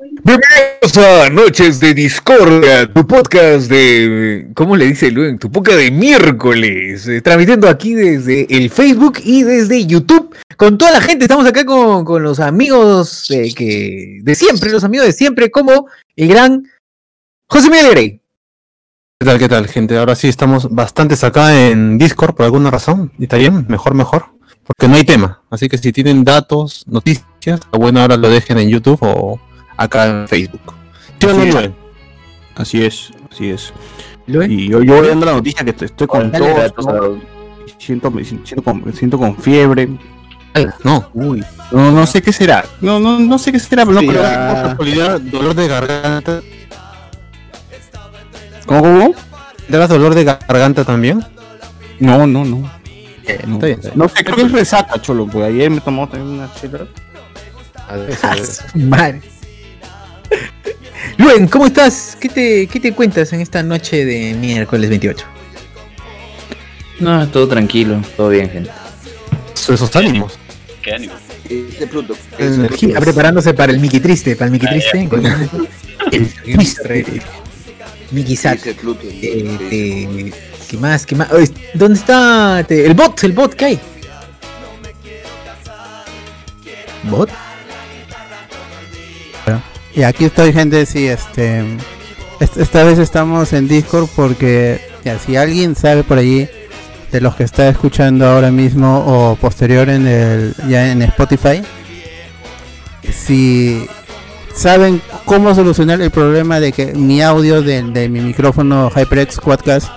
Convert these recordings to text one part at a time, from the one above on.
Bienvenidos a Noches de Discordia, tu podcast de. ¿Cómo le dice Luen? Tu podcast de miércoles. eh, transmitiendo aquí desde el Facebook y desde YouTube. Con toda la gente, estamos acá con, con los amigos eh, que, de siempre, los amigos de siempre, como el gran José Miguel Grey. ¿Qué tal, qué tal, gente? Ahora sí estamos bastantes acá en Discord por alguna razón. Y está bien, mejor, mejor. Porque no hay tema. Así que si tienen datos, noticias, está bueno ahora lo dejen en YouTube o acá en Facebook. ¿Sí o no, Así es. Así es, así es. Luen. Y yo, yo voy dando la noticia que estoy con ¿no? siento, me siento, con, siento con fiebre. No. Uy, no, no sé qué será. No, no, no sé qué será, pero no Sí, creo por que- casualidad, dolor de garganta. ¿Cómo, cómo? ¿Te das dolor de garganta también? No, no, no. No, está bien, está bien. no sé, creo que es resaca, cholo, porque ayer me tomó también una chela. A ver, a ver. Madre. Luen, ¿cómo estás? ¿Qué te, ¿Qué te cuentas en esta noche de miércoles 28? No, todo tranquilo, todo bien, gente. Eso- Esos ánimos. ¿Qué ánimo? De Pluto. Energías. Está preparándose para el Mickey Triste, para el Mickey Triste. el triste. Mickey Sat. Pluto. Eh, eh, ¿Qué más? ¿Qué más? ¿Dónde está el bot? ¿El bot qué hay? ¿Bot? Y aquí estoy gente, sí, este est- esta vez estamos en Discord porque ya, si alguien sabe por allí de los que está escuchando ahora mismo o posterior en el ya en Spotify, si saben cómo solucionar el problema de que mi audio de, de mi micrófono HyperX Quadcast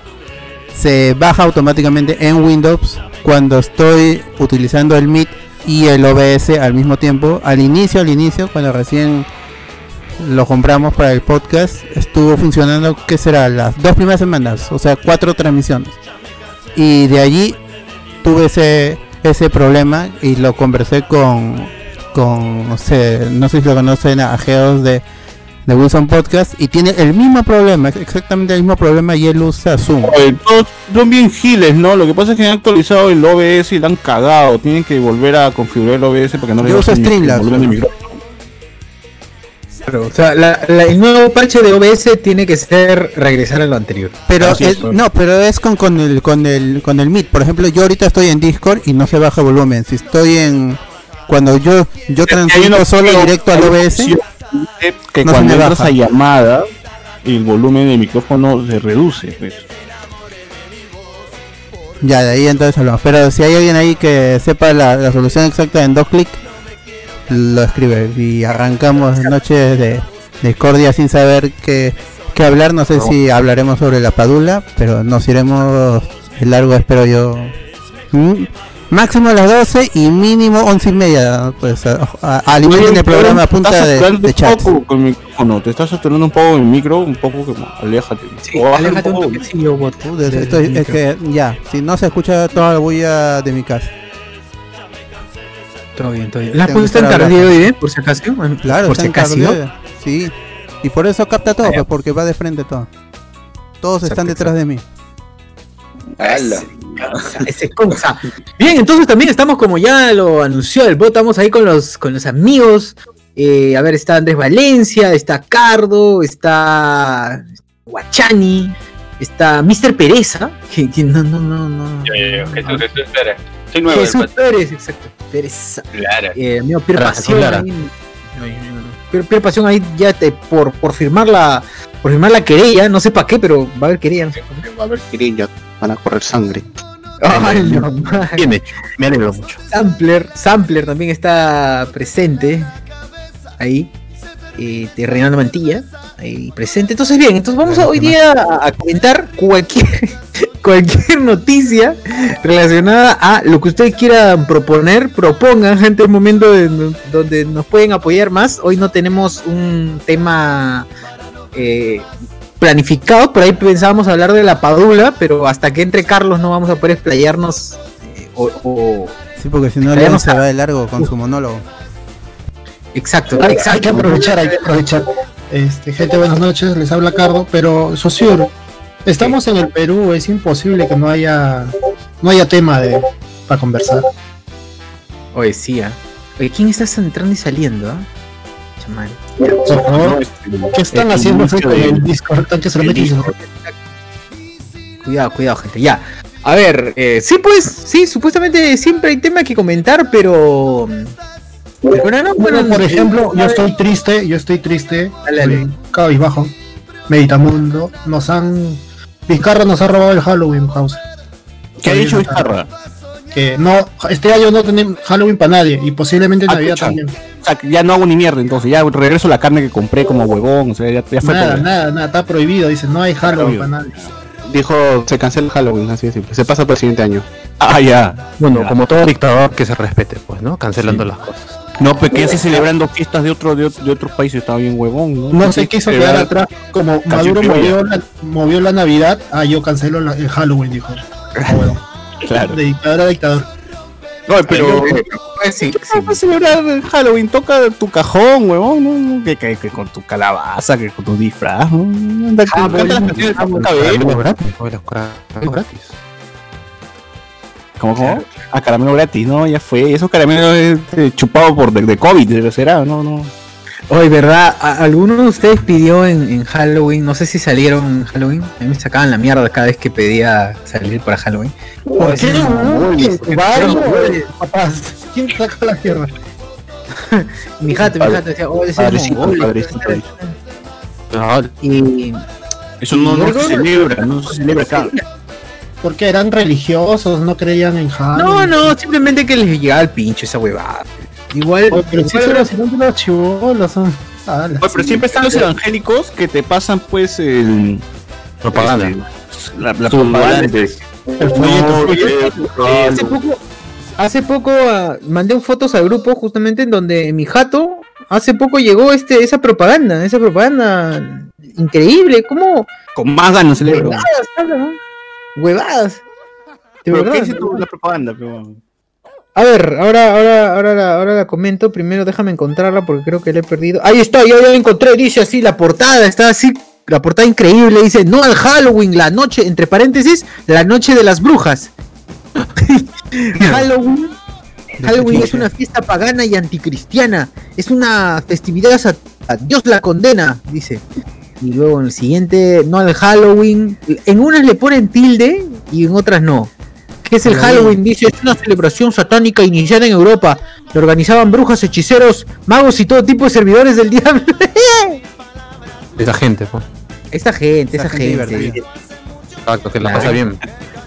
se baja automáticamente en Windows cuando estoy utilizando el Meet y el OBS al mismo tiempo. Al inicio, al inicio, cuando recién lo compramos para el podcast, estuvo funcionando, ¿qué será? Las dos primeras semanas, o sea, cuatro transmisiones. Y de allí tuve ese, ese problema y lo conversé con, con no sé, no sé si lo conocen, a Geos de, de Wilson Podcast, y tiene el mismo problema, exactamente el mismo problema, y él usa Zoom. Oye, todos son bien giles, ¿no? Lo que pasa es que han actualizado el OBS y lo han cagado. Tienen que volver a configurar el OBS porque no le Yo uso Streamlabs, Claro, o sea, la- la- el nuevo parche de OBS tiene que ser regresar a lo anterior. Pero es, es- no, pero es con, con el con el con el Meet. Por ejemplo, yo ahorita estoy en Discord y no se baja volumen. Si estoy en cuando yo yo transmito solo directo al OBS, que no cuando entras a llamada el volumen del micrófono se reduce. pues. ya de ahí entonces hablamos. Pero si hay alguien ahí que sepa la, la solución exacta en dos clics, lo escribe y arrancamos noche de, discordia sin saber qué, qué hablar. No sé si hablaremos sobre la padula, pero nos iremos el largo, espero yo. Mm, Máximo a las 12 y mínimo 11 y media. Pues alimenten el programa a punta de, chat. te estás saturando un poco el micro, un poco que aléjate. Sí, O baja aléjate un poco. esto es- es que ya, si no se escucha toda la bulla de mi casa. Todo bien, todo bien. ¿La en estar tardío eh? Por si acaso. Claro, por está si acaso. Sí. Y por eso capta todo, pues, porque va de frente todo. Todos están detrás de mí. ¡Hala! Ese cosa. Bien, entonces también estamos como ya lo anunció el bot, estamos ahí con los, con los amigos. Eh, a ver, está Andrés Valencia, está Cardo, está Guachani, está Mr. Pereza, que, que no, no, no, no. Yo, yo, yo, Jesús, Jesús, espera. Soy nuevo, Jesús. Pérez, exacto. Pereza. Clara. Eh, amigo Pierre Pasión. Pierre, Pierre Pasión ahí ya te, por, por firmar la por firmar la querella, no sé para qué, pero va a haber querella, no sé. Va a haber querella, van a correr sangre. Ay, no. Viene, me alegro mucho. Sampler, Sampler también está presente ahí. Eh, de Reinaldo Mantilla, ahí presente. Entonces, bien, entonces vamos a hoy día a, a comentar cualquier, cualquier noticia relacionada a lo que ustedes quieran proponer. Propongan, gente, el momento en donde nos pueden apoyar más. Hoy no tenemos un tema eh, planificado, por ahí pensábamos hablar de la padula, pero hasta que entre Carlos no vamos a poder explayarnos eh, o- o, Sí, porque si no, León se va de largo con su monólogo. Exacto, Hay, que aprovechar, hay que aprovechar. Este, gente, buenas noches, les habla Cardo, pero Sosur, estamos en el Perú, es imposible que no haya no haya tema de para conversar. Oye, sí, ah. Oye, ¿quién está entrando y saliendo? Chamal. Por favor, ¿qué están haciendo inicio con el Discord? El. Cuidado, cuidado, gente. Ya. A ver, eh, sí, pues, sí, supuestamente siempre hay temas que comentar, pero. Pero no, Bueno, bueno, por eh, ejemplo, yo estoy triste, yo estoy triste, Dale, dale. cabizbajo, Meditamundo, nos han... Vizcarra nos ha robado el Halloween House. ¿Qué ha dicho Vizcarra? Que no, este año no tenemos Halloween para nadie y posiblemente Ah, Navidad también. O sea, que ya no hago ni mierda, entonces ya regreso la carne que compré como huevón, o sea, ya, ya fue Nada, todo. nada, nada, está prohibido, dice, no hay Halloween para nadie. Dijo, se cancela Halloween, así de simple. Se pasa para el siguiente año. Ah, ya. Bueno, Ya. como todo dictador que se respete, pues, ¿no? Cancelando las cosas. No, pero que hace celebrando fiestas de otro, de, de otros países, estaba bien huevón, ¿no? No se quiso quedar atrás, como Maduro movió la, movió la Navidad, ah, yo cancelo la- el Halloween, dijo. Ah, bueno, Claro. de dictador a dictador. No, pero. pues, sí, ¿Qué vas a celebrar el Halloween? Toca tu cajón, huevón, ¿no? no, Que, que, que con tu calabaza, que con tu disfraz, ¿no? Anda, Ah, canta las canciones de gratis, ¿Cómo, cómo? Ah, caramelo gratis, ¿no? Ya fue. Esos caramelos este, chupados por de, de COVID, ¿será? No, no. Oye, ¿verdad? ¿A- ¿Alguno de ustedes pidió en, en Halloween? No sé si salieron en Halloween. A mí me sacaban la mierda cada vez que pedía salir para Halloween. ¿Por qué? ¿quién saca la tierra? Mi jato, mi jato decía, oh, ese es Y Eso no, no se celebra, no se celebra acá. Porque eran religiosos, no creían en no, Halloween. no, simplemente que les llegaba el pincho esa huevada. Igual, Oye, pero igual- son los siempre los chivolos son. ala. Oye, pero siempre están los evangélicos que te pasan, pues, el. propaganda. este, la, la propaganda. El folleto, No, folleto. eh, hace poco, hace poco ah, mandé un fotos al grupo justamente en donde en mi jato hace poco llegó este esa propaganda, esa propaganda increíble, ¿cómo? Con más ganas celebro. Huevadas. De Pero, ¿Qué la propaganda? Pero... A ver, ahora, ahora, ahora la, ahora la comento. Primero déjame encontrarla porque creo que la he perdido. Ahí está, ya, ya la encontré. Dice así, la portada está así. La portada increíble. Dice, no al Halloween, la noche, entre paréntesis, la noche de las brujas. Halloween. Halloween es una fiesta pagana y anticristiana. Es una festividad a, a Dios la condena, dice. Y luego en el siguiente, no al Halloween. En unas le ponen tilde y en otras no. ¿Qué es el Halloween? Dice, es una celebración satánica iniciada en Europa. Lo organizaban brujas, hechiceros, magos y todo tipo de servidores del diablo. Esa gente, pues. esa gente, esa, Esa gente. Exacto, que la Claro. pasa bien.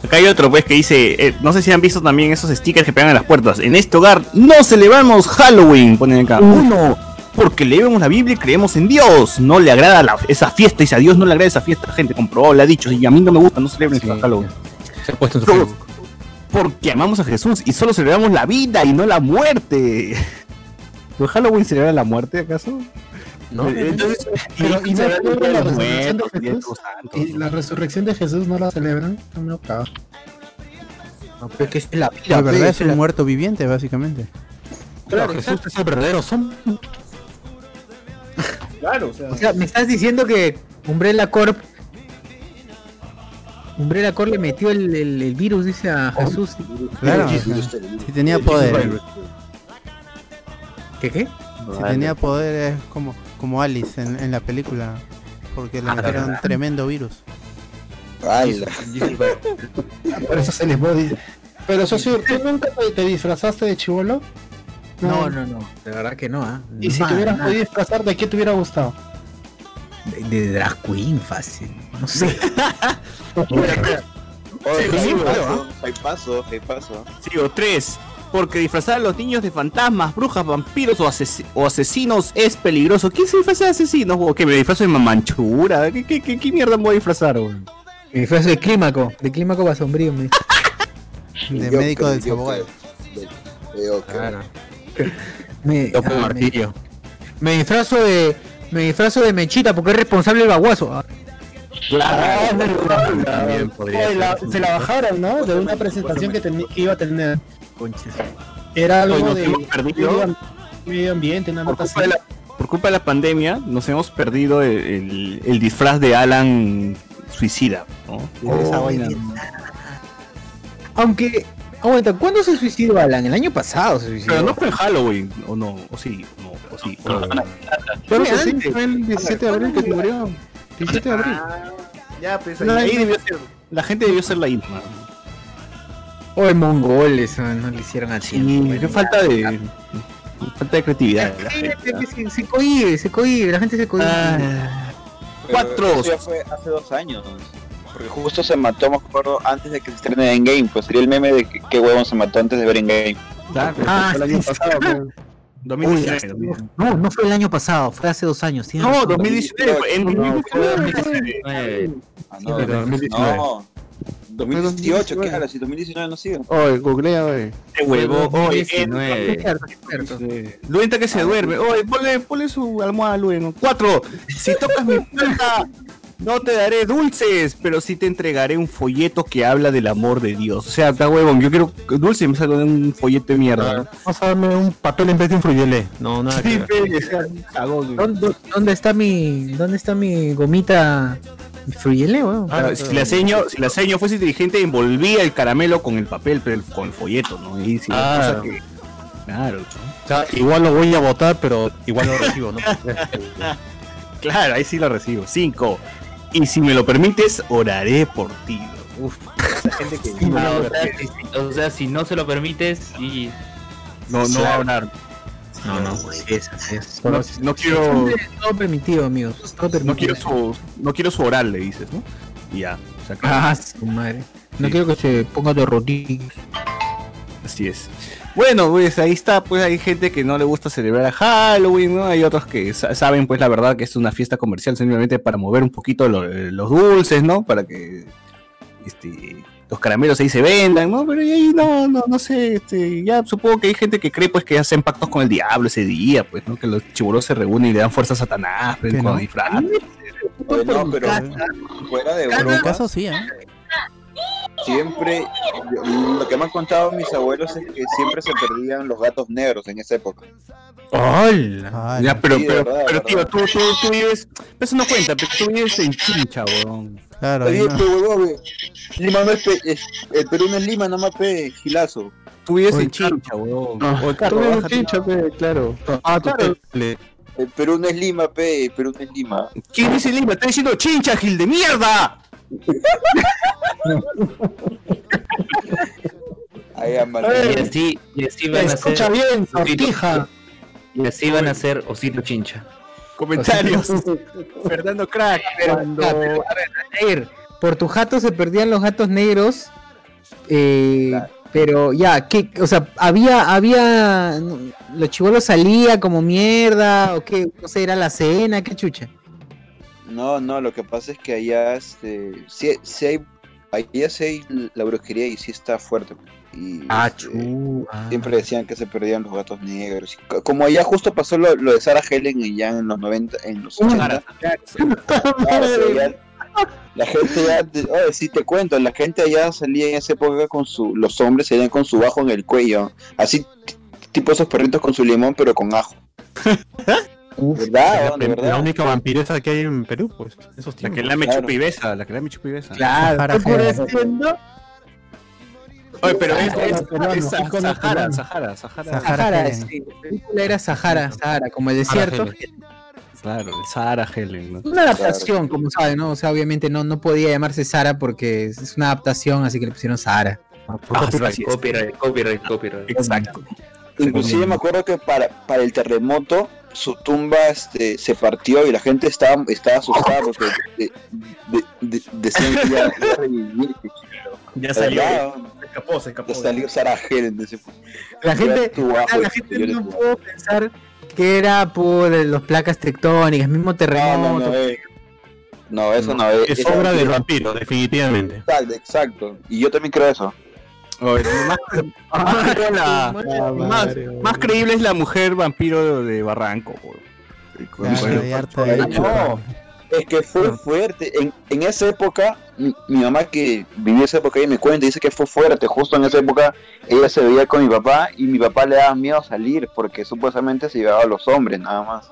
Acá hay otro, pues, que dice, eh, no sé si han visto también esos stickers que pegan en las puertas. En este hogar no celebramos Halloween, ponen acá. Uno, porque leemos la Biblia y creemos en Dios. No le agrada la- esa fiesta, dice a Dios no le agrada esa fiesta. Gente comprobado, le ha dicho, y a mí no me gusta, no celebren Sí. Halloween. Se ha puesto en su porque amamos a Jesús y solo celebramos la vida y no la muerte. ¿Pero Halloween celebra la muerte acaso? ¿No? Entonces, Pero, ¿y no celebran el la resurrección de el Jesús? Todos Santos. Y la resurrección de Jesús no la celebran. No, cabrón. No, pero que es la vida, La verdad pues, es un la- muerto viviente, básicamente. Claro, Jesús es el verdadero son. Claro, o sea. O sea, me estás diciendo que Umbrella Corp. Umbrella Corp le metió el, el- el virus, dice a Jesús. Claro, o sea, si tenía poderes. ¿Qué qué? Si tenía poderes como, como Alice en, en la película. Porque le Ah, metieron ¿verdad? un tremendo virus. Por eso se les puede. Pero socio, ¿tú nunca te, te disfrazaste de chivolo? No, no, no. De verdad que no, ¿ah? Y si te hubieras podido disfrazar, ¿de qué te hubiera gustado? De, de drag queen fácil. No sé. sí, paso, hay paso, hay paso. Sigo, tres. Porque disfrazar a los niños de fantasmas, brujas, vampiros o, asesi- o asesinos es peligroso. ¿Quién se disfraza de asesinos? ¿O que me disfrazo de mamanchura? ¿Qué, qué, qué, qué mierda me voy a disfrazar, güey? Mi disfraz de clímaco. De clímaco va sombrío. Me... De médico del creo. Claro. Me, ah, me, martillo. me disfrazo de. Me disfrazo de mechita porque es responsable el baguazo. Ah, Oye, la- se la bajaron, ¿no? De una presentación que, iba a tener. Era algo nos de hemos perdido. medio, medio ambiente, una Por nota así. culpa, de la, por culpa de la pandemia, nos hemos perdido el, el- el disfraz de Alan suicida, ¿no? Oh, Esa vaina. Aunque. Aguanta, ¿cuándo se suicidó Alan? El año pasado se suicidó. Pero no fue en Halloween, o no, o sí, o no, o sí. o no. Pero Fue sí, fue el 17 de abril que se murió. 17 de abril. Ya, pues No, ahí no. debió ser. La gente debió ser la misma. O en mongoles, ah, no le hicieron a tiempo. Sí, qué falta de. Falta de creatividad. la gente, ¿no? se, se cohibe, se cohibe, la gente se cohibe. Ah, Pero Cuatro. Eso ya fue hace dos años. Porque justo se mató, me acuerdo, antes de que se estrene en Game. Pues sería el meme de que qué huevón se mató antes de ver en Game. claro. Ah, el año sí, pasado, sí. creo. 2019. 2019. No, no fue el año pasado, fue hace dos años. No, razón. 2019. fue- En No, fue 2019. Eh, Ah, Sí, no, pero 2019. no. 2018, ¿qué hablas? Si 2019 no sigue. Oye, googlea, oye. Este huevo. Oye, Es 19. cierto, es cierto. Luen está que se duerme. Oye, ponle, ponle su almohada, Luen. Cuatro. Si tocas mi puerta, no te daré dulces, pero sí te entregaré un folleto que habla del amor de Dios. O sea, está huevón. Yo quiero dulce y me salgo de un folleto de mierda. Vamos a darme un papel en vez de un fruyelé. No, nada que Sí, cagón. ¿Dónde, dónde está mi dónde está mi gomita mi fruyele, weón? Ah, Claro, si la seño, si la seño fuese inteligente, envolvía el caramelo con el papel, pero el- con el folleto, ¿no? Y si Ah. cosa que- Claro, ¿no? O sea, igual lo voy a votar, pero igual lo recibo, ¿no? claro, ahí sí lo recibo. Cinco. Y si me lo permites, oraré por ti. ¿no? Uf, esa gente que ah, o, sea, si, o sea, si no se lo permites y no, no va a orar. No, no, sí es, así es. No, no quiero, Todo permitido, amigos. Todo permitido. no quiero su, no quiero su oral, le dices, ¿no? Y ya, o sea, Ah, su madre. No Sí. quiero que se ponga de rodillas. Así es. Bueno, pues ahí está, pues hay gente que no le gusta celebrar a Halloween, ¿no? Hay otros que sa- saben, pues la verdad que es una fiesta comercial simplemente para mover un poquito lo- eh, los dulces, ¿no? Para que este, los caramelos ahí se vendan, ¿no? Pero ahí no, no, no sé, este, ya supongo que hay gente que cree pues que hacen pactos con el diablo ese día, pues, ¿no? Que los chibolos se reúnen y le dan fuerza a Satanás, pues, con no. disfraz. Oye, no, pero fuera de En mi caso sí, ¿eh? Siempre, yo- lo que me han contado mis abuelos es que siempre se perdían los gatos negros en esa época. ¡Hola! Ya, pero, Sí, pero, verdad, pero tío, tú, tú, tú vives, eso no cuenta, pero tú vives en Chincha, weón. Claro, Oye, no. huevón. Lima no es, pe- es- el Perú no es Lima, nomás pe, gilazo. Tú vives en Chincha, weón. Carlos, tú eres bájate. chincha, pe, claro. Ah, Claro. El Perú no es Lima, pe, el Perú no es Lima. ¿Quién dice Lima? Está diciendo Chincha, Gil de mierda. Ahí a y así, y así van a Escucha ser bien, sortija. y así van a ser osito chincha. Comentarios. Fernando Crack. Cuando... A ver, a ver, por tu jato se perdían los gatos negros. eh, Pero ya, ¿qué? O sea, había, había. Los chivolos salía como mierda, o qué, no sé, era la cena, qué chucha. No, no, lo que pasa es que allá, este, sí, sí hay, allá sí hay la brujería y sí está fuerte. Y, Ah, este, ah. Siempre decían que se perdían los gatos negros. Como allá justo pasó lo, lo de Sarah Helen y ya en los 90, en los 80. claro, pero ya- la gente ya, oye, sí te cuento, la gente allá salía en esa época con su, los hombres salían con su bajo en el cuello, así tipo esos perritos con su limón pero con ajo. ¿Verdad? La, única vampiresa que hay en Perú, pues. Esos La que la me Claro. besa, la que la me chupa y besa. Claro, Sahara ¿estás Helen. oscureciendo? Oye, pero es, Sahara es, Sahara. Sahara, Sahara. Sahara. Sahara, sí, la película era Sahara, Sahara, como el desierto. Claro, el Sahara Helen, ¿no? Una adaptación, como saben, ¿no? O sea, obviamente no, no podía llamarse Sara porque es una adaptación, así que le pusieron Sahara. Ah, Copyright. sí, es. Copyright, copyright, copyright. Exacto. Inclusive me acuerdo que para, para el terremoto su tumba este, se partió y la gente estaba, estaba asustada porque de- de- de- decían que ya iba a revivir. Ya salió. ¿Verdad? Se escapó, se escapó. Ya salió Sarah Helen. de ese- La gente, bajo, la y gente no pudo pensar que era por las placas tectónicas, mismo No, no, terremoto. no, eh. No, eso no, es. Es esa- obra del vampiro, definitivamente. Exacto, exacto. Y yo también creo eso. Más, más creíble la- más, más creíble es la mujer vampiro de, Barranco. Con- No, hecho. es que fue fuerte. En, en esa época, mi, mi mamá que vivió esa época, ella me cuenta, dice que fue fuerte. Justo en esa época, ella se veía con mi papá y mi papá le daba miedo salir porque supuestamente se llevaba a los hombres nada más.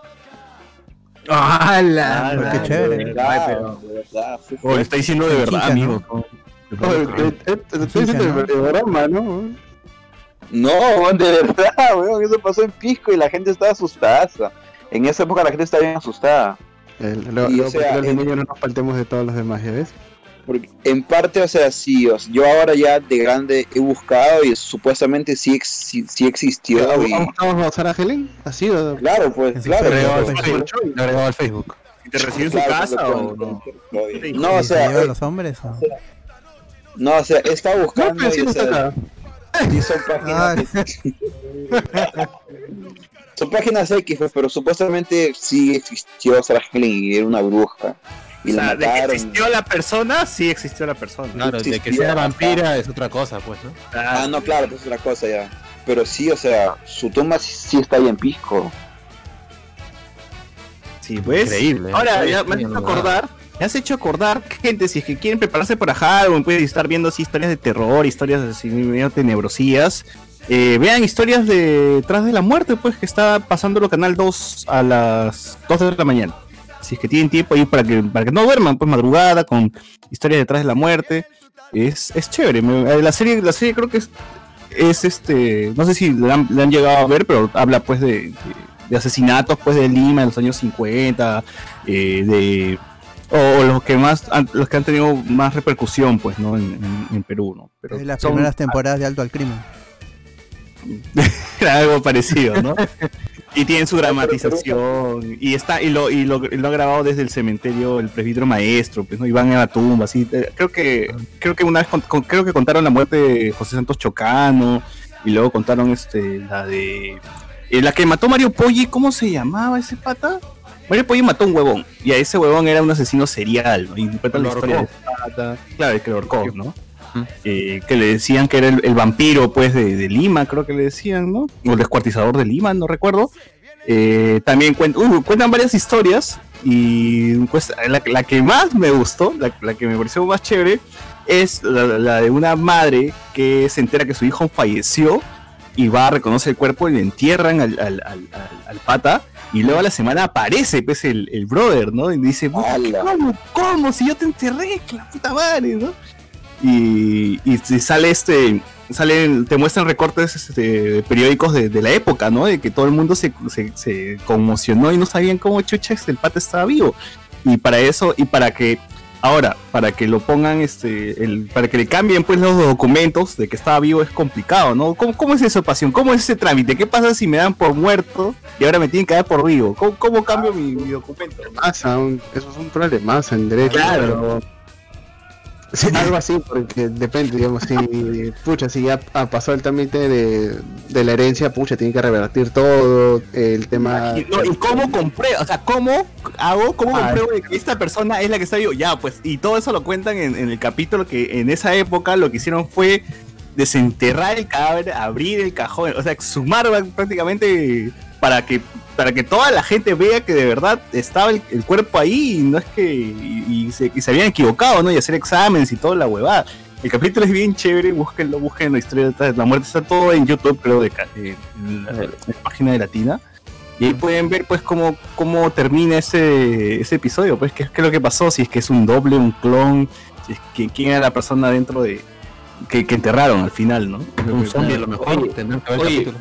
¡Hala! Ah, qué madre! chévere. De verdad, fue está diciendo de verdad, amigo. ¿no? Estoy diciendo ¿no? No, de verdad, weón, eso pasó en Pisco y la gente estaba asustada. En esa época la gente estaba bien asustada. El, lo, Y, lo- o sea, los en- niños no nos faltemos de todos los demás, ¿ya ves? Porque en parte, o sea, sí, o sea, yo ahora ya de grande he buscado y supuestamente sí, ex- sí, sí existió. ¿Vamos y- vamos a Sara Helen? ¿Así o...? Claro, pues, claro. Facebook. Agregado al Facebook. ¿Y ¿Te recibió en su claro, casa lo o no? pueden- No, o ¿Y se sea, a eh, los hombres? o? No, o sea, he estado No, buscando. pero sí y, no o sea, está acá. son páginas. Son páginas X, pues, pero supuestamente sí existió Sarah Helen y era una bruja. Y O la sea, de que mataron. existió la persona, sí existió la persona. Claro, de que sea vampira es otra cosa, pues, ¿no? Ah, no, claro, pues es otra cosa ya. Pero sí, o sea, su tumba sí, sí está ahí en Pisco. Sí, pues. Increíble, ¿eh? Ahora, Está ya me has acordar. Me has hecho acordar, gente, si es que quieren prepararse para Halloween, pueden estar viendo así historias de terror, historias así medio tenebrosías. Eh, vean historias de Tras de la Muerte, pues, que está pasando el canal 2 a las 2 de la mañana. Si es que tienen tiempo ahí para que, para que no duerman, pues madrugada, con historias detrás de la muerte. Es, es chévere. eh, la serie, la serie creo que es, es este. No sé si la han, llegado a ver, pero habla pues de, de- de asesinatos pues de Lima en los años 50, eh, de. O, los que más han- los que han tenido más repercusión, pues, ¿no? En, en- en Perú, ¿no? Pero las son primeras temporadas de Alto al Crimen. algo parecido, ¿no? Y tienen su dramatización y está y lo y lo, y lo ha grabado desde el cementerio el presbítero maestro, pues no y van a la tumba, así. eh, Creo que creo que una vez con- con- creo que contaron la muerte de José Santos Chocano y luego contaron este la de eh, la que mató Mario Poggi, ¿cómo se llamaba ese pata? Mario Poggi mató a un huevón y a ese huevón era un asesino serial, ¿no? Y cuentan la historia de pata. Claro, el que lo ¿no? Eh, que le decían que era el, el vampiro pues de, de Lima, creo que le decían, ¿no? O el descuartizador de Lima, no recuerdo. Eh, también uh, cuentan varias historias y pues, la, la que más me gustó, la, la que me pareció más chévere, es la, la de una madre que se entera que su hijo falleció y va a reconocer el cuerpo y le entierran al, al- al- al- al pata. Y luego a la semana aparece pues el, el brother, ¿no? Y dice, "Puta, ¡Hala! ¿cómo? ¿Cómo? Si yo te enterré, que la puta madre, ¿no? Y, y sale este, salen, te muestran recortes este, de periódicos de, de la época, ¿no? De que todo el mundo se, se, se conmocionó y no sabían cómo chucha este, el pata estaba vivo. Y para eso, y para que, ahora, para que lo pongan, este, el, para que le cambien pues los documentos de que estaba vivo es complicado, ¿no? ¿Cómo, cómo es esa pasión? ¿Cómo es ese trámite? ¿Qué pasa si me dan por muerto y ahora me tienen que dar por vivo? ¿Cómo, cómo cambio mi, mi documento? Pasa, un- eso es un problema en derecho. Claro. Sí, algo así, porque depende, digamos, si, pucha, si ya ah, pasó el trámite de, de la herencia, pucha, tiene que revertir todo, el tema... Y, no, ¿y cómo compruebo? O sea, ¿cómo hago? ¿Cómo Ah, compruebo de que esta persona es la que está vivo? Ya, pues, y todo eso lo cuentan en, en el capítulo que en esa época lo que hicieron fue desenterrar el cadáver, abrir el cajón, o sea, exhumar prácticamente para que para que toda la gente vea que de verdad estaba el, el cuerpo ahí y no es que y, y se, y se habían equivocado, ¿no? Y hacer exámenes y toda la huevada. El capítulo es bien chévere, búsquenlo, busquen la historia detrás de la muerte, está todo en YouTube, creo, de, ca- de- en, la, en la página de Latina. Y ahí pueden ver pues cómo, cómo termina ese, ese episodio, pues qué, qué es lo que pasó, si es que es un doble, un clon, si es que quién era la persona dentro de que, que enterraron al final, ¿no? Un zombie a lo mejor. Oye, que ver el oye, capítulo.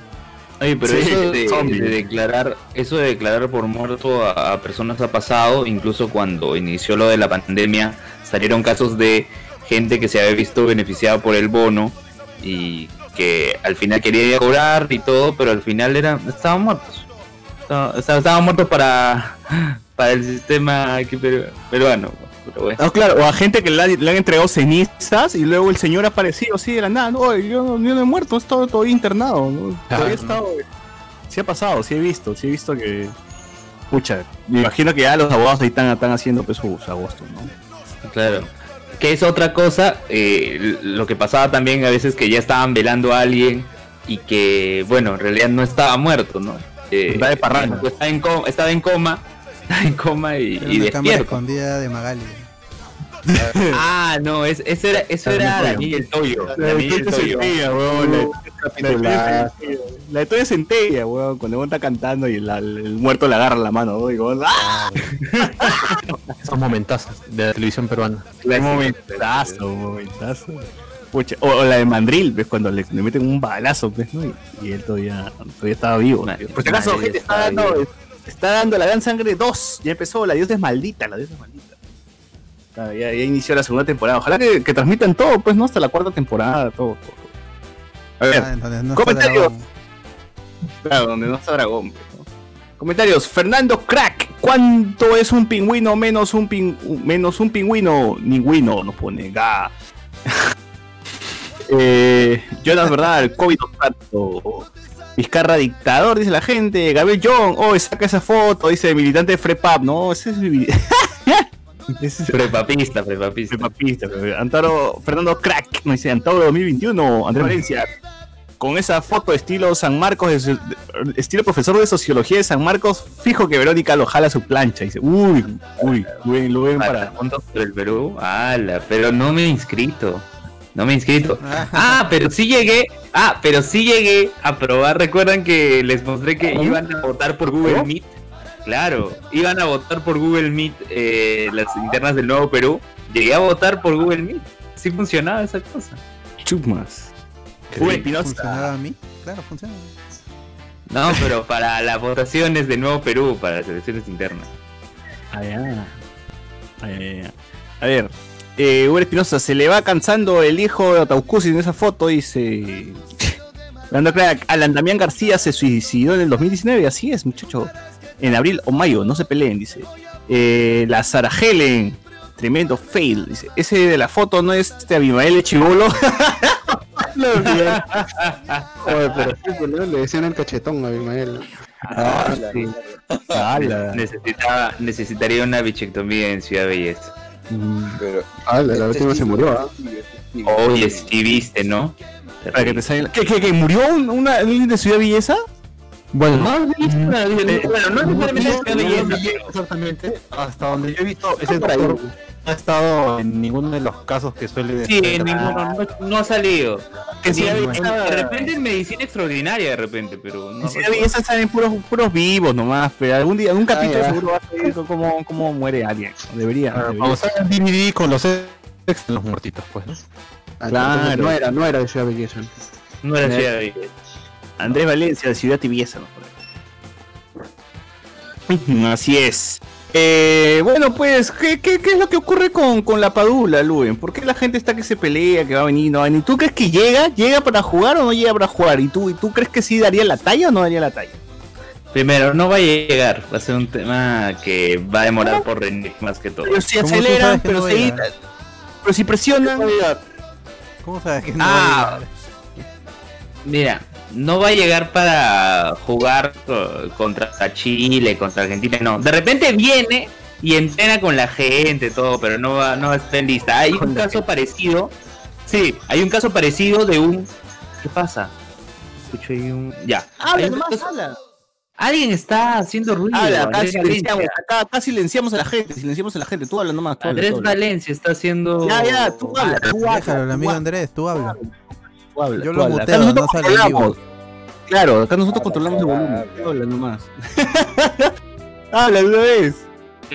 Oye, pero Sí, eso de, declarar, eso de declarar por muerto a, a personas ha pasado, incluso cuando inició lo de la pandemia, salieron casos de gente que se había visto beneficiada por el bono y que al final quería cobrar y todo, pero al final era, estaban muertos. Estaban, muertos para, para el sistema aquí peru- peruano. Pero bueno. No, Ah, claro, o a gente que le, han- le han entregado cenizas y luego el señor ha aparecido así de la nada, no, yo, no- yo no he muerto, he estado todavía internado, ¿no? Todavía he estado, sí ha pasado, sí he visto, sí he visto que, pucha, me imagino que ya los abogados ahí están, están haciendo pues sus agostos, ¿no? Claro. Que es otra cosa, eh, lo que pasaba también a veces que ya estaban velando a alguien y que, bueno, en realidad no estaba muerto, ¿no? Eh, Estaba de parranda. estaba, en coma, estaba en coma, estaba en coma y, Era y una despierto. escondida de Magali. Ah, no, es- eso era, eso era Daniel el Toyo. La de Daniel Toyo Toyo. Centella, weón. La de-. Cuando uno está cantando y el, el muerto le agarra la mano, weón. ¡ah! Esos momentazos de la televisión peruana. Momentazo, momentazo. Pucha, o, o la de Mandril, ¿ves? Cuando le, le meten un balazo, ¿ves? ¿no? Y, y él todavía, todavía estaba vivo. Ma- Por si acaso, madre, gente, está estaba dando, vivo. está dando la Gran Sangre 2. Ya empezó, la diosa es maldita, la diosa es maldita. Ah, ya, ya inició la segunda temporada. Ojalá que, que transmitan todo, pues, ¿no? Hasta la cuarta temporada, todo. todo. A ver, Ah, entonces no comentarios. Claro, donde no está dragón. pues, ¿no? Comentarios. Fernando Crack. ¿Cuánto es un pingüino menos un, pin- menos un pingüino? Ningüino nos pone. Ga. eh, Jonas, ¿verdad? El COVID tanto. Vizcarra dictador, dice la gente. Gabriel John, oh, saca esa foto, dice militante de Frepap, no, ese es Prepapista, prepapista. Frepapista, pero Antaro, Fernando Crack, nos dice Antaro 2021, Andrés Valencia. Con esa foto estilo San Marcos, de su- de- estilo profesor de sociología de San Marcos, fijo que Verónica lo jala a su plancha. Dice, uy, uy, uy, lo ven Para el Perú. Ala, pero no me he inscrito. No me he inscrito. Ah, pero sí llegué. Ah, pero sí llegué a probar. Recuerdan que les mostré que iban a votar por Google Meet. Claro, iban a votar por Google Meet eh, las internas del Nuevo Perú. Llegué a votar por Google Meet. Sí funcionaba esa cosa. Chumas. ¿Funcionaba a mí? Claro, funciona. No, pero para las votaciones del Nuevo Perú, para las elecciones internas. Ah, ya. Ah, ya, ya. A ver, eh, Hugo Espinosa, se le va cansando el hijo de Otaucusi en esa foto, dice. Crack, Alan Damián García se suicidó en el 2019, así es, muchacho. En abril o mayo, no se peleen, dice. Eh, la Sara Helen, tremendo fail, dice. Ese de la foto no es este Abimael Chivolo. Oye, pero sí, ¿no? le decían el cachetón a Abimael. Ah, sí. Necesitaba, necesitaría una bichectomía en Ciudad Belleza. Pero, Ah, la, la última se murió, ¿ah? Oye, sí viste, ¿no? Para que te salga- ¿Qué, qué, qué? ¿Murió un- una, alguien de Ciudad Belleza? Bueno, No, no, Eh, bueno, no necesariamente exactamente. Hasta donde yo he visto, ese doctor no ha estado en ninguno de los casos que suele Sí, decir. en ninguno, no, ha salido. En Sí, de repente es medicina extraordinaria, de repente, pero no. En Ciudad Belleza salen puros, puros vivos nomás, pero algún día, algún capítulo ya. seguro va a salir cómo, cómo muere alguien. Debería. Ah. Vamos a DVD con los ex de los muertitos, pues, ¿no? Ah, Claro. No era, no era de Ciudad Belleza. No era Ciudad Belleza. Andrés Valencia, de Ciudad Tibiesa. Así es. Eh, bueno, pues, ¿qué, qué, qué es lo que ocurre con, con la Padula, Luen? ¿Por qué la gente está que se pelea, que va a venir, no va a venir? ¿Tú crees que llega? ¿Llega para jugar o no llega para jugar? ¿Y tú, y tú crees que sí daría la talla o no daría la talla? Primero, no va a llegar. Va a ser un tema que va a demorar por René más que todo. Pero si ¿Cómo tú aceleran, sabes que pero no si, pero si presionan. ¿Cómo sabes que no Ah. va a llegar? Mira, no va a llegar para jugar co- contra Chile, contra Argentina, no. De repente viene y entrena con la gente, todo, pero no va, no va a estar en lista. Hay un caso parecido. Sí, hay un caso parecido de un. ¿Qué pasa? Escucho ahí un. Ya. Hay un caso- Alguien está haciendo ruido. Habla, acá silenciamos, acá, acá silenciamos a la gente, silenciamos a la gente. Tú habla nomás. Tú habla, Andrés habla. Valencia está haciendo. Ya, ya, tú habla, tú habla. Déjalo, el tú amigo habla, Andrés, tú habla. Tú habla, Yo tú lo habla. muteo, Acá nosotros no sale en vivo. controlamos. Claro, acá nosotros controlamos el volumen. Tú habla nomás. habla una vez.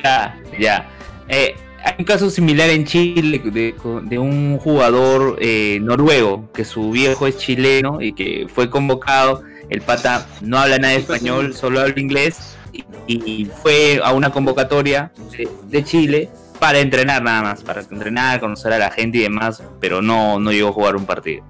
Ya, ya. Eh, hay un caso similar en Chile de, de un jugador eh, noruego que su viejo es chileno y que fue convocado. El pata no habla nada de español, solo habla inglés y, y fue a una convocatoria de, de Chile para entrenar nada más, para entrenar, conocer a la gente y demás, pero no, no llegó a jugar un partido.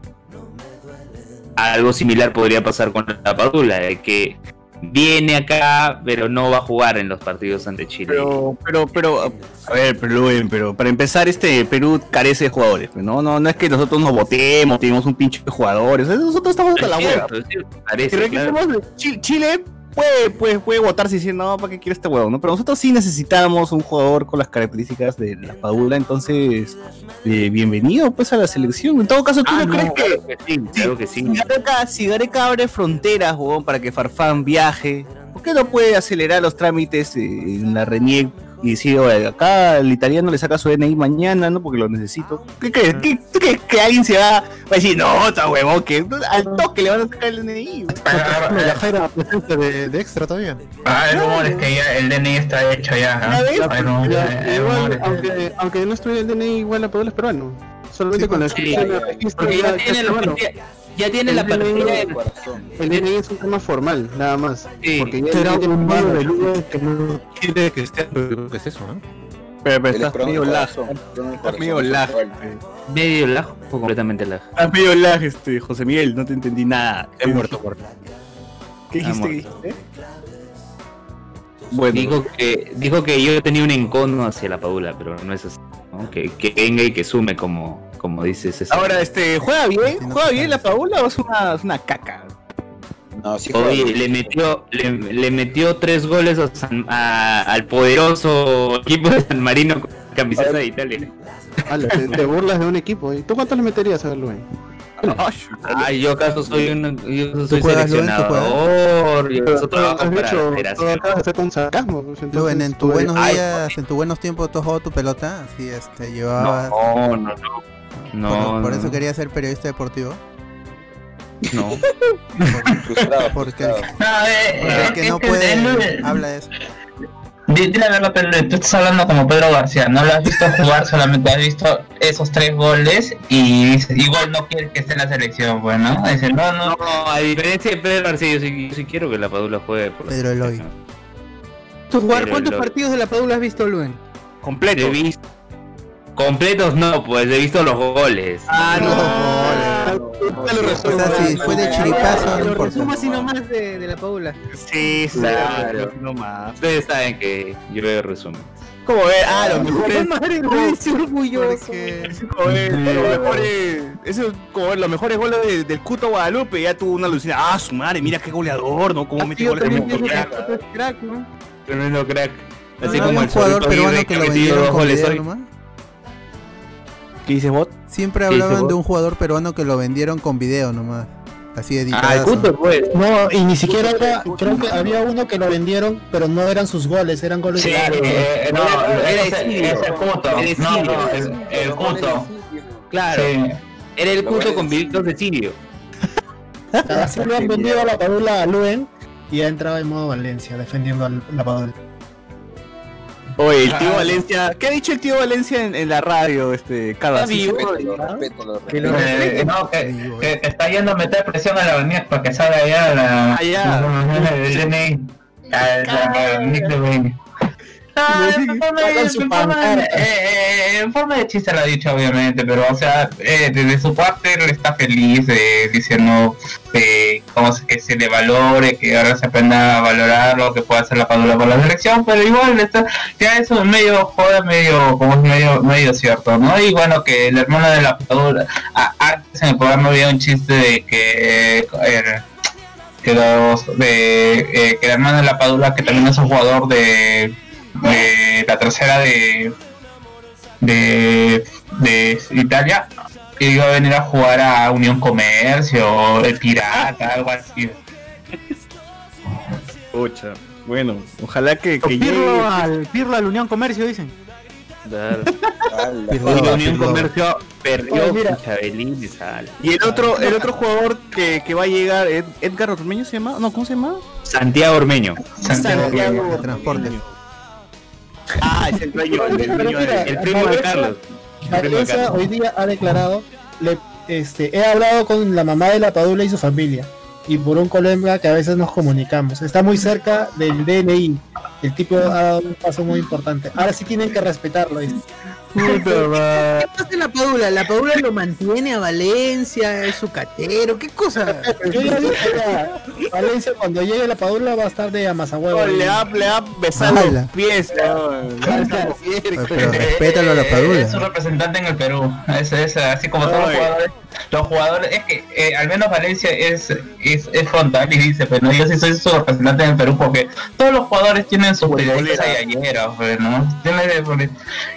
Algo similar podría pasar con la Padula, de que viene acá, pero no va a jugar en los partidos ante Chile. Pero, pero, pero, a ver, pero, pero para empezar, este Perú carece de jugadores. No, no, no es que nosotros nos votemos, tenemos un pinche de jugadores. Nosotros estamos hasta la cierto, es claro. Chile puede, puede, puede votar si dicen, no, ¿para qué quiere este huevo? ¿no? Pero nosotros sí necesitamos un jugador con las características de la Padula, entonces, eh, bienvenido pues a la selección. En todo caso, ¿tú Ah, no, crees que claro que sí, claro que sí. si Gareca, si Gareca abre fronteras, huevón, para que Farfán viaje, ¿por qué no puede acelerar los trámites eh, en la RENIEC y decir, oye, acá el italiano le saca su DNI mañana, ¿no? Porque lo necesito. ¿Qué crees? ¿Qué, ¿Tú crees que alguien se va, va a decir, no, está huevón, que al toque le van a sacar el DNI? güey"? La Jaira presente de, de extra todavía. Ah, el rumor es que ya el DNI está hecho ya. aunque, aunque no estuviera el DNI, igual la Padula es peruano. Solamente con la Sí, inscripción de registro porque ya- tiene, partida- ya tiene la El DNI partida de Corazón. El DNI es un tema formal, nada más. Sí. Porque ya Será tiene un medio de luz que no quiere que esté, creo que es eso, ¿no? Pero, pero estás medio de Estás medio igual. medio lag o completamente lag. Estás medio lag, este, José Miguel, no te entendí nada. Es muerto, muerto. ¿Qué dijiste? Ah, ¿Qué dijiste? Bueno, Dijo que, dijo que yo tenía un encono hacia la Padula, pero no es así. ¿no? Que, que venga y que sume como, como dice César. ahora, este, ¿juega bien? ¿Juega bien la Paula o es una, es una caca? No, sí, Oye, juega. le metió, le, le metió tres goles a San- a- al poderoso equipo de San Marino con camiseta de Italia. Te, te burlas de un equipo. ¿Y tú cuántos le meterías a Luis? Ay, yo acaso soy un yo soy Luen? ¿Tú seleccionador, yo acaso trabajo para la sarcasmo. pues, entonces, Luen, en eres- buenos Ay, días, en tus buenos tiempos, tú has jugado tu pelota, así este, llevabas. No, no, no. No, por, por no, eso quería ser periodista deportivo. no. Frustrado, Porque. No, el que no es que puede habla de eso. Di- Dile la verdad, pero tú estás hablando como Pedro García, no lo has visto jugar, solamente has visto esos tres goles y igual no quieres que esté en la selección, pues, ¿no? Dice, no, no, No, a diferencia de Pedro García, yo sí, yo sí quiero que la Padula juegue por Pedro Eloy. ¿Tú jugar Pero cuántos lo- partidos de la Padula has visto, Luen? Completo. He visto. Completos no, pues he visto los goles. Ah, no. Te lo O sea, si fue de chiripazo, no Lo importa. resumo así nomás de, de la Padula. Sí, Claro. no más. Ustedes saben que yo veo resumen. ¿Cómo ve? Ah, los mejores. madre, Luen, estoy orgulloso. Porque Como ver, los mejores. Eso es como ver los mejores goles de- del Cuto Guadalupe. Ya tuvo una alucina. Ah, su madre, mira qué goleador, ¿no? Cómo mete Yo goles como que crack. Es ¿no? Tremendo crack. Así ¿No como el jugador peruano que lo vendieron dos goles hoy. ¿Qué dices bot? Siempre ¿Qué dice hablaban de un jugador peruano que lo vendieron con video nomás. Así editado. Ah, el Cuto, pues. No, y ni siquiera era, creo que había uno que lo vendieron, pero no eran sus goles, eran goles Sí, de eh, no, Era Sirio. es el Cuto, Era no, no, el, el Cuto. Claro, Sí. era el Cuto con de vidrios de Sirio. Así lo han vendido a la Padula a Luen y ha entrado en modo Valencia, defendiendo a la Padula. Oye, el tío. Valencia. ¿Qué ha dicho el tío Valencia en, en la radio, este, Carlos? Está vivo. No, que, está yendo a meter presión a la avenida para que salga allá la, Ah, en forma de- en forma de- eh, eh, en forma de chiste lo ha dicho obviamente, pero o sea, eh, desde su parte él está feliz eh, diciendo eh, cómo se, que se le valore, que ahora se aprenda a valorar lo que puede hacer la padula por la selección, pero igual está, ya eso es medio joda, medio, como es medio, medio cierto, ¿no? Y bueno, que el hermano de la padula, a- antes en el programa había un chiste de que que los de que el hermano de la Padula que también es un jugador de, de la tercera de de, de Italia que iba a venir a jugar a Unión Comercio el Pirata algo así Pucha. Bueno, ojalá que, que Pirlo llegue. al, Pirlo al Unión Comercio, dicen. Claro. Pirlo. La Unión Pirlo. Comercio perdió Oye, y sal. Y el otro, el otro jugador que, que va a llegar, Ed- Edgar Ormeño se llama, no, ¿cómo se llama? Santiago Ormeño. Santiago. de transporte. Ah, es el dueño, el dueño mira, El primo de Carlos. De hoy día ha declarado, le, este, he hablado con la mamá de la Padula y su familia, y por un colega que a veces nos comunicamos. Está muy cerca del DNI. El tipo ha dado un paso muy importante. Ahora sí tienen que respetarlo. dice. ¿Qué pasa en la Padula? ¿La Padula lo mantiene a Valencia? ¿Es su catero? ¿Qué cosa? Yo ya dije ya, Valencia cuando llegue la Padula va a estar de amasahuevo. Oh, le va, le va a besar los pies. ¿no? Pero respétalo a la Padula. Es un representante en el Perú. Es, es así como todos los jugadores. Los jugadores, es que eh, al menos Valencia es, es, es frontal y dice, pero yo sí soy su representante en el Perú porque todos los jugadores tienen sus periodistas ayeros, pues, ¿no? Tienen, pues,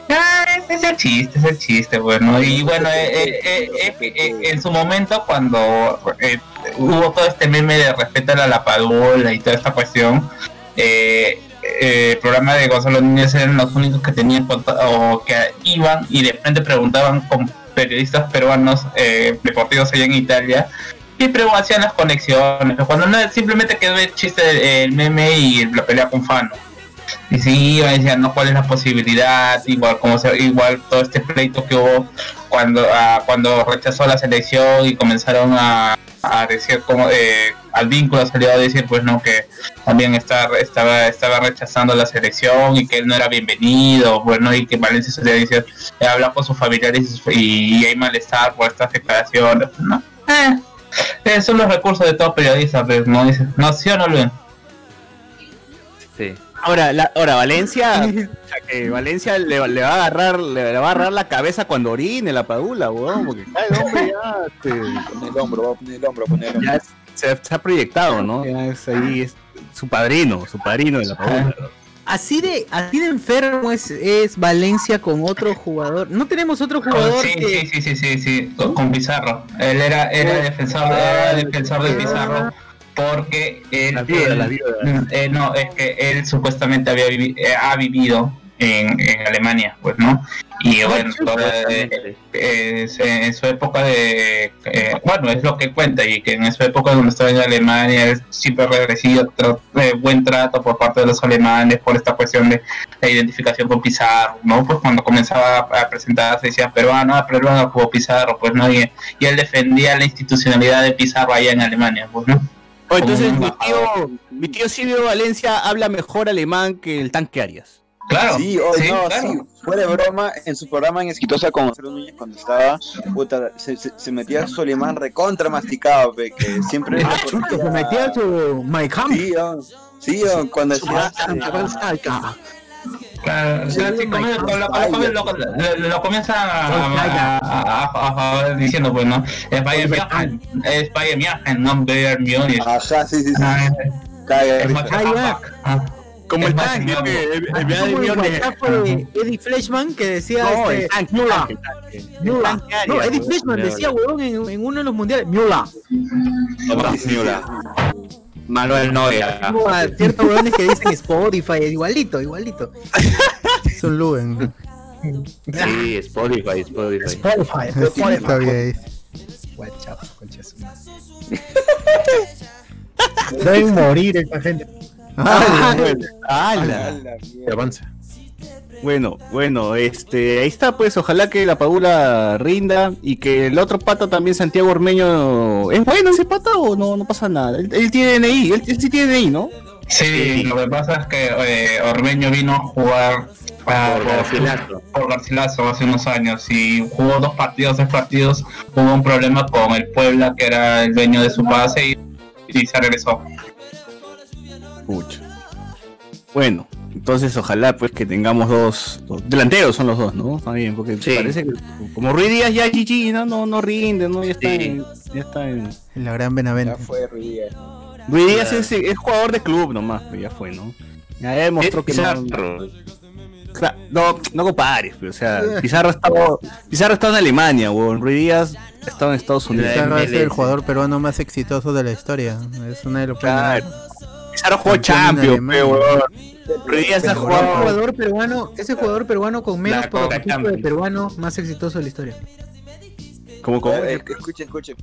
ya, es, es el chiste, es el chiste, pues, ¿no? Y bueno, eh, eh, eh, eh, en su momento cuando eh, hubo todo este meme de respeto a la Padula y toda esta cuestión, eh, el programa de Gonzalo Núñez eran los únicos que tenían o que iban y de frente preguntaban con periodistas peruanos deportivos allá en Italia y pero hacían las conexiones. Cuando no, simplemente quedó el chiste, el meme y la pelea con Fano. Y y decían, no, cuál es la posibilidad, igual como se, igual todo este pleito que hubo cuando ah, cuando rechazó la selección y comenzaron a, a decir como eh, al vínculo salió a decir pues no que también estaba estaba estaba rechazando la selección y que él no era bienvenido bueno y que Valencia se dice eh, habla con sus familiares y, hay malestar por estas declaraciones no eh, eh, son los recursos de todo periodista pues no dice no sí o no Luis Sí. Ahora, la, ahora Valencia, o sea, que Valencia le, le va a agarrar, le, le va a agarrar la cabeza cuando orine la padula, weón, porque cae el hombre ya, este, Pone el hombro, va a poner el hombro, pone el hombro. ya se, se ha proyectado, ¿no? Ya es ahí, es su padrino, su padrino de la padula. Así de, así de enfermo es, es Valencia con otro jugador. No tenemos otro jugador sí, que. sí, sí, sí, sí, sí, con, con Pizarro. Él era, era defensor, era defensor de Pizarro porque él, La viuda, él- la viuda. eh, no, es que él supuestamente había vivi- eh, ha vivido en, en Alemania, pues, ¿no? Y bueno, todo, eh, eh, en su época de, eh, bueno, es lo que cuenta y que en su época donde estaba en Alemania él siempre recibido buen trato por parte de los alemanes por esta cuestión de la identificación con Pizarro, ¿no? Pues cuando comenzaba a, a presentarse decía peruano, ah, peruano como Pizarro, pues, ¿no? Y, y él defendía la institucionalidad de Pizarro allá en Alemania, pues, ¿no? Oh, entonces mi tío, mi tío Silvio Valencia habla mejor alemán que el tanque Arias. Claro, Sí, oh, sí, no, claro. sí, fuera de broma, en su programa en Esquitosa con Marcelo Núñez cuando estaba, puta, se, se, se metía su alemán recontra masticado, pe, que siempre Ah, se metía su My Camp. Sí, oh, sí, oh, cuando decía, Claro, sí, lo, lo- lo- lo- lo comienza a, a- a- a- a- diciendo, pues, ¿no? Es Bayern München, es Bayern München, no Bayern Múnich. ajá, sí, sí, sí, Ah, Ah. Ah, Como el de Eddie Fleshman que decía No, el este, tanque No, Eddie. Fleshman decía, huevón, en, en uno de los mundiales, Miura. Manuel Neuer. Como a ciertos huevones que dicen Spotify, igualito, igualito. Es un Luen. Sí, Spotify, Spotify. Spotify, Spotify. WhatsApp. Deben morir esta gente. Ah, ¡Hala! A la Que mierda. avance. Bueno, bueno, este, ahí está, pues, ojalá que la Padula rinda y que el otro pata también, Santiago Ormeño, ¿es bueno ese pata o no, no pasa nada? Él, él tiene DNI, él, él sí tiene DNI, ¿no? Sí, lo que pasa es que eh, Ormeño vino a jugar ah, Por Garcilaso. por Garcilaso hace unos años y jugó dos partidos, tres partidos, hubo un problema con el Puebla que era el dueño de su base y, y se regresó. Pucha. Bueno, entonces ojalá pues que tengamos dos, dos delanteros son los dos, ¿no? Está bien, porque Sí. parece que como Ruiz Díaz ya GG, no, no, no rinde, ¿no? Ya está Sí. en, ya está en. En la gran Ya Benavente. fue Ruidía. Ruiz Díaz Ya. es, es jugador de club nomás, pues ya fue, ¿no? Ya demostró que no, Pizarro. No, no compares, pero, o sea, Pizarro ha estado, Pizarro ha estado en Alemania, weón. Ruiz Díaz ha estado en Estados Unidos. Pizarro es el jugador peruano más exitoso de la historia. Es una de los Claro. Pizarro jugó Champions, weón. Ese jugado. jugador peruano, ese jugador peruano con menos prototipo de peruano más exitoso de la historia. ¿Cómo, cómo? Eh, escuchen, escuchen.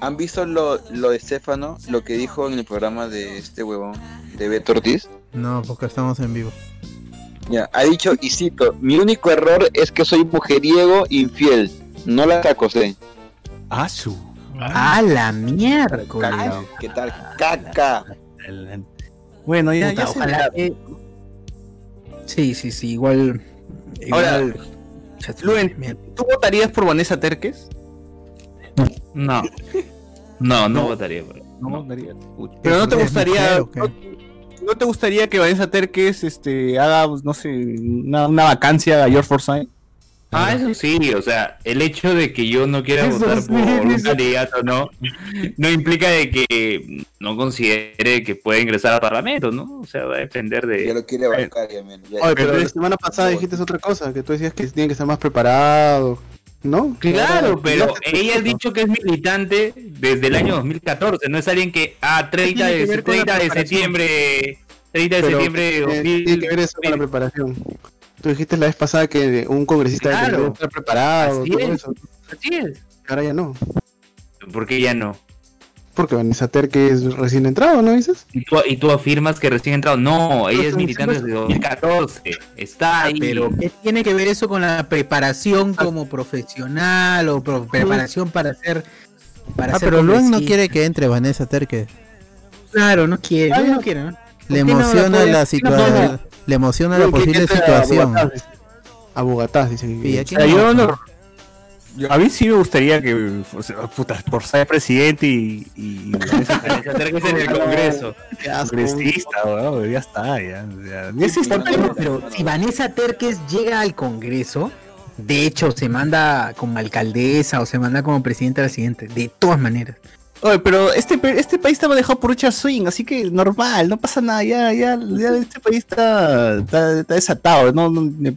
¿Han visto lo, lo de Stefano? Lo que dijo en el programa de este huevón, de Beto Ortiz. No, porque estamos en vivo. Ya, ha dicho, y cito, mi único error es que soy mujeriego infiel. No la acosé. Ah, su. ¡Ah, la mierda! Caca. ¿Qué tal? Caca. Bueno, ya, Puta, ya se ojalá verá. que- Sí, sí, sí, igual. Ahora, igual- Luen. ¿tú votarías por Vanessa Terques? No. No, no votaría por No, No. votarías. Pero no te ¿Es gustaría. No, no te gustaría que Vanessa Terques este, haga, pues, no sé, una, una vacancia a George Forsyth? Ah, eso sí, o sea, el hecho de que yo no quiera Eso votar sí, por un candidato no, no implica de que no considere que pueda ingresar al Parlamento, ¿no? O sea, va a depender Ya de... lo quiere bancar, ya. Ya- Oye, pero la semana pasada dijiste otra cosa, que tú decías que tienen que estar más preparados, ¿no? Claro, pero Ya ella ha dicho que es militante desde el año 2014, no es alguien que a 30 tiene que de, ver con la 30 de septiembre 30 de Pero, septiembre eh, tiene que ver eso con la preparación. Tú dijiste la vez pasada que un congresista Claro. debe estar preparado, Así todo es. eso. Así es. Ahora ya no. ¿Por qué ya no? Porque Vanessa Terque es recién entrado, ¿no dices? ¿Y tú, y tú afirmas que recién entrado. No, ella es militante desde 2014. Está ahí. Pero ¿qué tiene que ver eso con la preparación como profesional o pro- preparación para ser para Ah, ser pero Luen no quiere que entre Vanessa Terque. Claro, no quiere, Ah, no. no quiere, ¿no? Le ¿Por qué no emociona la situación. Le emociona la que- posible que entre a situación. Bogotá, dice. A que- mí sí me gustaría que, o sea, puta, por ser presidente y, y Vanessa Terques en el Congreso. Congresista, weón, ya está, ya. ya. Ya sí está Pero, pero si Vanessa Terques llega al Congreso, de hecho se manda como alcaldesa o se manda como presidenta de la siguiente, de todas maneras. Oye, pero este, pe- este país está manejado por Richard Swing, así que normal, no pasa nada, ya, ya, ya este país está, está, está desatado, no, no-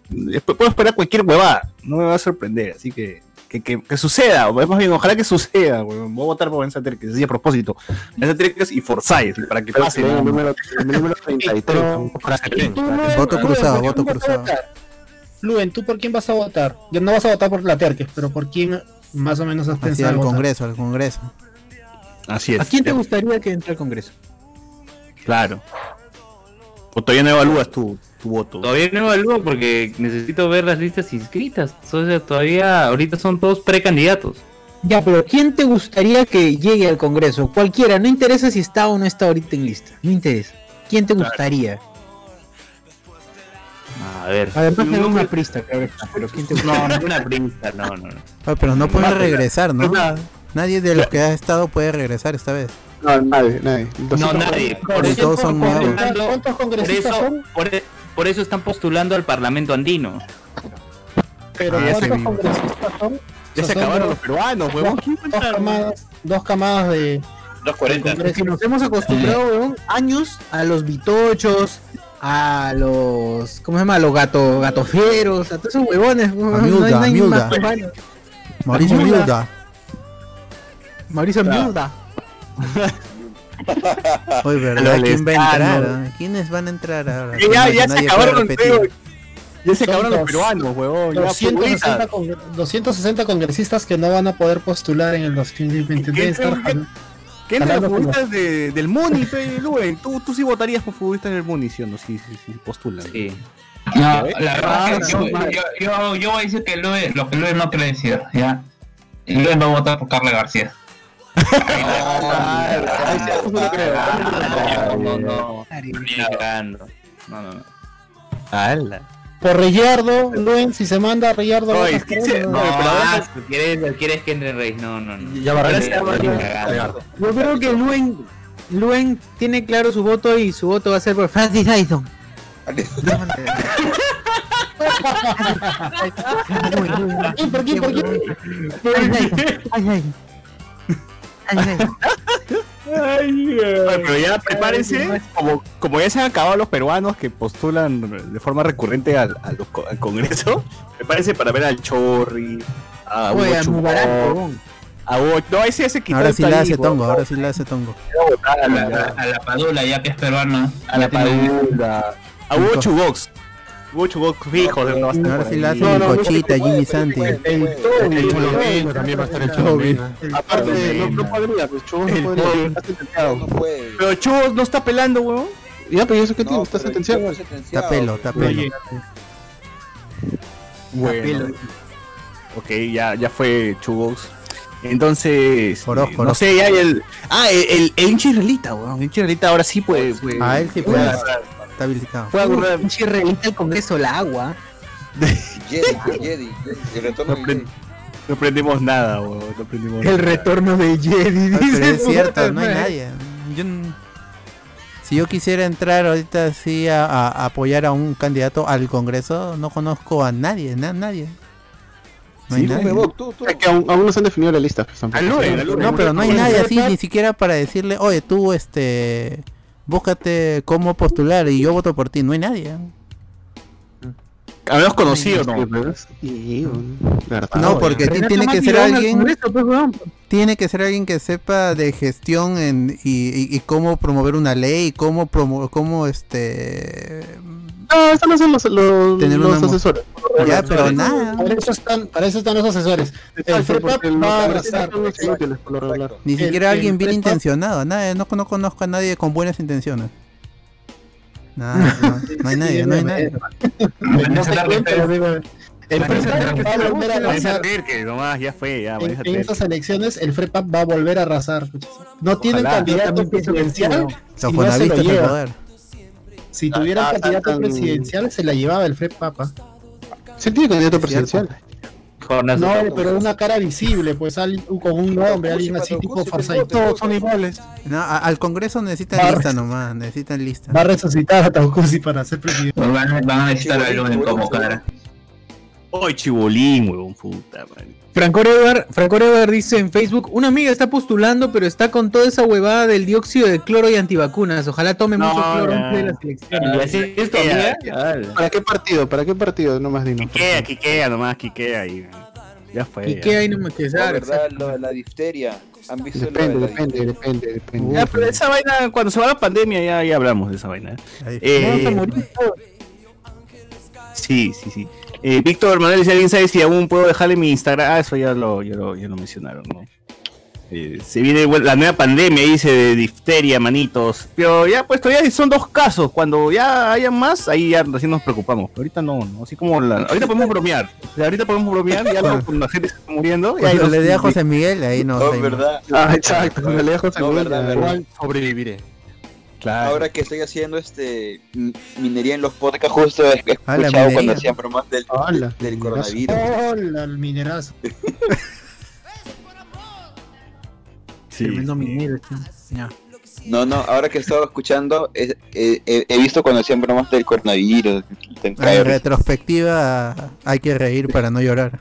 puedo esperar cualquier huevada, no me va a sorprender, así que que, que, que suceda, o más bien, ojalá que suceda, weón. voy a votar por Vanessa Terques, así a propósito, Vanessa Terques y Forsyth, para que Pero pase, el número, el número 33. ¿no? Para que ¿Y tú, Luen, Voto Luen, cruzado, ¿por voto cruzado. Luen, ¿tú por quién vas a votar? Ya no vas a votar por la Terques, pero por quién más o menos has pensado votar? Congreso, al Congreso. Así es. ¿A quién te gustaría que entre al Congreso? Claro. O todavía no evalúas tu, tu voto. Todavía no evalúo porque necesito ver las listas inscritas. Entonces todavía, ahorita son todos precandidatos. Ya, pero ¿quién te gustaría que llegue al Congreso? Cualquiera, no interesa si está o no está ahorita en lista, no interesa. ¿Quién te gustaría? A ver. Además de una prista, claro está, pero ¿quién te No, gustaría? no una prisa, no, no. no. Oye, pero no puede Mátela. regresar, ¿no? Nadie de los que ha estado puede regresar esta vez. No, nadie, nadie. No, nadie. Por Todos eso, son por- nuevos. ¿Cuántos por congresistas eso, son? por, por eso están postulando al Parlamento andino. Pero Ah, ¿cuántos congresistas son? Ya se son acabaron los peruanos, huevón. dos, dos camadas, dos camadas de del 240. Es que nos hemos acostumbrado, weón, años a los bitochos, a los. ¿Cómo se llama? A los gato, gatofieros, a todos esos huevones. weón, Miuda, no hay Miuda. más varios. Mauricio Miuda. Mauricio Miuda. Oye, ¿verdad? Pero ¿Quién va a Lescano. entrar? ah? ¿Quiénes van a entrar ahora? Ya, Que ya se acabaron. Ya se acabaron los peruanos, huevón. Ya, 260, futbolistas. con- 260 congresistas que no van a poder postular en el 2023. ¿Qué- estar qué- jal- ¿Qué entre los futbolistas de- del Muni, Luen? ¿Tú, tú sí votarías por futbolistas del Muni, ¿sí o no? Sí, sí, sí, postulan. Sí. No, la Ah, es que yo, yo, yo, yo voy a decir que Lue, lo que Lue no quiere decir, ¿ya? Lue va a votar por Carla García. No, no, no. No, no, no. Por Reyardo, Luen, si se manda a Reyardo, Oye, votas ¿qué por se- él, ¿o no, no? pero ahora Ah, ¿tú ¿quieres, quieres que entre Rey? No, no, no. Ya va a. Yo creo que Luen, Luen tiene claro su voto y su voto va a ser por Francis Dyson. ¿Por quién? ¿Por Oye, pero ya prepárense, como, como ya se han acabado los peruanos que postulan de forma recurrente al, al, al Congreso, prepárense para ver al Chorri, a Hugo Oye, a Hugo- No, ese ese quitó Ahora sí la hace tongo, ahora sí la hace tongo. A la, a la Padula, ya que es peruana. a la Padula, a Hugo Chugox. Chugox fijo, de no va a estar Ahora sí la ahí. hace mi cochita, Jimmy Santi. El El. Vino también va a estar el Vino. Aparte, no, no podría, pues Chubos no El podría. Toby. Está sentenciado. No puede. Pero Chugos no está pelando, weón. Ya, pero ¿y eso qué No, tiene? Está sentenciado. está pelo, está pelo. Bueno. Ok, ya, ya fue Chugox. Entonces, Orozco, eh, no sé, ya el. Ah, el, el, el hincha israelita, weón. El hincha israelita ahora sí puede. puede A él sí puede. puede agarrar- Está habilitado. Un chirrelita el Congreso, el agua. Jedi, Jedi, El retorno No, de aprendimos nada, weón. No aprendimos El nada. retorno de Jedi, dice. Pero es cierto, no hay nadie. Yo si yo quisiera entrar ahorita así a, apoyar a un candidato al Congreso, no conozco a nadie, na- nadie. No hay Sí, nadie. Memo, tú, tú. Es que aún, aún no se han definido la lista. pues. No, pero no hay nadie así, ni siquiera para decirle, oye, tú, este, búscate cómo postular y yo voto por ti. No hay nadie. Al menos conocido, ¿no? Verdad. No, porque tiene que ser alguien, pues, tiene que ser alguien que sepa de gestión en, y, y- y cómo promover una ley, cómo promo, cómo este No, estos no son los, los, Tener los asesores. ya, pero nada, Para eso están, para eso están los asesores. El FREPAP va a ni siquiera el alguien bien prepa- intencionado, nada, no, no conozco a nadie con buenas intenciones. Nada, no, no hay nadie, no hay nadie. No pero digo, el FREPAP va a volver a arrasar. creer que nomás ya fue, ya, vayas a En, estas elecciones el FREPAP va a volver a arrasar. No tienen candidato presidencial. Si no se lo lleva. Si tuvieran Ah, candidato tan- presidencial se la llevaba el FREPAP. ¿ah? Sí, tiene candidato presidencial. No, pero una cara visible, pues alguien- con un nombre, alguien así tipo Farsight. Todos son iguales. No, a- al Congreso necesitan lista nomás, necesitan lista. Va a resucitar a Taucusi para ser presidente. Van, a- van a necesitar a Luden como cara. Hoy chibolín, huevón, puta madre. Franco Edward, Franco Edward dice en Facebook, una amiga está postulando, pero está con toda esa huevada del dióxido de cloro y antivacunas. Ojalá tome No, mucho cloro antes de las elecciones. Y así es tu amiga. Ala. ¿Para qué partido? ¿Para qué partido? No más dinos. Quiquea, quiquea nomás, quiquea ahí. Ya fue. ¿Y ya. qué hay nomás que La saber? verdad, lo de la difteria. ¿Han visto Depende, lo de la depende, depende, depende. Ya, pero esa vaina, cuando se va la pandemia, ya, ya hablamos de esa vaina. ¿eh? Ahí. Eh, Vamos a morir todos. Sí, sí, sí. Eh, Víctor Manuel, si alguien sabe si aún puedo dejarle mi Instagram. Ah, eso ya lo, ya lo, ya lo mencionaron, ¿no? Eh, se viene bueno, la nueva pandemia, dice, de difteria, manitos. Pero ya, pues todavía son dos casos. Cuando ya haya más, ahí ya recién nos preocupamos. Pero ahorita no, ¿no? Así como la... ahorita podemos bromear. O sea, ahorita podemos bromear, ya cuando la gente se está muriendo. Dos- le dé a José Miguel, ahí no. No, ahí no. verdad. Ah, exacto. Le dejo No, verdad, verdad. Igual sobreviviré. Claro. Ahora que estoy haciendo este minería en los podcasts, justo he escuchado cuando hacían bromas del, Hola, del coronavirus. Hola, el minerazo. Sí, Tremendo sí. minero. Ya. No, no, ahora que he estado escuchando, he, he- he- he visto cuando hacían bromas del coronavirus. Ah, En retrospectiva hay que reír para no llorar.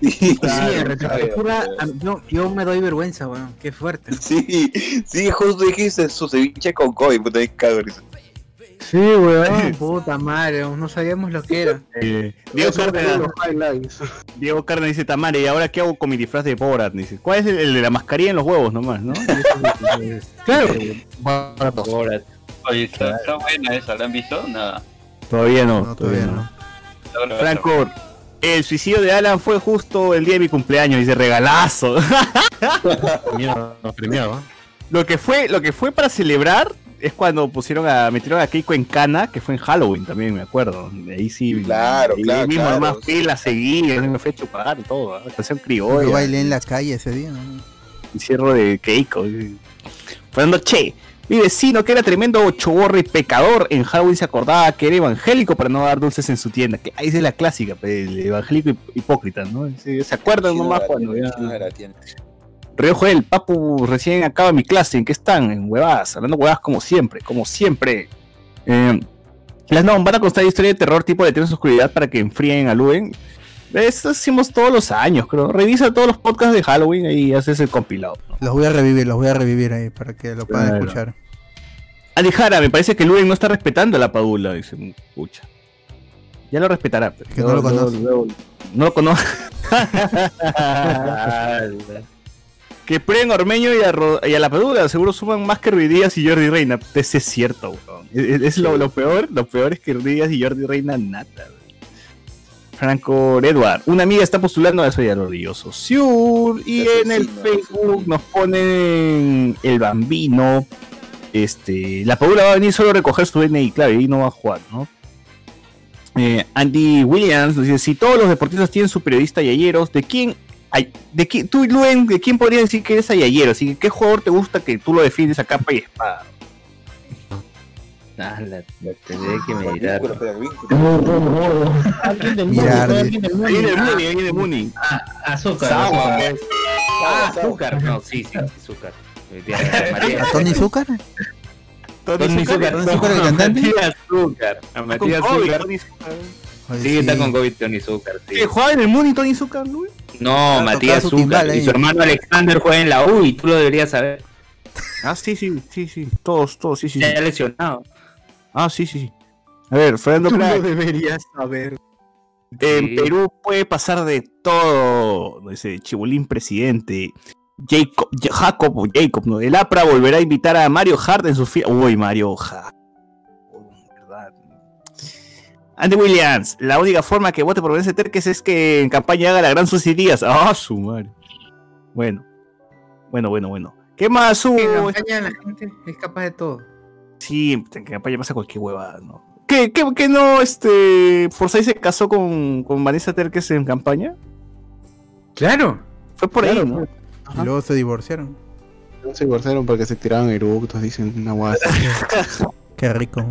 Sí, Sí, en retrospectiva, a- yo, yo me doy vergüenza, weón. Qué fuerte. Sí, sí, justo dijiste su ceviche con COVID, puta de cago. Sí, weón. Puta madre, no sabíamos lo que era. Eh, Diego Cárdenas. Diego Cárdenas dice Tamare, ¿y ahora qué hago con mi disfraz de Borat? Dice, ¿cuál es el, el de la mascarilla en los huevos nomás, no? Claro. Ahora, Oye, está, está buena esa, ¿la han visto? Nada. Todavía no, No, todavía todavía no. no. Franco, el suicidio de Alan fue justo el día de mi cumpleaños, dice regalazo. Premiado, premiado. lo que fue, lo que fue para celebrar es cuando pusieron a, metieron a Keiko en cana, que fue en Halloween también, me acuerdo. Ahí sí, Claro, ahí claro, mismo claro, nomás sí. la seguí, me fue a chupar todo, ¿ah? canción Yo criolla. bailé en la calle ese día. ¿no? encierro de Keiko. Fernando Che, mi vecino que era tremendo choborro y pecador, en Halloween se acordaba que era evangélico para no dar dulces en su tienda. Que ahí es la clásica, el evangélico hip- hipócrita, ¿no? ¿Se acuerdan nomás cuando ya... Río Joel, Papu, recién acaba mi clase, ¿en qué están? En huevadas, hablando huevadas como siempre, como siempre. Eh, las no, van a constar historia de terror tipo de en Oscuridad para que enfríen a Luen. Eso hacemos todos los años, creo. Revisa todos los podcasts de Halloween y haces el compilado. ¿no? Los voy a revivir, los voy a revivir ahí para que lo puedan Claro. escuchar. Ali Jara, me parece que Luen no está respetando a la Padula, dice. Pucha. Ya lo respetará. pero Que no lo conoce. No lo conoce. que prueben a Ormeño y a, y a la Padula, seguro suman más que Ruiz Díaz y Jordi Reina. Ese es cierto, weón. Es, lo, lo peor, lo peor es que Ruiz Díaz y Jordi Reina nada. Franco Edward, una amiga está postulando, eso ya lo digo, Sociur, y en el Facebook nos ponen el bambino. Este, la Padula va a venir solo a recoger su DNI, claro, y no va a jugar, ¿no? Eh, Andy Williams nos dice, si todos los deportistas tienen su periodista yayeros, ¿de quién, ay- de quién tú, Luen, de quién podrías decir que eres ayayero? Así que, ¿qué jugador te gusta que tú lo defiendes a capa y espada? Ah, la, la tendré que. Alguien del alguien del. Muni, Muni. Ah, azúcar. Ah, azúcar. No, sí, sí, azúcar. Eh, ¿A Tony Zúcar? Tony Zúcar. Tony Zúcar, el cantante. Matías Azúcar. A Matías Zúcar. Sí, está con COVID Tony Azúcar. sí. ¿Que juega en el Muni Tony Zúcar, Luen? No, Ah, Matías ahí. Y su hermano Alexander juega en la U y tú lo deberías saber. Ah, sí, sí, sí, sí. Todos, todos, sí, sí. sí. Se ha lesionado. Ah, sí, sí, sí. A ver, Fernando Tú lo Crack. deberías saber. En Perú puede pasar de todo, dice Chibolín presidente. Jacob, Jacob Jacob, ¿no? El APRA volverá a invitar a Mario Hart en su fiesta. Uy, Mario Hart. verdad. Andy Williams, la única forma que vote por Vence Terques es que en campaña haga la gran Susi Díaz. Ah, su madre. Bueno, bueno, bueno, bueno. ¿Qué más hubo? En campaña la gente es capaz de todo. Sí, en campaña pasa cualquier huevada, ¿no? ¿Qué, qué, qué no, este, Forsyth se casó con, con Vanessa Terques en campaña? Claro. Fue por ahí, ¿no? Y luego se divorciaron. No se divorciaron porque se tiraban eructos, dicen una guasa. Qué rico.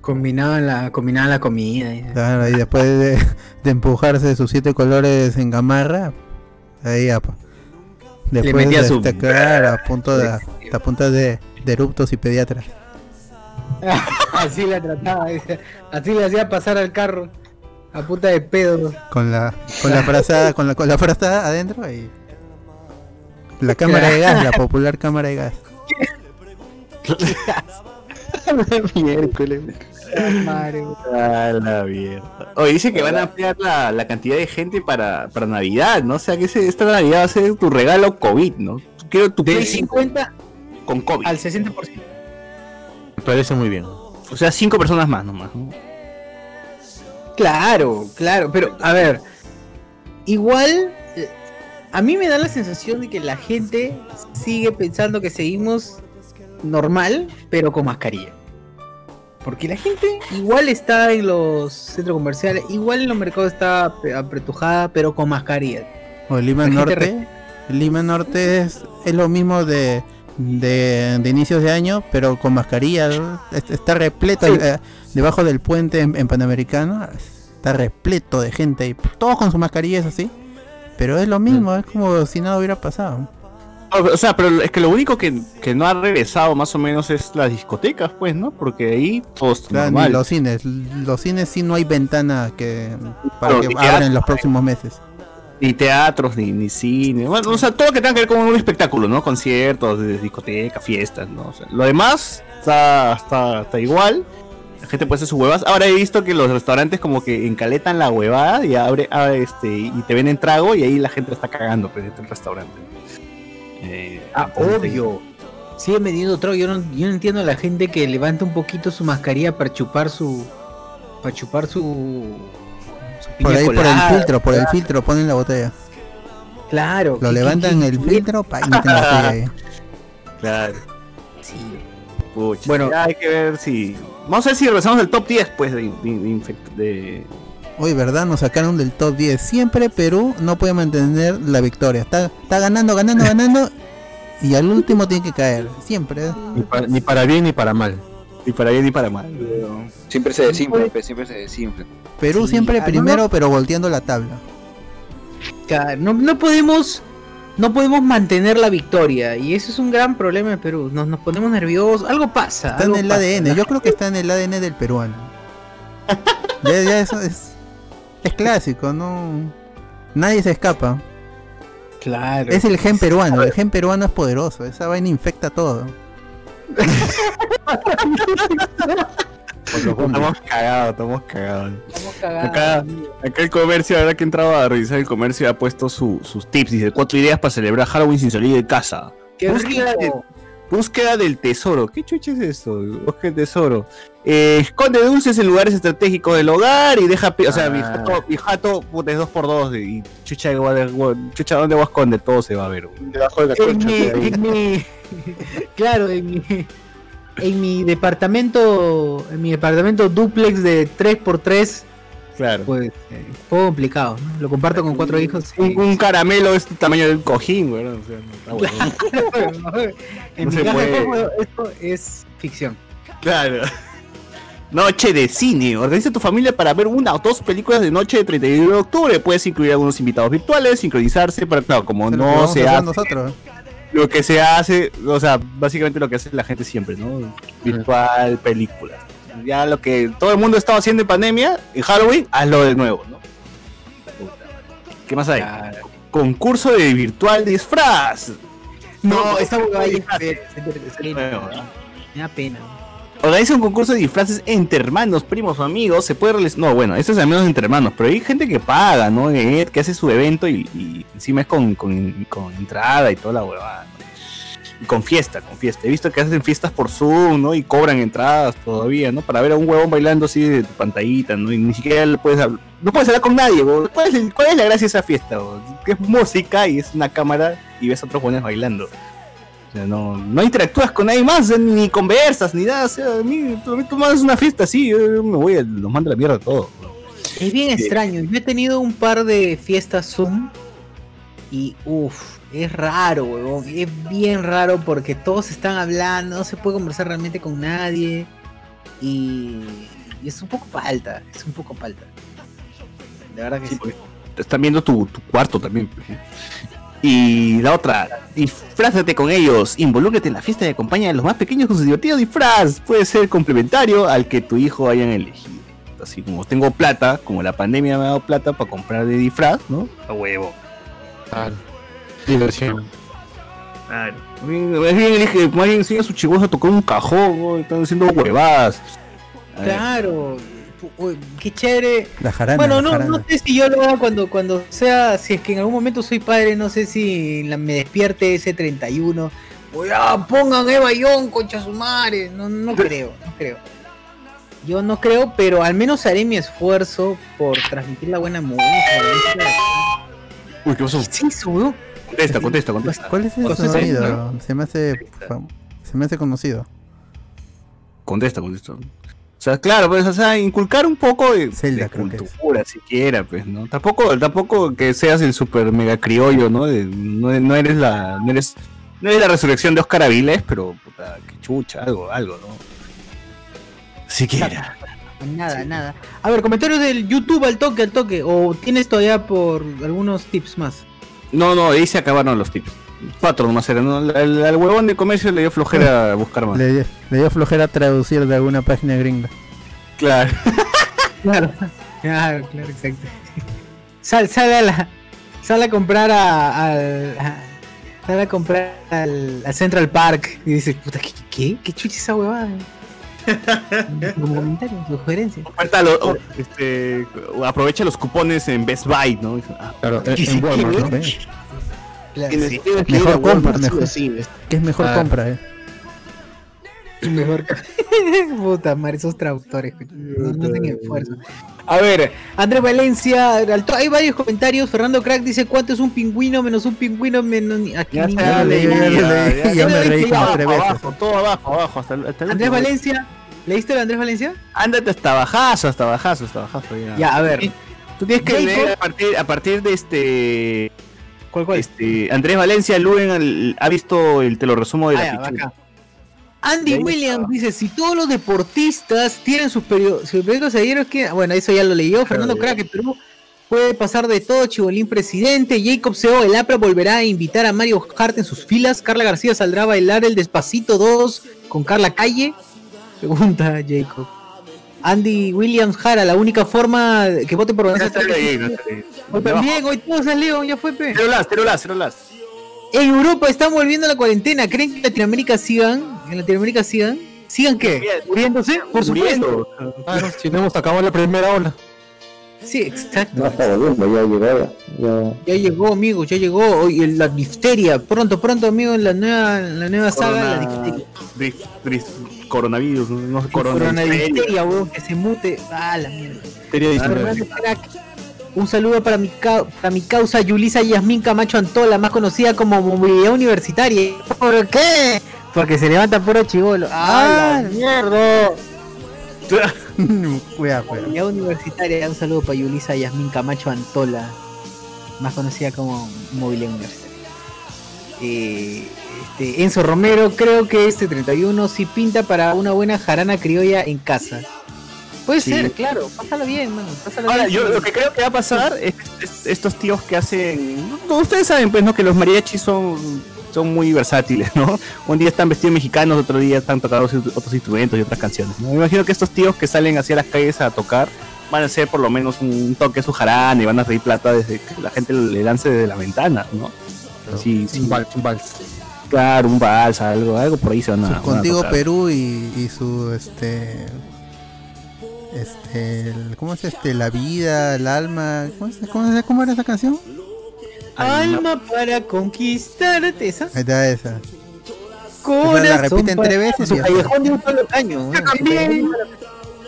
Combinaban la, combinaban la comida. y- Claro, y después de, de empujarse sus siete colores en gamarra, ahí ya, pa. Después metía de su- claro, a punto de, a punto de, de eruptos y pediatras. Así la trataba, así le hacía pasar al carro a puta de pedo. Con la, con la frazada, con la, con la frazada adentro y la cámara de gas, la popular cámara de gas. Miércoles. A la mierda. Oye, dice que van a ampliar la, la cantidad de gente para, para Navidad, ¿no? O sea, que ese- esta Navidad va a ser tu regalo COVID, ¿no? Quiero tu 5 50 con COVID. al 60%. Me parece muy bien. O sea, cinco personas más nomás. ¿no? Claro, claro, pero a ver, igual eh, a mí me da la sensación de que la gente sigue pensando que seguimos normal, pero con mascarilla. Porque la gente igual está en los centros comerciales, igual en los mercados está ap- apretujada, pero con mascarilla. O Lima La gente Norte. Lima Norte es, es lo mismo de, de, de inicios de año, pero con mascarilla. Está repleto Sí. eh, debajo del puente en, en Panamericano. Está repleto de gente y todos con sus mascarillas así. Pero es lo mismo, es como si nada hubiera pasado. O sea, pero es que lo único que, que no ha regresado más o menos es las discotecas, pues, ¿no? Porque ahí todo está Claro, normal. los cines, los cines sí no hay ventana que para que abran en los próximos meses. Ni teatros, ni, ni cine. Bueno, o sea, todo lo que tenga que ver con un espectáculo, ¿no? Conciertos, de- discoteca, fiestas, ¿no? O sea, lo demás está, está, está igual. La gente puede hacer sus huevas. Ahora he visto que los restaurantes como que encaletan la huevada y abre, abre, este y te venden trago y ahí la gente está cagando pues, del restaurante. Eh, Ah, obvio. Siguen vendiendo trago. Yo no, yo no entiendo a la gente que levanta un poquito su mascarilla para chupar su. Para chupar su. Por ahí por el filtro, por el filtro ponen la botella. Claro. Lo levantan el filtro pa, y meten la botella ahí. Claro. Sí. Pucha, Bueno. ya hay que ver si. Vamos a ver si regresamos del top 10 pues de, de, Hoy, ¿verdad? Nos sacaron del top 10. Siempre Perú no puede mantener la victoria. Está, está ganando, ganando, ganando. Y al último tiene que caer. Siempre. Ni para, ni para bien ni para mal. Ni para bien ni para mal. Siempre se desinfla, pe, siempre se desinfla. Perú Sí, siempre ah, primero, no. pero volteando la tabla. No, no podemos. No podemos mantener la victoria. Y eso es un gran problema en Perú. Nos, nos ponemos nerviosos. Algo pasa. Está en el pasa. ADN. Yo creo que está en el ADN del peruano. Ya, ya eso es, es clásico, no. Nadie se escapa. Claro. Es el gen peruano. El gen peruano es poderoso. Esa vaina infecta todo. Estamos cagados, estamos cagados. Estamos cagados. Acá, acá el comercio, ahora que entraba a revisar el comercio, ha puesto su- sus tips. Dice: cuatro ideas para celebrar Halloween sin salir de casa. Qué Búsqueda, de- rico. búsqueda del tesoro. ¿Qué chucha es esto? Búsqueda del tesoro. Eh, esconde dulces en lugares estratégicos del hogar y deja. O sea, mi Ah. jato, mi jato puta, es dos por dos. Y chucha, chucha, ¿dónde voy a esconder? Todo se va a ver. Debajo de la colcha. claro, en mi, en mi departamento, en mi departamento duplex de 3x3, Claro. pues, eh, un poco complicado, ¿no? Lo comparto con cuatro hijos. Un, un caramelo es el tamaño del cojín, güey. O sea, no está bueno. en No mi se caso, puede. esto, es ficción. Claro. Noche de cine. Organiza tu familia para ver una o dos películas de noche de 31 de octubre. Puedes incluir algunos invitados virtuales, sincronizarse, pero claro, como no se hace nosotros. Lo que se hace, o sea, básicamente lo que hace la gente siempre, ¿no? Virtual, películas. Ya lo que todo el mundo estaba haciendo en pandemia, en Halloween, hazlo de nuevo, ¿no? ¿Qué más hay? Concurso de virtual disfraz. No, esta huevada. Me da pena. organiza un concurso de disfraces entre hermanos, primos o amigos. Se puede realizar. No, bueno, eso es al menos entre hermanos, pero hay gente que paga, ¿no? Que hace su evento y, y encima es con, con- con entrada y toda la huevada. ¿no? Y con fiesta, con fiesta. He visto que hacen fiestas por Zoom, ¿no? Y cobran entradas todavía, ¿no? Para ver a un huevón bailando así de tu pantallita, ¿no? Y ni siquiera le puedes hablar. No puedes hablar con nadie. ¿Cuál es, cuál es la gracia de esa fiesta, huevón? Que es música y es una cámara y ves a otros jóvenes bailando. O sea, no, no interactúas con nadie más, ni conversas, ni nada. O sea, a mí, tú, mandas una fiesta así, yo me voy, a- los mando a la mierda todo. Es bien extraño. Yo he tenido un par de fiestas Zoom y uff, es raro, huevón. Es bien raro porque todos están hablando, no se puede conversar realmente con nadie y, y es un poco palta, es un poco palta. De verdad que sí. Te están viendo tu, tu cuarto también. pues. Y la otra, disfrázate con ellos, involúcrate en la fiesta y acompaña a los más pequeños con su divertido disfraz. Puede ser complementario al que tu hijo hayan elegido. Así como tengo plata, como la pandemia me ha dado plata para comprar de disfraz, ¿no? A huevo. Diversión. Claro. Más bien, más bien elige, más bien enseña a sus chicos a tocar un cajón, ¿no? están haciendo huevadas. A. Claro, uy, qué chévere. La jarana. bueno, la no, jarana. no sé si yo lo haga cuando, cuando sea, si es que en algún momento soy padre, no sé si la- me despierte ese 31. Oye, ah, pongan Eva Young, concha su madre. No, no creo, no creo. Yo no creo, pero al menos haré mi esfuerzo por transmitir la buena música. Uy, ¿qué pasó? ¿Qué es eso, weón? Contesta, contesta, contesta. ¿Cuál es el Contesta, sonido? Se me hace. Se me hace conocido. Contesta, contesta. O sea, claro, pues, o sea, inculcar un poco de, Zelda, de cultura, siquiera, pues, ¿no? Tampoco, tampoco que seas el super mega criollo, ¿no? De- no, no eres la, no eres, no eres la resurrección de Oscar Avilés, pero puta, que chucha, algo, algo, ¿no? Siquiera. Nada, nada. A ver, comentarios del YouTube al toque, al toque. ¿O tienes todavía por algunos tips más? No, no, ahí se acabaron los tips. Cuatro nomás eran, ¿no? Huevón de comercio le dio flojera buscar más. Le, le dio flojera traducir de alguna página gringa. Claro. Claro, claro, claro, exacto. Sal, sal a la. Sal a comprar a. al- a- sal a comprar al, a Central Park y dices, puta, ¿qué? ¿Qué, ¿Qué chucha esa huevada? Como comentario, sugerencia. Oferta lo- o- este, aprovecha los cupones en Best Buy, ¿no? Ah, Claro, en, ¿qué- en qué- Walmart, qué- ¿no? Claro, sí. que Mejor compra, sí sí, ¿ves? ¿Qué es mejor Ah. compra, eh? Mejor Puta madre, esos traductores, no, no hacen esfuerzo. A ver, Andrés Valencia, hay varios comentarios. Fernando Crack dice: ¿Cuánto es un pingüino menos un pingüino menos. ni- Aquí Ya ni- se Ya ha leí, leído, ya ya, leí, ya, ya me reí como abajo, tres veces. abajo, todo abajo, abajo, hasta, el- hasta el Andrés. Valencia, ¿leíste el Andrés Valencia? Ándate hasta bajazo, hasta bajazo, hasta bajazo. Ya, Ya, a ver. Tú tienes que leer a partir, a partir de este. ¿Cuál, cuál? Este, Andrés Valencia, Luen al- ha visto el te lo resumo de Ah, la acá. Andy Williams dice, si todos los deportistas tienen sus periodos, sus periódicos seguidores, que bueno, eso ya lo leyó, Fernando en Perú puede pasar de todo, Chibolín presidente, Jacob Seo, el APRA volverá a invitar a Mario Hart en sus filas, Carla García saldrá a bailar el Despacito 2 con Carla Calle, pregunta Jacob. Andy Williams Jara, la única forma que vote por Vanessa. Hoy también, hoy todos salieron, ya fue pe. Cero las, cero las, cero las. En Europa están volviendo a la cuarentena. ¿Creen que Latinoamérica sigan? ¿En Latinoamérica sigan? ¿Sigan qué? ¿Muriéndose? Por supuesto. Claro, si no hemos acabado la primera ola. Sí, exacto. No está volviendo, ya llegó ya. Ya llegó, amigos, ya llegó. Hoy la difteria. Pronto, pronto, amigos, la nueva, la nueva saga, la Corona- difteria. dif- dif- coronavirus, no, no corona. Corona difteria, weón, que se mute. Ah, la mierda. Sería Fernando 19. Crack. Un saludo para mi, para mi causa Yulisa Yasmín Camacho Antola, más conocida como movilidad universitaria. ¿Por qué? Porque se levanta puro chivolo. ¡Ah, la mierda! cuidado, cuidado. Universitaria, un saludo para Yulisa Yasmín Camacho Antola, más conocida como movilidad universitaria. Eh, este, Enzo Romero, creo que este 31 sí pinta para una buena jarana criolla en casa. Puede Sí. ser, claro, pásalo bien, mano. Pásalo Ahora, bien. yo lo que creo que va a pasar es, es- estos tíos que hacen. ustedes saben, pues, ¿no? Que los mariachis son, son muy versátiles, ¿no? Un día están vestidos mexicanos, otro día están tocando otros instrumentos y otras canciones. ¿no? Me imagino que estos tíos que salen hacia las calles a tocar van a hacer por lo menos un toque su jarana y van a reír plata desde que la gente le lance desde la ventana, ¿no? Sí, sí. Un vals, un vals. Claro, un vals, algo, algo por ahí se van a. van a Contigo tocar. Perú y, y su este este el- ¿cómo es este? La vida, el alma, ¿cómo, es- cómo, es- cómo era esa canción? Alma para conquistarte. Esa. Ahí está esa. Corazón la repiten tres veces Su y ya está. callejón de un solo caño. Yo también.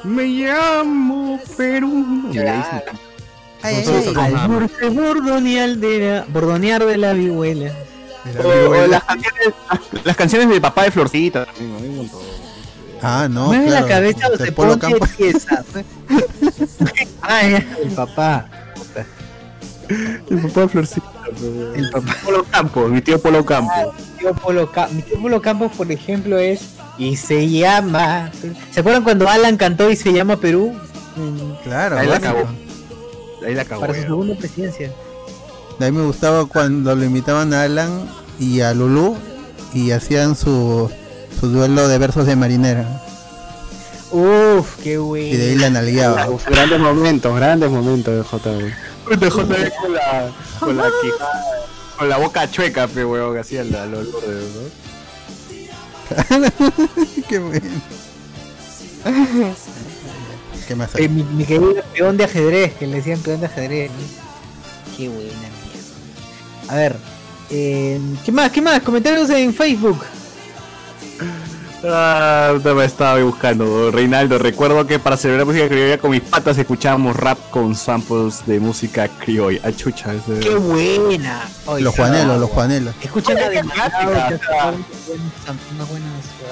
Me llamo Perú. Ay, ay, Al bordonear de la, bordonear de la vihuela. ay. O- o las, canciones, las canciones de papá de Florcita. Ah, no. Mueve claro, la cabeza o de se Polo pone tiesa. Ay, el papá. El papá de Florcita. El papá. Polo Campos, mi tío Polo Campos. Mi tío Polo, Ca- mi tío Polo Campos, por ejemplo, es. Y se llama. ¿Se acuerdan cuando Alan cantó y se llama Perú? Mm, Claro, Ahí la acabó. Ahí la cagó. Para su segunda presidencia. De ahí me gustaba cuando lo invitaban a Alan y a Lulu y hacían su, su duelo de versos de marinera. Uf, qué Y de ahí bueno. la. Uf, grandes momentos, grandes momentos de JB. JB con la, con la quijada, con la boca chueca, pe weón, así al al olor ¿no? Qué bueno. ¿Qué más Eh, hay? mi, mi querido peón de ajedrez, que le decían peón de ajedrez. ¿no? Qué buena mierda. A ver, eh, ¿qué más? ¿Qué más? Comentarios en Facebook. Ah, no me estaba buscando, Reinaldo. Recuerdo que para celebrar música criolla con mis patas escuchábamos rap con samples de música criolla. Ah, chucha, ese- Qué buena. Los. Juanelos, los Juanelos. Escuchen la de.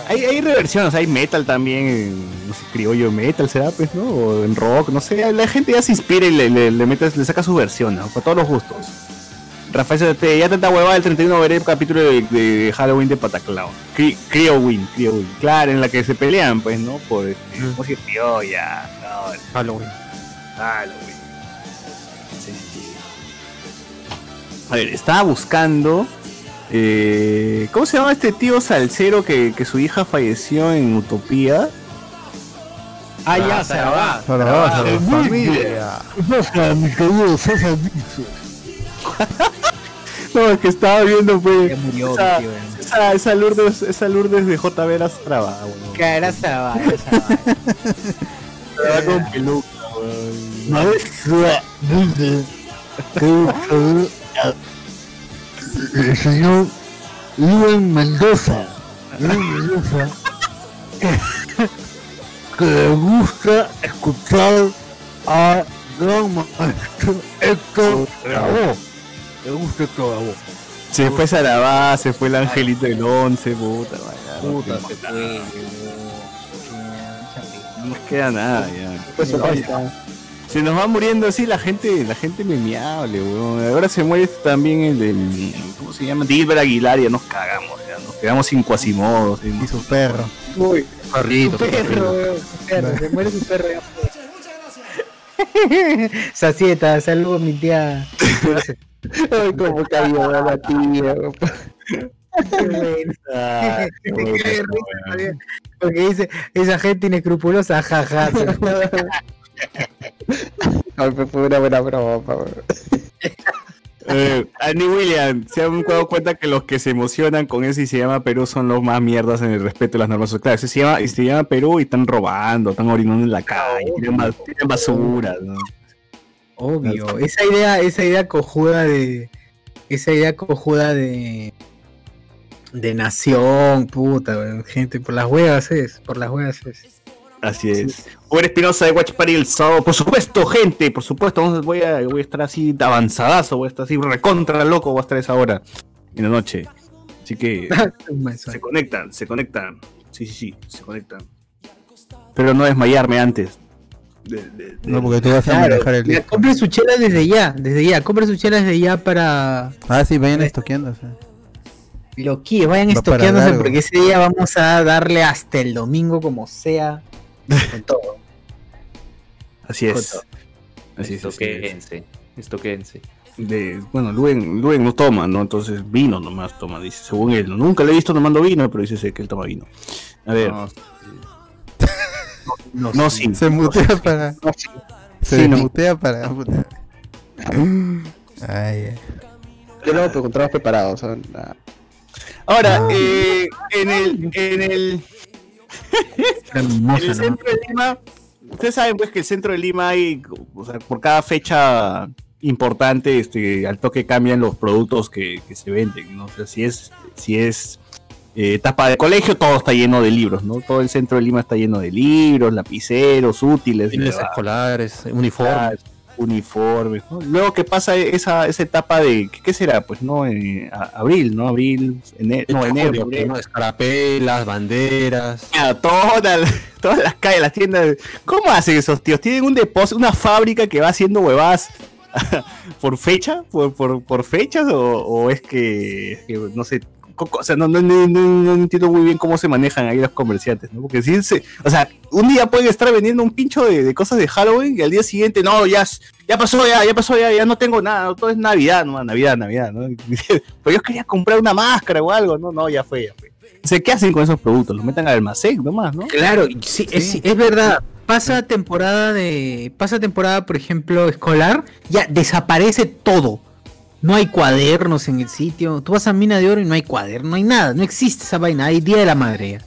Hay, hay reversiones, hay metal también, en, no sé, criollo metal será, pues, ¿no? O en rock, no sé. La gente ya se inspira y le, le, le mete- le saca su versión, ¿no? Para todos los gustos. Rafael ya tanta huevada el 31 veré el capítulo de, de Halloween de Pataclao. Cri- Criowin, Criowin. Claro, en la que se pelean, pues, ¿no? Por este, música criolla. no, Halloween. Halloween. Sí, sí, sí. A ver, estaba buscando. eh, ¿Cómo se llama este tío salsero que, que su hija falleció en Utopía? Ah, ya, se va. Solo va, solo va. No, es que estaba viendo, pues. Ya murió, esa, tío, esa, esa Lourdes, esa Lourdes de JB era traba, weón. Que era se va, era se va. Traba con peluca, weón. El señor Luen Mendoza, Luen Mendoza, que le gusta escuchar a gran maestro Héctor Lavoe. Le gusta Héctor Lavoe. Se fue Sarabá, se fue el angelito del 11, puta, vaya. Puta, no, se fue. No queda nada ya. Pues. Se nos va muriendo así la gente, la gente memeable, weón. Ahora se muere también el, ¿cómo se llama? Dilber Aguilar ya nos cagamos, ya nos quedamos sin Quasimodo. Y su perro. Uy, Perrito, su perro, weón, su perro, se muere su perro. ya. Sacieta, saludos mi tía. Ay, cómo cayó la tía. Qué. Ah, risa. Porque dice, esa gente inescrupulosa, jaja. Ay, pues fue una buena broma. Eh, Andy William, se han dado cuenta que los que se emocionan con eso y se llama Perú son los más mierdas en el respeto a las normas sociales. Se llama, se llama Perú y están robando, están orinando en la calle, tienen, ba- tienen basura. ¿no? Obvio, esa idea, esa idea cojuda de. Esa idea cojuda de. De nación, puta, gente, por las huevas es, por las huevas es. Así es. Uber Espinosa de Watch Party el sábado. Por supuesto, gente, por supuesto. Voy a, voy a estar así avanzadazo, voy a estar así recontra loco, voy a estar esa hora en la noche. Así que se conectan, se conectan. Sí, sí, sí, se conectan. Pero no desmayarme antes. De- de- de- No, porque tú vas a Claro, manejar el mira, disco. compre su chela desde ya, desde ya, compre su chela desde ya para Ah, sí, vayan estoqueándose. lo que vayan Va estoqueándose porque ese día vamos a darle hasta el domingo como sea con todo. Así es. Así es. así es. Estoquéense, estoquéense. De, bueno, Luen, Luen no toma, ¿no? Entonces vino nomás toma, dice, según él. Nunca le he visto tomando vino, pero dice que él toma vino. A ver. No, No, sí. Se mutea para. Se Sí, no. mutea para. Ay, ay. Yo lo encontramos preparados. ¿sabes? Ah, Ahora, eh, en el, en el, en el centro de Lima, ustedes saben pues que el centro de Lima hay, o sea, por cada fecha importante, este, al toque cambian los productos que, que se venden, ¿no? O sea, si es, si es eh, etapa de colegio, todo está lleno de libros, ¿no? Todo el centro de Lima está lleno de libros, lapiceros, útiles, Útiles escolares, uniformes. uniformes, ¿no? Luego que pasa esa, esa etapa de, ¿qué, qué será? Pues, ¿no? Eh, abril, ¿no? Abril, enero, no, enero. Escarapelas, banderas. Todas, todas las calles, las tiendas. ¿Cómo hacen esos tíos? ¿Tienen un depósito, una fábrica que va haciendo huevadas por fecha? ¿Por, por, por fechas? O, o es que, que no sé? O sea, no, no, no- no- entiendo muy bien cómo se manejan ahí los comerciantes, ¿no? Porque si se, o sea, un día pueden estar vendiendo un pincho de, de cosas de Halloween y al día siguiente, no, ya, ya pasó, ya, ya pasó, ya, ya no tengo nada, todo es Navidad, no, Navidad, Navidad, ¿no? Pero yo quería comprar una máscara o algo, no, no, ya fue, ya fue. O sea, ¿qué hacen con esos productos? Los meten al almacén nomás, ¿no? Claro, sí, Es, es verdad. Pasa temporada de. Pasa temporada, por ejemplo, escolar, ya desaparece todo. No hay cuadernos en el sitio. Tú vas a Mina de Oro y no hay cuaderno, no hay nada, no existe esa vaina. Hay Día de la Madre ya.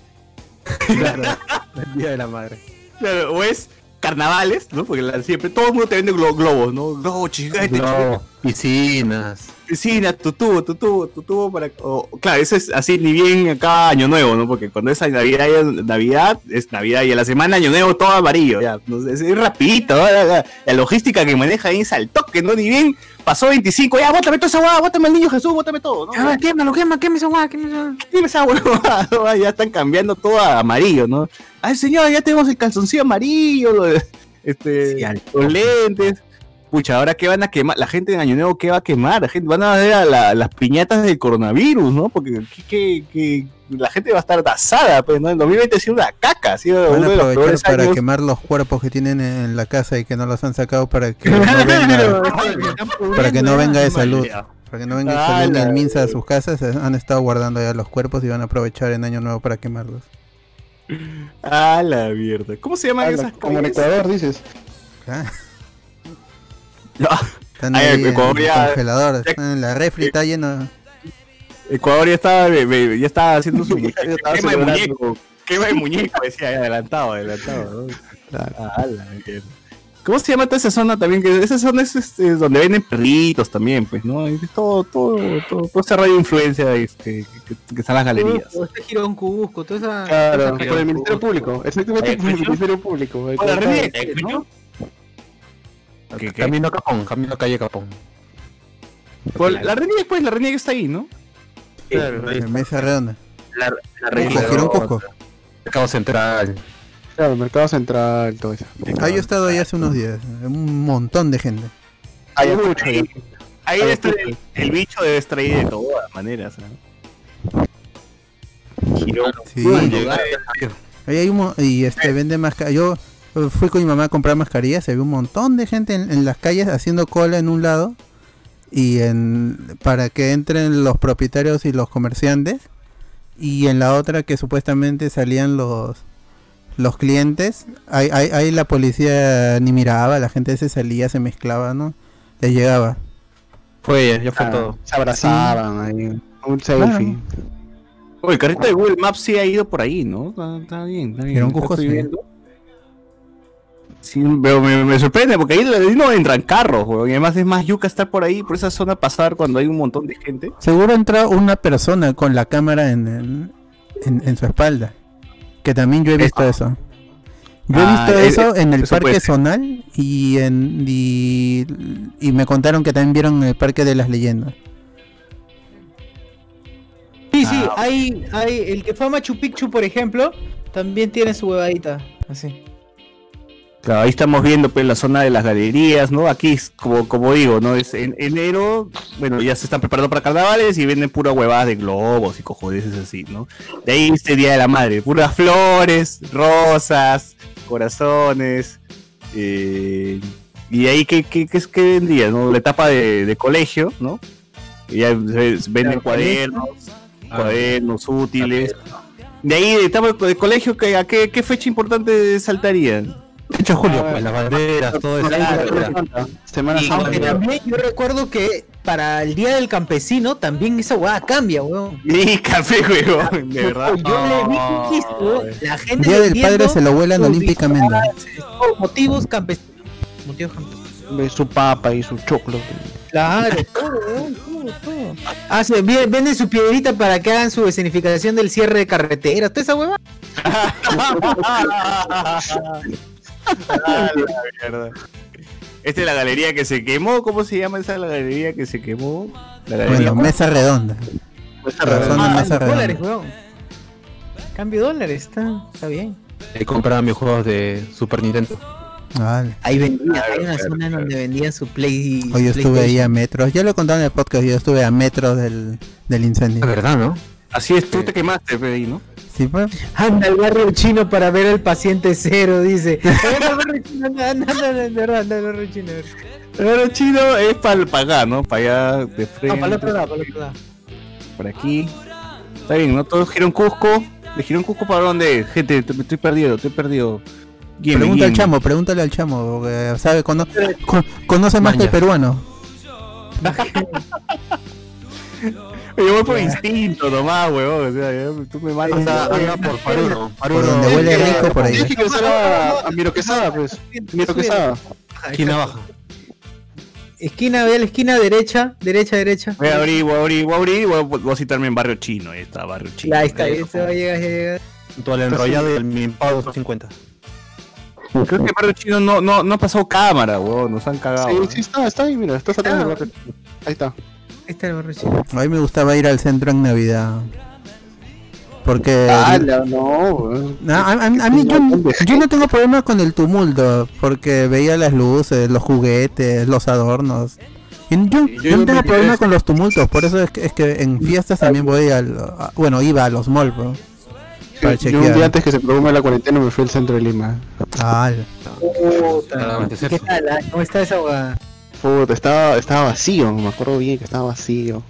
El día de la madre. Claro, o es carnavales, ¿no? Porque la- siempre todo el mundo te vende glo- globos, ¿no? Globos, chigaste, Globo, piscinas. piscina, tu tubo, tu tubo, tu tubo para. o- claro, eso es así, ni bien acá Año Nuevo, ¿no? Porque cuando es Navidad, ya- Navidad es Navidad y a la semana Año Nuevo todo amarillo, ya. No sé, es, es rapidito, ¿no? la, la- la logística que maneja ahí es al toque, ¿no? Ni bien pasó 25, ya, bótame toda esa hueá, bótame al niño Jesús, bótame todo, ¿no? Ah, quémalo, quema, quema esa quema esa ya están cambiando todo a amarillo, ¿no? Ay, señor, ya tenemos el calzoncillo amarillo, este, los lentes. Pucha, ahora qué van a quemar, la gente en Año Nuevo, ¿qué va a quemar? La gente, van a ver a la- las piñatas del coronavirus, ¿no? Porque ¿qué- qué- qué? la gente va a estar asada, pues, ¿no? En 2020 ha sido una caca, ha sido Van uno a de los aprovechar peores para años. quemar los cuerpos que tienen en la casa y que no los han sacado para que no venga, para que no venga de salud. Para que no venga de Ah, salud la- el Minsa a sus casas, eh, han estado guardando ya los cuerpos y van a aprovechar en Año Nuevo para quemarlos. Ah, la mierda. ¿Cómo se llaman esas Como en calles? Ecuador, dices. Están Ay, ahí en Ecuador el ya- congelador, están en la refri, está lleno. Ecuador ya estaba, ya estaba haciendo su muñeco, quema de celebrando. muñeco, quema de muñeco, decía, ahí, adelantado, adelantado. ¿no? Ah, la. ¿Cómo se llama toda esa zona también? Que esa zona es este, donde venden perritos también, pues, ¿no? Y todo, todo, todo, todo ese radio de influencia este, que, que están las galerías. Todo este Girón Cusco, toda esa. Claro, toda esa- por el Ministerio Público. Exactamente por el Ministerio Público. Por la red, ¿no? Camino a Capón, camino a calle Capón. Por la la Renier, pues, la Renier está ahí, ¿no? En mesa redonda. La, la Cusco, Girón Cusco. Mercado Central. Claro, Mercado Central, todo eso. Ah, yo he estado ahí hace unos días. Un montón de gente. Hay mucho. Ahí, ahí debe estar el, el bicho debe estar ahí de todas maneras, ¿no? Sí. Ahí hay un y este vende mascarillas. Yo eh, fui con mi mamá a comprar mascarillas, se ve un montón de gente en, en las calles haciendo cola en un lado y en para que entren los propietarios y los comerciantes y en la otra que supuestamente salían los los clientes, ahí, ahí, ahí la policía ni miraba, la gente se salía, se mezclaba, ¿no? Le llegaba. Fue ya, ya fue Ah, todo. Se abrazaban ahí. Un selfie. Oye, el carrito de Google Maps sí ha ido por ahí, ¿no? Está, está bien, está bien. Cusco, estoy sí. pero me, me sorprende porque ahí, ahí no entran carros, weón. Y además es más yuca estar por ahí, por esa zona pasar cuando hay un montón de gente. Seguro entra una persona con la cámara en, en, en- en su espalda. Que también yo he visto eso. Yo he Ah, visto eh, eso en el eso parque zonal y en y, y me contaron que también vieron en el parque de las leyendas. Sí, sí, hay, hay. El que fue a Machu Picchu, por ejemplo, también tiene su huevadita. Así. Claro, ahí estamos viendo pues la zona de las galerías, ¿no? Aquí, como, como digo, ¿no? Es en enero, bueno, ya se están preparando para carnavales y venden pura huevadas de globos y cojodeces así, ¿no? De ahí este Día de la Madre, puras flores, rosas, corazones, eh, y ahí, ¿qué, qué, qué, qué vendría, no? La etapa de, de colegio, ¿no? Y ya se- venden cuadernos, cuadernos útiles. De ahí, de etapa de colegio, ¿qué- ¿a qué, qué fecha importante saltarían? 8 de julio, pues las banderas, todo eso. Semana Santa. aunque también yo recuerdo que para el día del campesino, también esa hueá cambia, weón. Y café, weón, de verdad. Yo le vi visto, la gente Día del padre se lo vuelan olímpicamente. motivos campesinos. Motivos campesinos. Ve Su papa y su choclo. Claro, todo, weón, todo, todo. Ah, venden su piedrita para que hagan su escenificación del cierre de carretera, toda esa hueva. Ah, la mierda. Esta es la galería que se quemó. ¿Cómo se llama esa la galería que se quemó? La galería. Bueno, mesa redonda. Zona Ah, mesa dólares, weón. Cambio dólares, está, está bien. Ahí compraba mis juegos de Super Nintendo. Vale. Ahí vendía, hay una zona en donde vendían su play. Hoy yo estuve ahí a metros. Ya lo he contado en el podcast. Yo estuve a metros del, del incendio. Es verdad, ¿no? Así es, tú te quemaste, ahí, ¿no? Sí, pues. Anda al barrio chino para ver al paciente cero, dice. Anda al barrio chino, anda, anda, al barrio chino. El oro chino es para acá, ¿no? Para allá de frente. No, para el otro lado, para el otro lado. Por aquí. Está bien, ¿no? Todos Girón Cusco. ¿De Girón Cusco para dónde? Gente, te- me estoy perdido, estoy perdido. Guíeme, Pregunta al chamo, pregúntale al chamo. Porque sabe, cono- con- conoce más que el peruano. Yo voy por instinto nomás, huevón. O sea, tú me mandas Anda, a... anda por Paruro. Paruro. Por donde huele rico por ahí. Tienes que ingresar a, a Miro Quesada, pues. Miro Quesada. Esquina baja. Esquina, ve a la esquina derecha, derecha, derecha. Voy a abrir, voy a abrir, voy a abrir y voy a, voy a citarme en Barrio Chino. Ahí está, Barrio Chino. Ahí está, ahí se va a llegar, ya llega. Todo el enrollado y el mimpado 250. Creo que Barrio Chino no, no, no ha pasado cámara, huevón. Nos han cagado. Sí, ¿no? sí está, está ahí, mira, estás atrás Ah. del barrio. Ahí está. Ahí está chino. A mí me gustaba ir al centro en Navidad. Porque. ¡Hala, no! No, a, a- a mí yo, yo no tengo problema con el tumulto, porque veía las luces, los juguetes, los adornos. Y yo, yo no tengo me problema quedé- con los tumultos, por eso es que, es que en fiestas también voy al... a- bueno, iba a los malls, bro, para Yo un día antes que se programa la cuarentena me fui al centro de Lima. Ah, Puta, ¿Qué tal? ah? ¿Cómo está esa hueá? Puta, estaba, estaba vacío, me acuerdo bien que estaba vacío.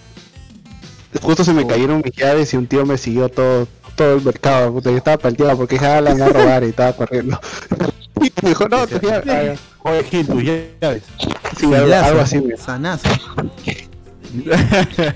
Justo se me cayeron mis llaves y un tío me siguió todo, todo el mercado, puta, yo estaba palteado porque dije, ah, la a robar y estaba corriendo. Y me dijo, no, tus llaves. Oye, Gil, tus llaves. Sí, algo, algo así. Sanazo.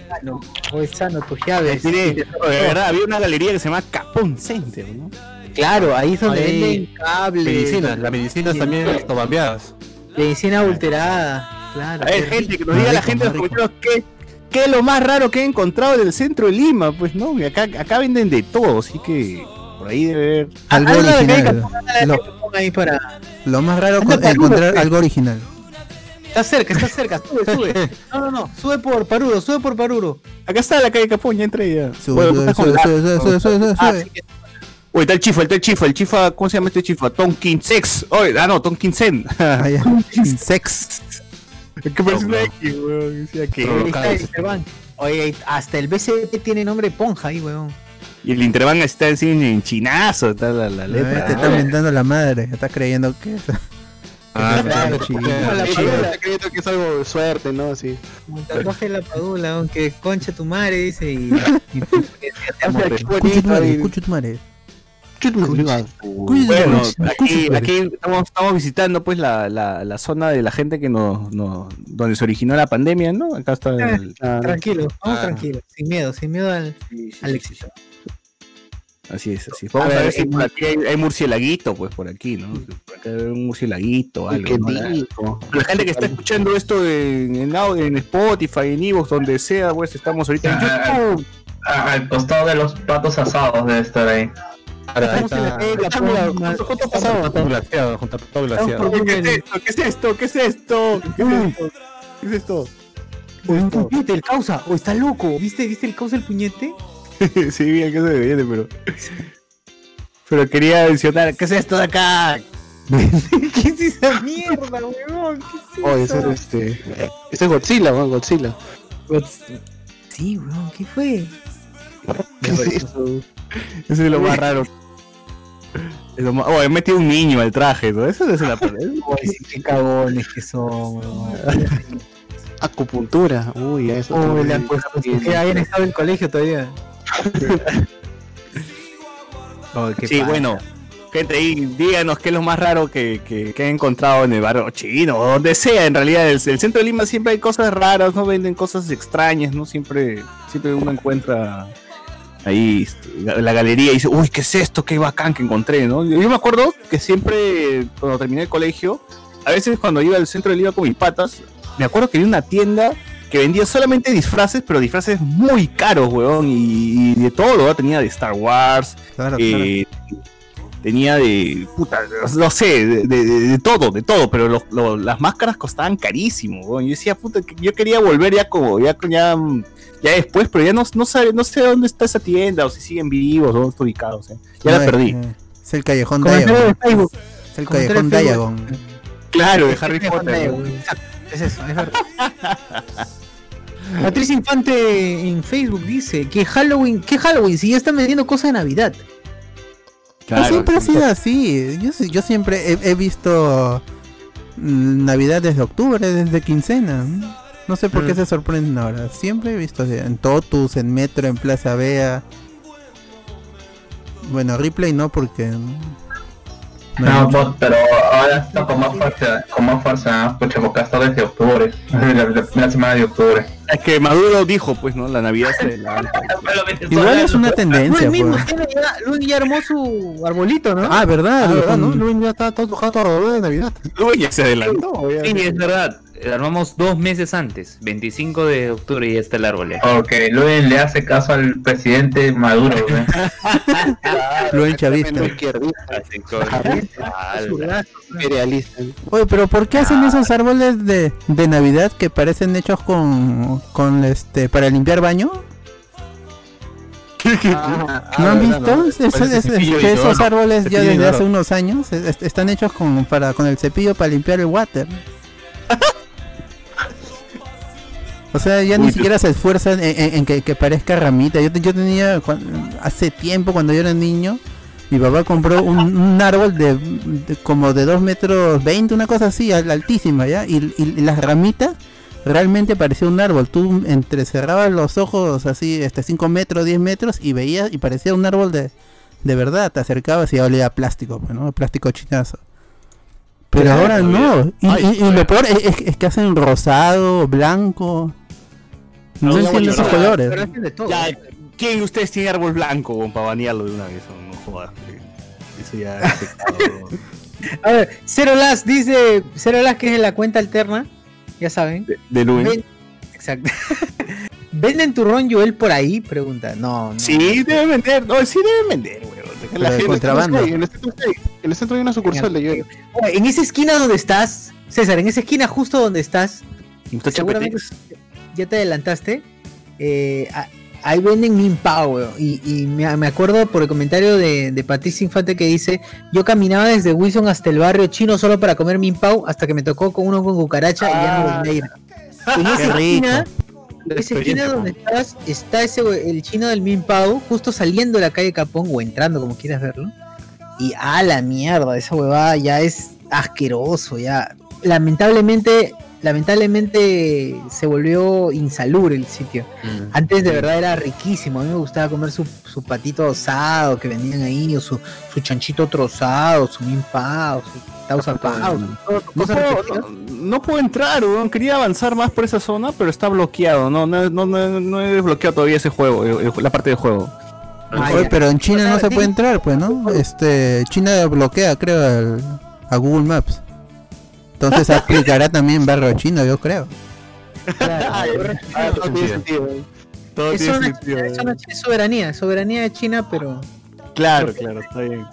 Sano, o es sano tus llaves. Tiene- de verdad, había una galería que se llama Capón Center, ¿no? Claro, ahí es donde Ahí, venden cables. Medicinas, las medicinas también tobambeadas. Medicina adulterada. Claro. A ver, qué gente, que nos diga la gente en los comentarios qué, qué es lo más raro que he encontrado en el centro de Lima, pues no, acá, acá venden de todo, así que por ahí debe haber. Algo original. Lo, que ponga ahí para. lo más raro con- para encontrar Uruguay. algo original. Está cerca, está cerca, sube, sube. No, no, no, sube por Paruro, sube por Paruro. Acá está la calle Capón, ya entré ya. Sube, Bueno, sube, sube, sube, sube, sube, sube, sube, Ah, sube. sí Oye, está el chifa, está el chifa, el chifa, ¿cómo se llama este chifa? Tonkin Sex. Oye, ah no, Tonkin Sen. Ah, ya. Sex. que parece una X, weón. Decía que. Ahí está el Interbank. Oye, ahasta el BCP tiene nombre Ponja ahí, weón. Y el Interbank está así en chinazo, está la, la letra. Te está mentando la madre, está creyendo que es. Ah, Claro, está creyendo que es algo de suerte, ¿no? Sí. como el tatuaje de la padula, aunque concha tu madre, dice, y... bonito, tu madre, y- cucho tu madre. Bueno, aquí, estamos, estamos visitando pues la, la, la zona de la gente que nos, nos- donde se originó la pandemia, ¿no? Acá está el, Claro. tranquilo, vamos Ah. tranquilos, sin miedo, sin miedo al, al éxito. así es, así es. Vamos a ver si por aquí hay, hay murcielaguito, pues por aquí, ¿no? Por acá hay un murcielaguito algo. La, gente que está escuchando esto en, en, audio, en Spotify, en Evox, donde sea, pues estamos ahorita en YouTube. Ah, al costado de los platos asados debe estar ahí. Ahora, está. ¿Qué es esto? ¿Qué es esto? ¿Qué es esto? ¿Qué es esto? ¿Qué es un puñete, el causa, o está loco, ¿viste, viste el causa el puñete? sí, bien que se me viene, pero. Pero quería mencionar, ¿qué es esto de acá? ¿Qué es esa mierda, weón? ¿Qué es Oye, eso? ese es este. Este es Godzilla, weón, Godzilla. Sí, weón, ¿qué fue? ¿Qué es eso? Es lo más raro. Es lo más... Oh, he metido un niño al traje, ¿no? Eso es la qué cagones que son. Acupuntura. Uy, eso. Uy, le han puesto que hayan estado en el colegio todavía. Oh, qué Sí, bueno. Gente ahí, díganos qué es lo más raro que, que, que han encontrado en el barrio chino, o donde sea, en realidad. El, el centro de Lima siempre hay cosas raras, no venden cosas extrañas, ¿no? Siempre, siempre uno encuentra ahí este, la, galería y dice, uy, ¿qué es esto? Qué bacán que encontré, ¿no? Yo, me acuerdo que siempre, cuando terminé el colegio, a veces cuando iba al centro de Lima con mis patas, me acuerdo que había una tienda que vendía solamente disfraces, pero disfraces muy caros, weón, y, y de todo, tenía de Star Wars, eh, tenía de, puta, no sé, de, de- todo, de todo, pero lo- las máscaras costaban carísimo, weón. Yo decía, puta, yo quería volver ya como, ya, ya, ya después, pero ya no, no, sabe, no sé dónde está esa tienda, o si siguen vivos, o dónde está ubicado, o sea, ya No, la perdí. eh, Es el callejón Diagon. Es el callejón. Diagon. Claro, de Harry Potter. Es eso, es verdad. Patricia Infante en Facebook dice que Halloween, que Halloween, si ya están vendiendo cosas de Navidad. Pero siempre ha sido así. Yo, sí- yo siempre he, he visto mm, Navidad desde octubre, desde quincena. No sé por qué Mm. se sorprenden ahora. Siempre he visto así, en Totus, en Metro, en Plaza Vea. Bueno, Ripley no porque... No, pues, pero ahora está con más fuerza, con más fuerza, pucha, porque hasta desde octubre, desde la, la primera semana de octubre. Es que Maduro dijo, pues, ¿no? La Navidad se la Igual es una tendencia. Luis mismo pues. tiene ya, Luis ya armó su arbolito, ¿no? Ah, verdad, Ah, ¿verdad, con- no? Luis ya está todo tocado todo de Navidad. Luis ya se adelantó. Sí, es verdad. Armamos dos meses antes, 25 de octubre y está el árbol. ya. Ok, Luis le hace caso al presidente Maduro, ¿ve? Luis Chavista. Oye, pero ¿por qué hacen esos árboles de, de Navidad que parecen hechos con, con este para limpiar baño? ¿No han visto? Es- es- es que esos árboles ya desde hace unos años es- es- están hechos con para con el cepillo para limpiar el water. O sea, ya ni siquiera se esfuerzan en, en- en que, que parezca ramita. Yo, yo tenía hace tiempo cuando yo era niño, mi papá compró un, un árbol de, de como de 2 metros 20, una cosa así, al- altísima, ¿ya? Y, y- las ramitas realmente parecía un árbol. Tú entrecerrabas los ojos así, este 5 metros, 10 metros y veías y parecía un árbol de, de verdad. Te acercabas y olía a plástico, pues, ¿no? Plástico chinazo. Pero ahora no. Y, Ay, y- y lo peor es, que hacen rosado, blanco. No, No, entiendo no, esos no, colores. Pero hacen de todo. Ya, ¿quién de ustedes tiene árbol blanco para banearlo de una vez? No, jodas. Eso ya es pecado. A ver, Cero Las dice, Cero Las que es en la cuenta alterna, ya saben. de, de Luis. Exacto. ¿Venden turrón Joel por ahí? Pregunta. No, no. Sí, deben vender. No, sí deben vender, weón. Deja la gente- contrabando. En el centro hay- en el centro hay una sucursal de. Oye, en esa esquina donde estás, César, en esa esquina justo donde estás, Está seguramente ya te adelantaste. eh, ahí venden Min Pao, weón. Y, y me, me acuerdo por el comentario de, de Patricia Infante que dice: Yo caminaba desde Wilson hasta el barrio chino solo para comer Min Pao hasta que me tocó con uno con cucaracha y ya no volví a ir. En esa esquina, esa esquina donde estás, está ese el chino del Min Pao, justo saliendo de la calle Capón o entrando, como quieras verlo. Y a la mierda, esa huevada ya es asqueroso, ya. Lamentablemente, lamentablemente se volvió insalubre el sitio. Antes de verdad era riquísimo, a mí me gustaba comer su, su patito asado que vendían ahí, o su, su chanchito trozado, su mimpao, su tausa pao, No puedo, no, no puedo entrar, weón. Quería avanzar más por esa zona, pero está bloqueado. No, no, no, no, no he desbloqueado todavía ese juego, eh, eh, la parte del juego. Ah, Oye, pero en China O sea, no se puede entrar, pues, ¿no? Este, China bloquea, creo, a Google Maps. Entonces aplicará también barrio chino, yo creo. Ah, todo tiene sentido. Todo Es tiene sentido, es soberanía, soberanía de China, pero Claro, claro, está bien.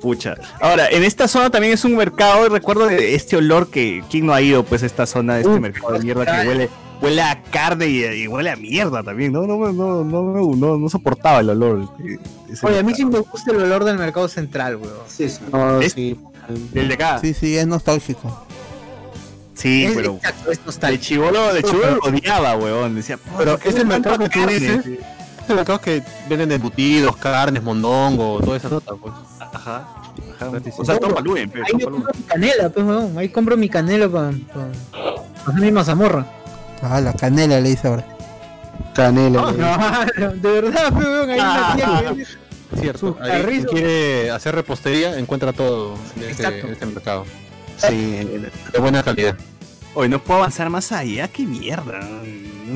Pucha. Ahora, en esta zona también es un mercado, y recuerdo de este olor que, ¿quién no ha ido pues a esta zona de este mercado de mierda que huele, huele a carne y, y huele a mierda también, no, no, no, no, no, no, no soportaba el olor. ese Oye, a mí sí me gusta el olor del mercado central, weón. Sí, sí. No, Es- sí. El de acá. Sí, sí, es nostálgico. Sí, Es, pero exacto, es de nostálgico. chivolo, de chivolo lo odiaba, weón. Decía, Pero ¿por qué es el mercado que tú que venden embutidos, carnes, mondongo, toda esa nota, pues. Ajá. Ajá. O sea, Tom Paluen, pe, Ahí yo compro mi canela, pues, weón. Ahí compro mi canela para pa, hacer mi mazamorra. Ah, la canela le dice ahora. Canela. No, eh. no, de verdad, pues, weón. Ahí una tía que Cierto. Sus Ahí, carrizos. quiere hacer repostería, encuentra todo en este, este mercado. Sí, De buena calidad. Hoy no puedo avanzar más allá, qué mierda.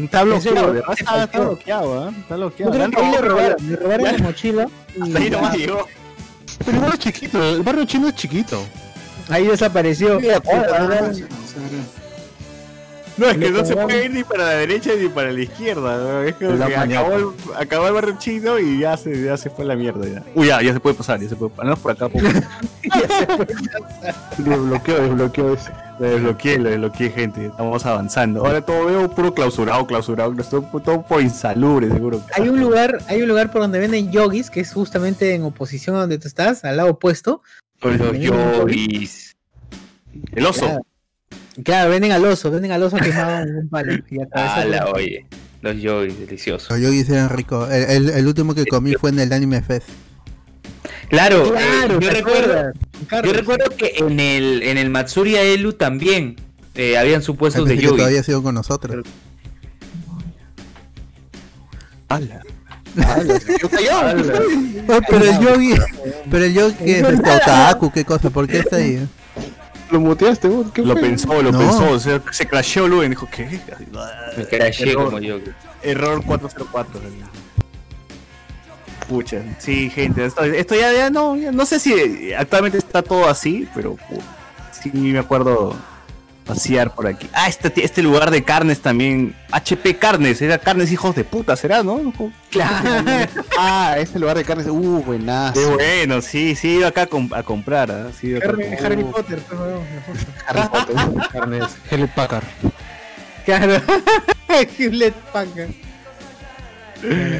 Está bloqueado, está, está bloqueado, ¿eh? Está Yo bloqueado. creo Le que le robaron, le robaron la mochila. Hasta ahí nomás llegó. Pero igual es chiquito, el barrio chino es chiquito. Ahí desapareció. No, es que no se puede ir ni para la derecha ni para la izquierda. ¿no? Es que acabó el, acabó el barrio chino y ya se, ya se fue la mierda. Ya. Uy, ya, ya se puede pasar, ya se puede pasar. No, por acá. Por... Desbloqueó, desbloqueó ese. Lo desbloqueé, lo desbloqueé, gente. Estamos avanzando. Ahora todo veo puro clausurado, clausurado. Todo, todo por insalubre, seguro. Hay un lugar, hay un lugar por donde venden yogis, que es justamente en oposición a donde tú estás, al lado opuesto. Con los yogis. El oso. Claro, Claro, venden al oso, venden al oso quemado en un palo. Y oye. Los yogis, deliciosos. Los yogis eran ricos. El, el- el último que comí fue en el Anime Fest. Claro, Claro, eh, yo ¿te recuerdo, yo recuerdo que en el, en el Matsuria Elu también eh, habían supuestos de que todavía yogis. sigo con nosotros. Ala. Oh, pero el yogi, pero el yogi que es este otaku, qué cosa, ¿por qué está ahí? Lo muteaste, vos, ¿qué Lo fue? pensó, lo No. pensó. Se, se crasheó luego y dijo, ¿qué? Me crashé Error. como yogi. Error 404. Pucha, sí, gente, esto, esto ya, ya no, ya no sé si actualmente está todo así, pero sí me acuerdo pasear por aquí. Ah, este, este lugar de carnes también, HP Carnes, era carnes hijos de puta, ¿será, no? Claro. Ah, ese lugar de carnes. Uh, buenazo. Qué bueno, sí, sí, he ido acá a, com- a comprar, ¿ah? Sí, he ido acá a Harry, Potter. Harry Potter. Carnes, Hewlett Packard. Claro. Hewlett Packard.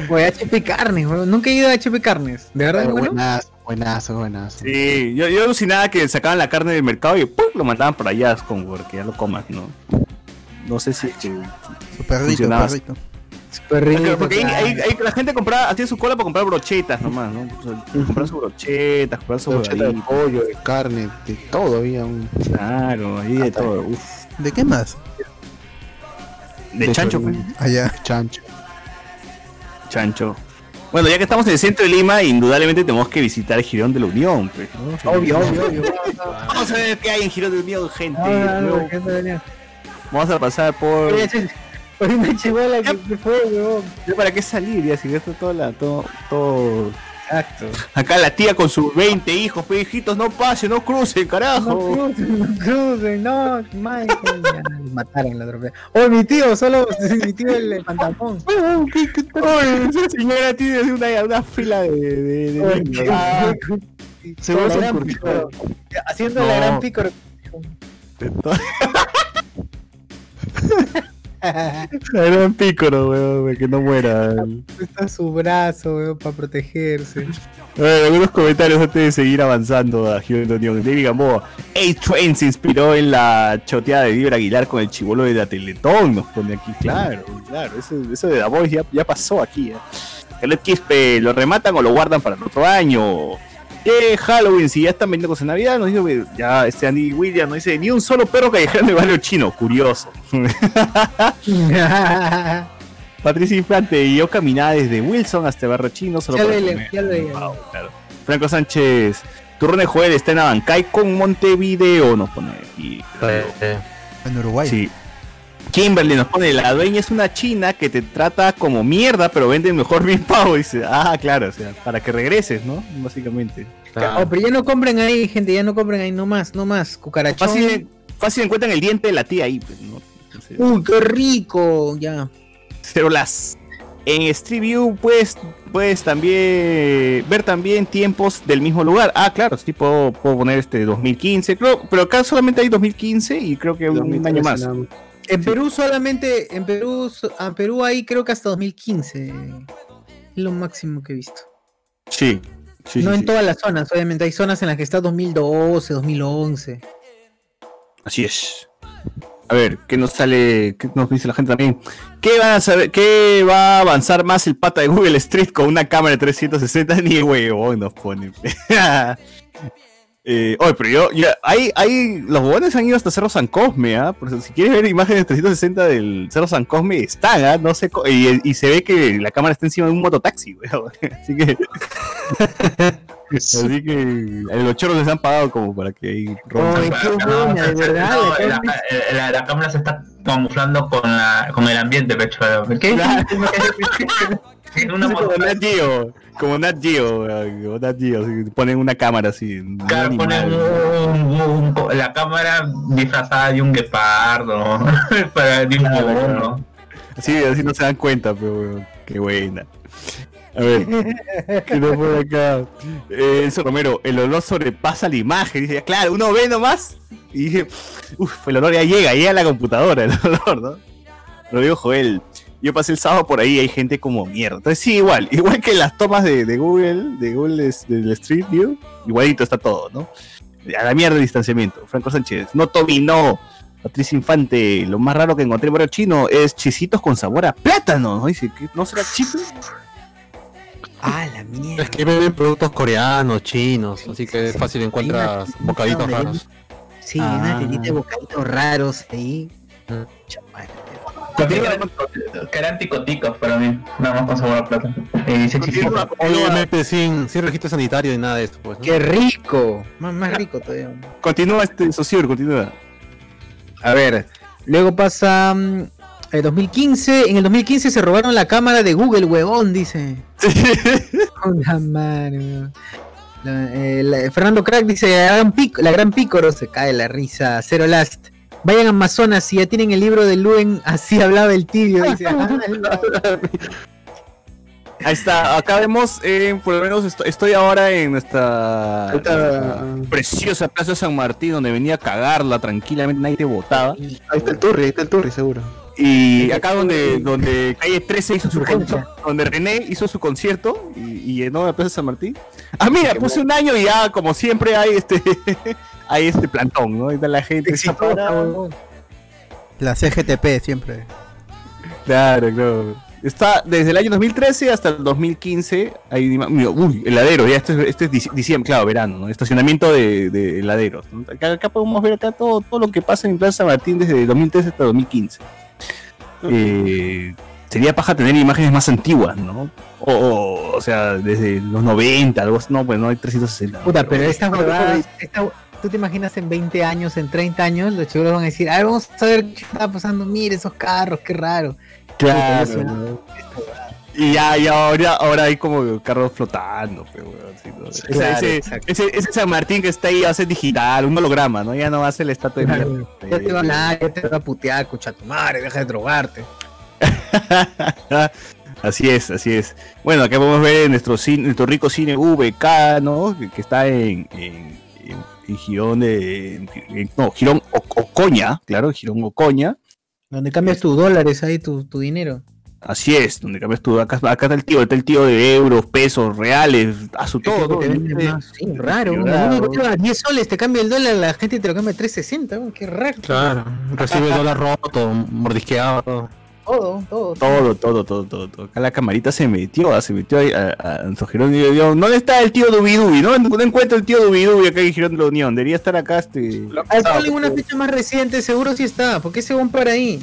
Oye, HP Carnes, weón. Nunca he ido a HP Carnes. ¿De verdad, Pero bueno? Buenazo, buenazo, buenazo. Sí, yo, yo alucinaba que sacaban la carne del mercado y ¡pum! lo mandaban para allá, como porque ya lo comas, ¿no? No sé si... Su perrito, Funcionaba. perrito. Súper rico. Porque, ahí, claro. ahí- ahí la gente compraba, hacía su cola para comprar brochetas nomás, ¿no? O sea, comprar sus brochetas, comprar su Brocheta de pollo, de carne, de todo había un. Claro, ahí de todo. Uf. ¿De qué más? De chancho, pues. Allá. Chancho. Chancho. Bueno, ya que estamos en el centro de Lima, indudablemente tenemos que visitar el Girón de la Unión, pues, ¿no? Obvio, obvio, obvio. Vamos a ver qué hay en Girón de la Unión, gente. Ah, no, no vamos a pasar por... Oye, una que fue, weón. ¿Ya ¿Para qué salir? Ya, si esto todo, la, todo, todo... Exacto. Acá la tía con sus 20 hijos, hijitos, no pasen, no crucen, No carajo. crucen, no crucen, no, Michael. Ya, mataron la atropella. Oh, mi tío, solo mi tío el pantalón. Oye, esa señora tiene una, una fila de, de, de Oye, niños. qué- Ah, Se va a. Haciendo No. la gran pícoro. La gran pícoro, weón, que no muera. Está su brazo, weón, para protegerse. Bueno, algunos comentarios antes de seguir avanzando a Unión. David Gamboa. A-Train se inspiró en la choteada de Vibra Aguilar con el chivolo de la Teletón. Nos pone aquí, claro, claro. Eso, eso de la voz ya, ya pasó aquí. ¿eh? Caleb Quispe, ¿lo rematan o lo guardan para el otro año? ¿Qué Halloween? Si ya están vendiendo cosas de Navidad, nos dice, ya este Andy Williams nos dice, ni un solo perro callejero en el barrio chino. Curioso. Patricia Infante y yo caminaba desde Wilson hasta el barrio chino solo Ya para lo comer. ya lo leí. Wow, claro. Franco Sánchez, Turrón de Joel está en Abancay con Montevideo, nos pone aquí. En Uruguay. Sí. Kimberly nos pone, la dueña es una china que te trata como mierda, pero vende mejor bien pavo. Dice, ah, claro, o sea, para que regreses, ¿no? Básicamente. Oh, pero ya no compren ahí, gente, ya no compren ahí, no más, no más. Cucarachón. Fácil, fácil encuentran el diente de la tía ahí, pues, ¿no? Entonces, Uy, qué rico, ya. Cero las. En Street View puedes, puedes también ver también tiempos del mismo lugar. Ah, claro, sí puedo, puedo poner este 2015, creo, pero acá solamente hay 2015 y creo que un año más. En Perú solamente, en Perú, a Perú hay creo que hasta 2015. Es lo máximo que he visto. Sí. sí, no sí, en sí. todas las zonas, obviamente. Hay zonas en las que está 2012, 2011. Así es. A ver, ¿qué nos sale? ¿Qué nos dice la gente también? ¿Qué van a saber? ¿Qué va a avanzar más el pata de Google Street con una cámara de 360? Ni huevón nos pone. Eh, oye, pero yo, yo- hay, hay, los bobones han ido hasta Cerro San Cosme, ¿ah? Por eso, si quieres ver imágenes 360 del Cerro San Cosme, están, ¿ah? No sé, co- y, y se ve que la cámara está encima de un mototaxi, weón. Así que... Así que a los choros les han pagado como para que ahí rompan. No, no, la, la- la cámara se está camuflando con, la, con el ambiente, pecho. ¿Qué? Una como Nat Geo, como Nat Geo, como Nat Geo, ponen una cámara así. Claro, ponen un- un- un- la cámara disfrazada de un guepardo, para de un. Sí, así no se dan cuenta, pero qué buena. A ver, ¿qué nos pone acá? Eh, Enzo Romero, el olor sobrepasa la imagen. Dice, claro, uno ve nomás. Y dije, uff, el olor ya llega, llega a la computadora, el olor, ¿no? Lo digo Joel. Yo pasé el sábado por ahí y hay gente como mierda. Entonces sí, igual, igual que las tomas de, de Google, de Google es- del Street View, igualito está todo, ¿no? A la mierda el distanciamiento. Franco Sánchez, no Toby, no. Patricia Infante, lo más raro que encontré en chino es chisitos con sabor a plátano. ¿no? Dice, ¿qué? ¿no será chip? Ah, la mierda. Es que venden productos coreanos, chinos, así que es fácil encuentras bocaditos raros. Sí, Ah. una tetita de bocaditos raros ahí. Que eran ticoticos para mí, nada más con sabor a plata. Y dice chisito. Obviamente sin, sin registro sanitario ni nada de esto, pues. ¿no? ¡Qué rico! Más, más rico todavía. Continúa este socio, continúa. A ver, luego pasa mm, el 2015. En el 2015 se robaron la cámara de Google, huevón, dice. Una. La- eh, la- Fernando Crack dice, la gran, pic- la gran pícoro, se cae la risa, Zero Last. Vayan a Amazonas, si ya tienen el libro de Luen, así hablaba el tibio, dice. Ah, Ahí está, acá vemos, eh, por lo menos esto- estoy ahora en nuestra preciosa Plaza San Martín, donde venía a cagarla tranquilamente, nadie te votaba. Ahí está el Turri, ahí está el Turri, seguro. Y acá donde, donde Calle 13 hizo su concierto, donde René hizo su concierto y, y llenó la Plaza San Martín. Ah, mira, puse un año y ya, como siempre, hay este hay este plantón, ¿no? Ahí está la gente. La CGTP siempre. Claro, claro. Está desde el año 2013 hasta el 2015. Hay, uy, heladeros, ya este es, este es dic- diciembre, claro, verano, ¿no? Estacionamiento de, de heladeros. acá podemos ver acá todo, todo lo que pasa en Plaza San Martín desde 2013 hasta 2015. Eh, sería paja tener imágenes más antiguas, ¿no? O, o, o sea, desde los 90, algo así. No, pues no hay 360. Puta, pero estas huevadas, esta- tú te imaginas en 20 años, en 30 años, los chicos van a decir, a ver, vamos a ver qué está pasando, mire esos carros, qué raro. Claro. Y ya, ya ahora, ahora hay como carros flotando, pero weón, sí, ¿no? Ese- Claro, ese, ese, ese San Martín que está ahí va a ser digital, un holograma, ¿no? Ya no va a ser el estatua de mierda. Ya te va a ya te va a putear, escucha tu madre, deja de drogarte. Así es, así es. Bueno, acá podemos ver nuestro, cine, nuestro rico cine VK, ¿no? Que, que está en, en, en- en Girón de... en- no, Girón O- Ocoña, claro, Girón Ocoña. Donde cambias tus dólares ahí, tu, tu dinero. Así es, donde cambias tú. Acá, acá está el tío, está el tío de euros, pesos, reales, a su todo. Sí, raro. Uno, Raro. uno que lleva 10 soles, te cambia el dólar, la gente te lo cambia a 360, weón, qué raro. Claro, recibe el dólar roto, mordisqueado. Todo. Todo, todo. Todo, todo, todo, todo, todo. Acá la camarita se metió, ah, se metió ahí a, a, a Girón y le dio, ¿dónde está el tío Dubidubi? No, no encuentro el tío Dubidubi acá en Girón de la Unión. Debería estar acá este. Al ponle una fecha más reciente, seguro sí está, porque ese van para ahí.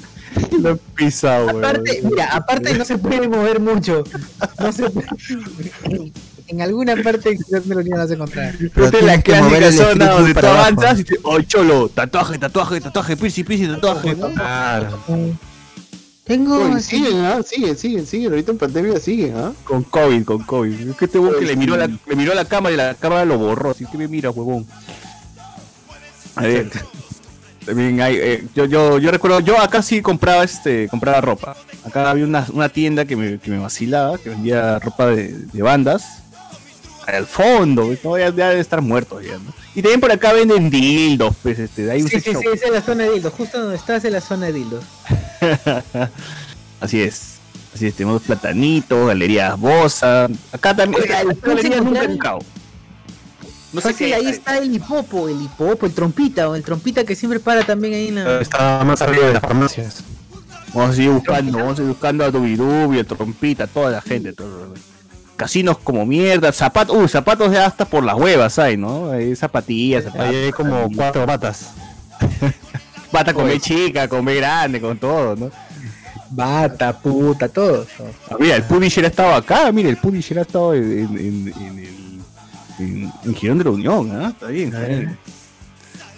Lo he pisado. Aparte, mira, aparte no se puede mover mucho. No se puede- En alguna parte de la Unión vas a encontrar. Esta es la clásica zona donde tú avanzas y te. ¡Oh, cholo! Tatuaje, tatuaje, tatuaje, piercing, piercing, tatuaje. Claro. Tengo. Oye, siguen, ¿ah? Siguen, siguen, siguen. Ahorita en pandemia siguen, ¿ah? Con COVID, con COVID. Es que este huevón que le miró, a la, le miró a la cámara y la cámara lo borró. Así que me mira, huevón. A ver. También hay. eh, yo, yo, yo recuerdo, yo acá sí compraba este, compraba ropa. Acá había una, una tienda que me, que me vacilaba, que vendía ropa de, de bandas. Al fondo, ¿no? ya, ya debe estar muerto ya, ¿no? Y también por acá venden dildos, pues este, hay un Sí, sí, shop. sí, esa es la zona de dildos. Justo donde estás en la zona de dildos. Así es. Así es, tenemos Platanito, Galerías Bosa. Acá también. Oiga, esta galería ¿puedes nunca. No sé Fácil, qué ahí está el hipopo, el hipopo, el trompita, o el trompita que siempre para también ahí en la. Está más arriba de las farmacias. Vamos a seguir buscando, vamos a seguir buscando a Dubidubi, a Trompita, a toda la gente. Todo. Casinos como mierda, zapatos, uh, zapatos de hasta por las huevas hay, ¿no? Hay zapatillas, zapatos. Hay como cuatro batas. Bata con B chica, con B grande, con todo, ¿no? Bata, puta, todo. Ah, mira, el Punisher ha estado acá, mira, el Punisher ha estado en, en, en- en el en, en Girón de la Unión, ¿ah? Está bien, está bien.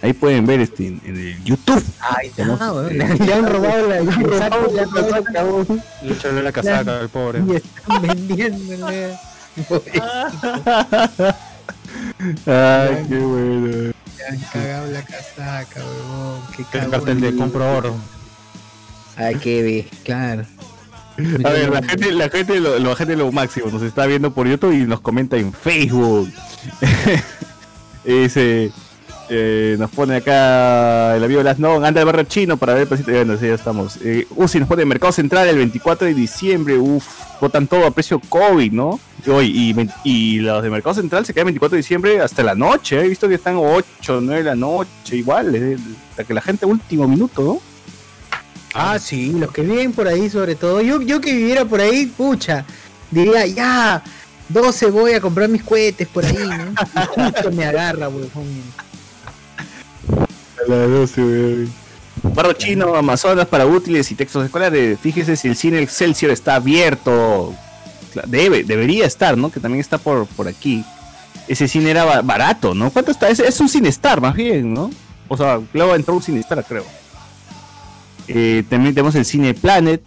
Ahí pueden ver este en, en el YouTube. Ahí está, ¿no? Eh, Le, han robado la, casaca, la casaca al pobre. Y están vendiéndole. Ay, qué bueno. Le han cagado la casaca, weón. Qué El cagón. cartel de compro oro. Ay, qué ve, claro. A ver, la gente, la gente, lo, la gente lo máximo, nos está viendo por YouTube y nos comenta en Facebook. Dice, eh, nos pone acá el amigo Las No, anda al barrio chino para ver pasito. Bueno, sí, estamos. Eh, nos pone Mercado Central el 24 de diciembre. Uf, votan todo a precio COVID, ¿no? Y, hoy, y, los de Mercado Central se quedan el 24 de diciembre hasta la noche. He visto que están 8, 9 de la noche, igual. eh, Hasta que la gente último minuto, ¿no? Ah, sí, los que viven por ahí sobre todo. Yo, yo que viviera por ahí, pucha, diría, ya, 12 voy a comprar mis cohetes por ahí, ¿no? Y me agarra. A las 12, weón. Barro chino, Amazonas para útiles y textos escolares. Fíjese si el cine Excelsior está abierto. Debe, debería estar, ¿no? Que también está por, por aquí. Ese cine era ba- barato, ¿no? ¿Cuánto está? Es, es un Cinestar, más bien, ¿no? O sea, luego entró un Cinestar, creo. Eh, también tenemos el Cine Planet.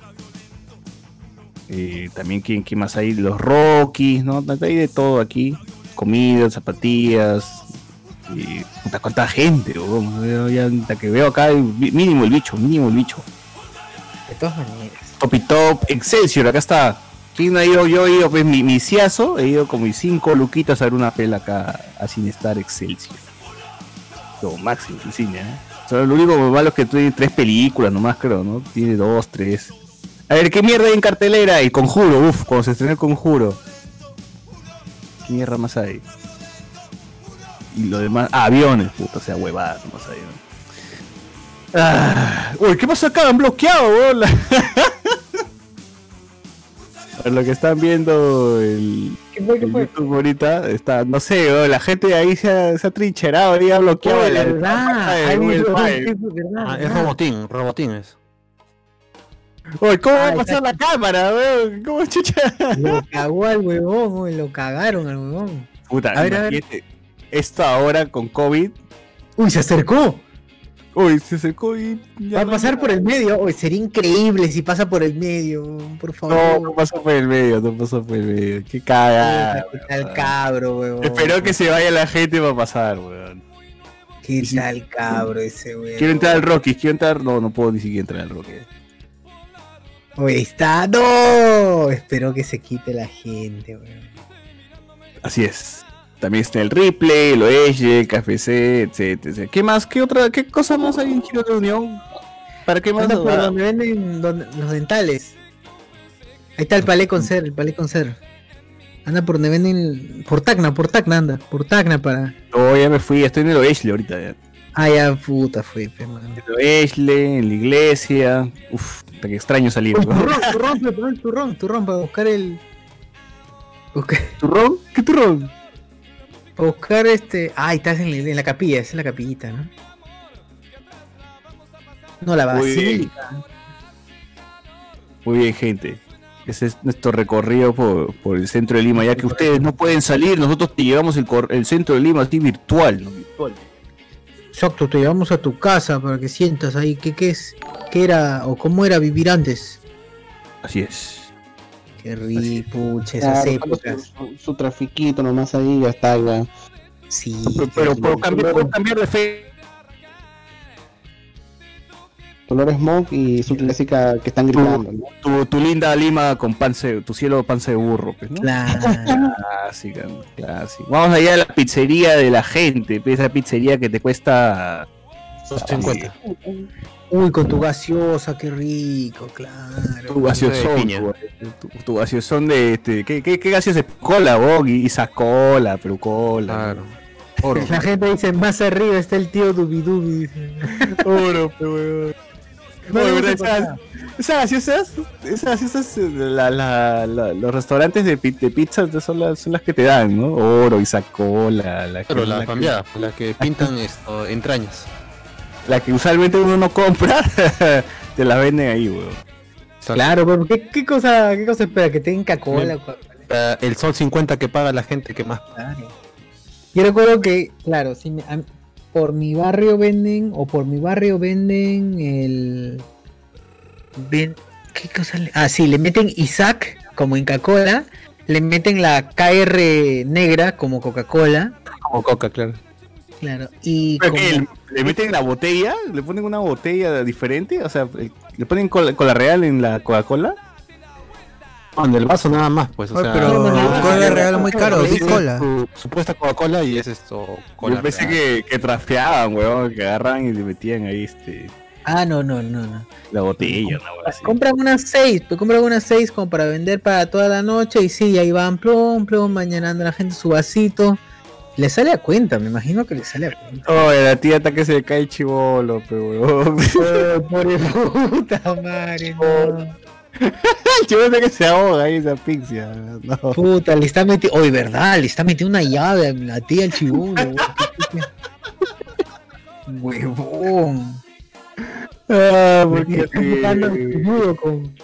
Eh, también, ¿quién, quién más hay? Los Rockies, ¿no? Hay de todo aquí. Comidas, zapatillas. Y puta, cuánta gente, weón. Ya, hasta que veo acá, mínimo el bicho, mínimo el bicho. De todas maneras. Top y top, Excelsior, acá está. ¿Quién ha ido? Yo he ido, pues mi, mi ciazo, he ido con mis cinco luquitas a ver una pela acá a Cinestar Excelsior. Lo máximo el cine, ¿eh? O sea, lo único malo es que tiene tres películas nomás, creo, ¿no? Tiene dos, tres. A ver, ¿qué mierda hay en cartelera? El Conjuro, uff, cuando se estrenó el Conjuro. ¿Qué mierda más hay? Y lo demás, ah, aviones, puta, o sea, huevadas, ¿no? Ah, uy, ¿qué pasa acá? Han bloqueado, weón. la- Por lo que están viendo el, el YouTube ahorita, está, no sé, weón, la gente ahí se ha, se ha trincherado y ha bloqueado Oh, la- verdad, hay es verdad, Ah, es robotín, robotín es. Uy, ¿cómo va a pasar la cámara, weón? ¿Cómo chucha? Lo cagó al huevón, weón, lo cagaron al huevón. Puta, A ver, a ver. Esto ahora con COVID. Uy, se acercó. Uy, se acercó y ya Va a no- pasar por el medio. Uy, sería increíble si pasa por el medio, por favor. No, no pasó por el medio, no pasó por el medio. Qué cagada. ¿Qué tal cabro, weón? Espero que se vaya la gente para pasar, weón. ¿Qué tal cabro ese, weón? Quiero entrar al Rocky, quiero entrar. No, no puedo ni siquiera entrar al Rocky. Uy, está. ¡No! Espero que se quite la gente, weón. Así es. También está el Ripley, el Oeje, el KFC, etcétera. ¿Qué más? ¿Qué otra? ¿Qué cosa más hay en Giro de Unión? ¿Para qué más? Por donde venden donde- los dentales. Ahí está el palé con ser, el palé con ser. Anda por donde venden. el- Por Tacna, por Tacna anda. Por Tacna para. No, ya me fui, estoy en el Oeje ahorita. Ya. Ah, ya, puta, fue, pe, man. En el Oeje, en la iglesia. Uf, hasta que extraño salir. Uy, turrón, turrón, turrón, turrón, turrón, para buscar el. Buscar, ¿Turrón? ¿Qué turrón? Buscar este. Ah, estás en la, en la capilla, esa es la capillita, ¿no? No, la Muy bien. basílica. Muy bien, gente. Ese es nuestro recorrido por, por el centro de Lima. Ya que ustedes no pueden salir, nosotros te llevamos el, cor- el centro de Lima así virtual. ¿no? Virtual. Exacto, te llevamos a tu casa para que sientas ahí qué, qué es, qué era o cómo era vivir antes. Así es. Qué rico, pucha, esas Claro, épocas. Su, su trafiquito nomás ahí ya está ya. Sí, Pero, pero puedo, cambiar, puedo cambiar de fe. Color Smoke y su clásica que están gritando, ¿no? Tu, tu linda Lima con panza, tu cielo panza de burro. Pues, ¿no? Claro. Clásica, clásica. Vamos allá a la pizzería de la gente. pues, Esa pizzería que te cuesta 250. Uy, con tu gaseosa, qué rico, claro. Tu gaseosón, tu, tu gaseosón de este, ¿qué, qué, qué gaseosa? Cola, vos, y cola, pero cola. Claro. Oro. La gente dice, más arriba está el tío Dubi Dubi. dice. Oro, pero weón. No, Oye, no ¿verdad? se pasa. ¿Sabes, Esas gaseosas, esas gaseosas, eh, la, la, la- los restaurantes de, de pizza son las, son las que te dan, ¿no? Oro, Isacola, la, Pero la que- cambiada, la que pintan esto, entrañas. La que usualmente uno no compra, te la venden ahí, weón. Claro, pero ¿qué, qué cosa, qué cosa espera? Que tenga Coca-Cola. Eh, el sol 50 que paga la gente que más. Claro. Yo recuerdo que, claro, si me- a- por mi barrio venden, o por mi barrio venden el. Ven, ¿Qué cosa? le- ah, sí, le meten Isaac como en Coca-Cola, le meten la KR negra como Coca-Cola. Como Coca, claro. Claro, y. ¿Pero como- qué, ¿Le meten la botella? ¿Le ponen una botella diferente? O sea, eh, ¿le ponen cola, cola real en la Coca-Cola? En el vaso nada más, pues. O Oye, sea, pero cola real muy caro, sí, es cola. su supuesta Coca-Cola y es esto. Cola Yo pensé real. que, que trafeaban, weón, que agarran y le metían ahí este Ah, no, no, no, no. la botella. Compran unas seis, pues compran unas seis como para vender para toda la noche y sí, ahí van plom, plom, mañanando a la gente su vasito. Le sale a cuenta, me imagino que le sale a cuenta. Oye, la tía hasta que se le cae el chivolo, pe weón. Pobre puta madre, no. el chivolo que se ahoga ahí esa pizza. No. Puta, le está metiendo. Oye, verdad, le está metiendo una llave a la tía al chibolo. Huevón. Ah, porque está buscando el con.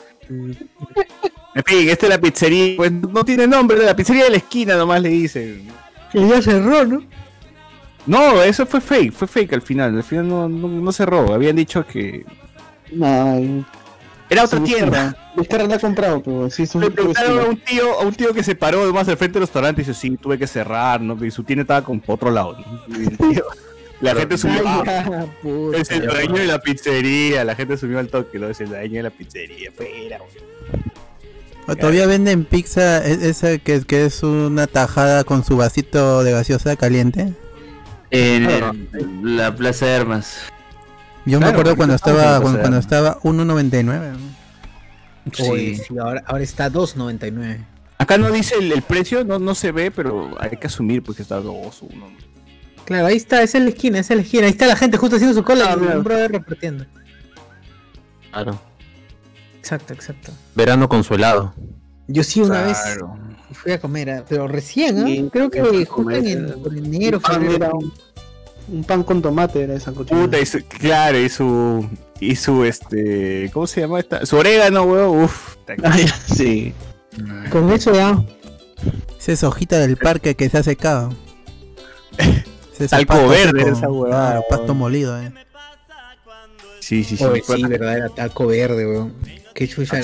En fin, esta es la pizzería, pues no tiene nombre, la pizzería de la esquina nomás le dicen. Que ya cerró, ¿no? No, eso fue fake, fue fake al final, al final no, no, no cerró, habían dicho que No, era otra tienda. Vizcarra la ha comprado, pero sí, son Le preguntaron a un tío, a un tío que se paró más al frente del restaurante y dice, sí, tuve que cerrar, ¿no? Y su tienda estaba con por otro lado, ¿no? Y el tío- la gente subió, Ay, ah, es el dueño de la pizzería, la gente subió al toque, ¿no? Es el dueño de la pizzería, fuera, güey. O todavía venden pizza, e- esa que, que es una tajada con su vasito de gaseosa caliente. En Ah. el- la Plaza de Armas. Yo me Claro, acuerdo cuando estaba cuando, estaba 1.99. Oye, sí, ahora, ahora está 2.99. Acá no dice el, el precio, no, no se ve, pero hay que asumir porque está dos o uno. Claro, ahí está, esa es la esquina, esa es la esquina. Ahí está la gente justo haciendo su cola y un brother repartiendo. Claro. Exacto, exacto. Verano consuelado. Yo sí una vez fui a comer, ah, pero recién, ¿ah? Sí, creo que justo comer, en, por enero, Ah, febrero. un, un pan con tomate era esa cochina. Puta, y su, claro, y su, y su, este, ¿cómo se llama esta? Su orégano, weón, uff. Ay, sí. Con eso ya. Esa es hojita del parque que se ha secado. Es Talco pasto verde seco. esa huevada, Claro, pasto molido, eh. Sí, sí, sí. Oye, sí, verdad, era taco verde, weón. Qué chucha.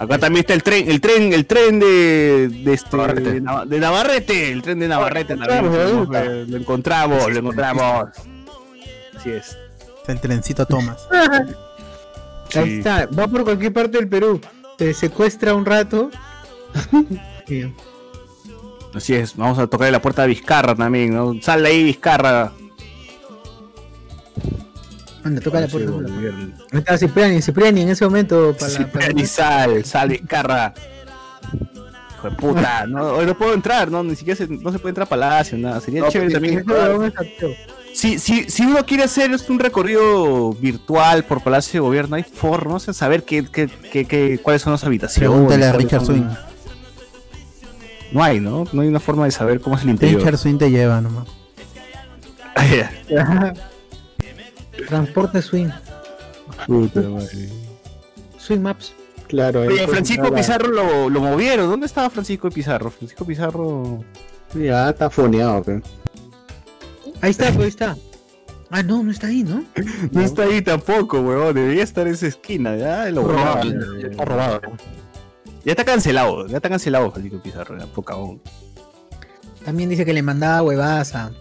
Acá también está el tren, el tren, el tren de, de este de, Nav- de Navarrete, el tren de Navarrete también. encontramos, Lo, encontramos, lo encontramos, lo encontramos. Así es. Es el trencito Thomas. Ahí Sí. está, va por cualquier parte del Perú. Te secuestra un rato. Sí. Así es, vamos a tocarle la puerta de Vizcarra también, ¿no? Sal de ahí, Vizcarra. Anda, toca la puerta. Ahí está Cipriani, Cipriani en ese momento. Para la- sal, sal. Hijo de puta, no, hoy no puedo entrar, no, ni siquiera se, no se puede entrar a Palacio, nada. Sería No, chévere también. Si, si, si uno quiere hacer un recorrido virtual por Palacio de Gobierno, hay formas de saber qué, qué, qué, qué- cuáles son las habitaciones. Pregúntale a Richard son- Swing. No hay, ¿no? No hay una forma de saber cómo es el interior. Richard Swing te lleva nomás. Transporte Swing. Puta madre. Swing Maps. Claro, Oye, Francisco Pizarro lo, lo movieron. ¿Dónde estaba Francisco Pizarro? Francisco Pizarro. Ya está foneado, pero. Ahí está, pues ahí está. Ah, no, no está ahí, ¿no? No está ahí tampoco, weón. Debería estar en esa esquina. Ya lo Robado, ya está robado. Ya está cancelado. Ya está cancelado Francisco Pizarro. Ya, poca aún. También dice que le mandaba huevadas a.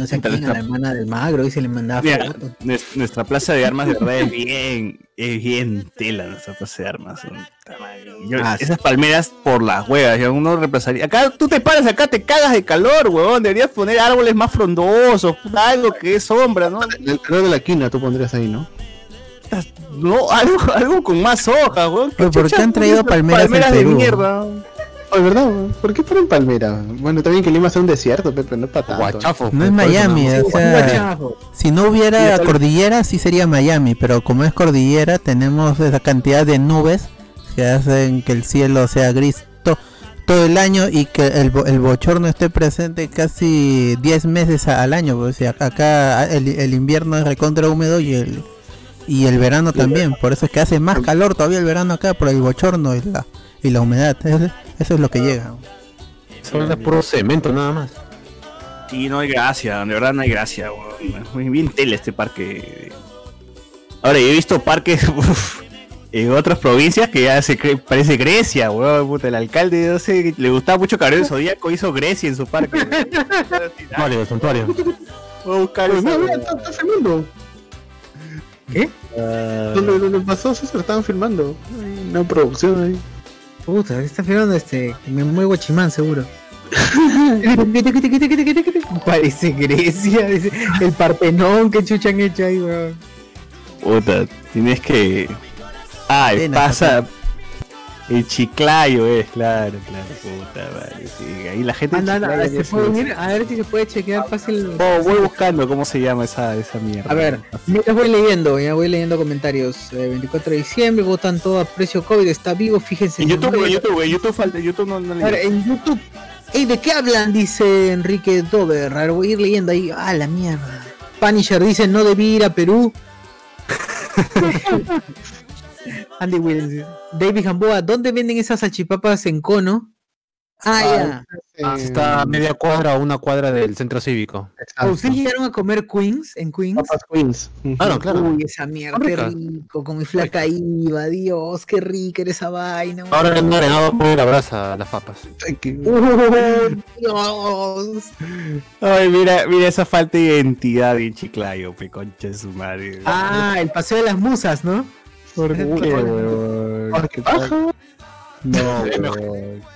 No sé quién, a la hermana del magro, dice le mandaba Mira, fotos. nuestra plaza de armas de verdad es bien, es bien tela nuestra plaza de armas. Yo- Ah, sí. esas palmeras por las huevas, ya uno reemplazaría. Acá tú te paras, acá te cagas de calor, huevón. Deberías poner árboles más frondosos, puta, algo que es sombra, ¿no? El calor de la quina tú pondrías ahí, ¿no? No, algo, algo con más hojas, huevón. Oye, ¿por qué han traído palmeras al de mierda. Oh, ¿verdad? ¿Por qué ponen Palmera? Bueno, también que Lima sea un desierto, Pepe, no es para tanto. Guachafo. No es Miami, o sea, Guachafo. si no hubiera cordillera sí sería Miami, pero como es cordillera tenemos esa cantidad de nubes que hacen que el cielo sea gris to- todo el año y que el, bo- el bochorno esté presente casi 10 meses al año, pues, o sea, acá el, el invierno es recontra húmedo y el y el verano también, por eso es que hace más calor todavía el verano acá por el bochorno y la y la humedad, eso, eso es lo que llega. Solo es puro cemento nada más. Sí, no hay gracia, de verdad no hay gracia, weón. Es muy bien tele este parque. Ahora, yo he visto parques uf, en otras provincias que ya se cre- parece Grecia, weón. Puta, el alcalde, no sé, le gustaba mucho Cabrera Zodíaco, hizo Grecia en su parque. Santuario, santuario. Voy a buscar está, está filmando. ¿Qué? ¿Dónde, dónde pasó? Sí, se lo estaban filmando. Hay Una producción ahí. Puta, está filmando este. Me muevo Guachimán, seguro. Parece Grecia, el Partenón que chucha han hecho ahí, weón. Puta, tienes que. Ah, pasa. El chiclayo es, claro, claro, puta madre. sí, ahí la gente. Anda, anda, Chiclayo se es- puede unir, a ver si se puede chequear fácil. Oh, voy buscando cómo se llama esa, esa mierda. A ver, mientras voy leyendo, ya voy leyendo comentarios. Eh, 24 de diciembre, votan todo a precio COVID, está vivo, fíjense. En YouTube, en YouTube, en YouTube falta, YouTube no, no A ver, en YouTube. Ey, ¿de qué hablan? Dice Enrique Dover. A ver, voy a ir leyendo ahí. Ah, la mierda. Punisher dice, no debí ir a Perú. Andy Williams. David Gamboa, ¿dónde venden esas salchipapas en cono? Ah, ya. Está a media cuadra o una cuadra del centro cívico. ¿Ustedes llegaron a comer Queens en Queens? Papas Queens. Claro, claro. Uy, esa mierda, qué rico, con mi flaca iba, Dios, qué rica era esa vaina. Ahora han agregado por la brasa las papas. Dios. Ay, mira, mira esa falta de identidad en Chiclayo, pe concha de su madre. Ah, el paseo de las musas, ¿no? ¿Por qué, qué paja. No, Es mejor,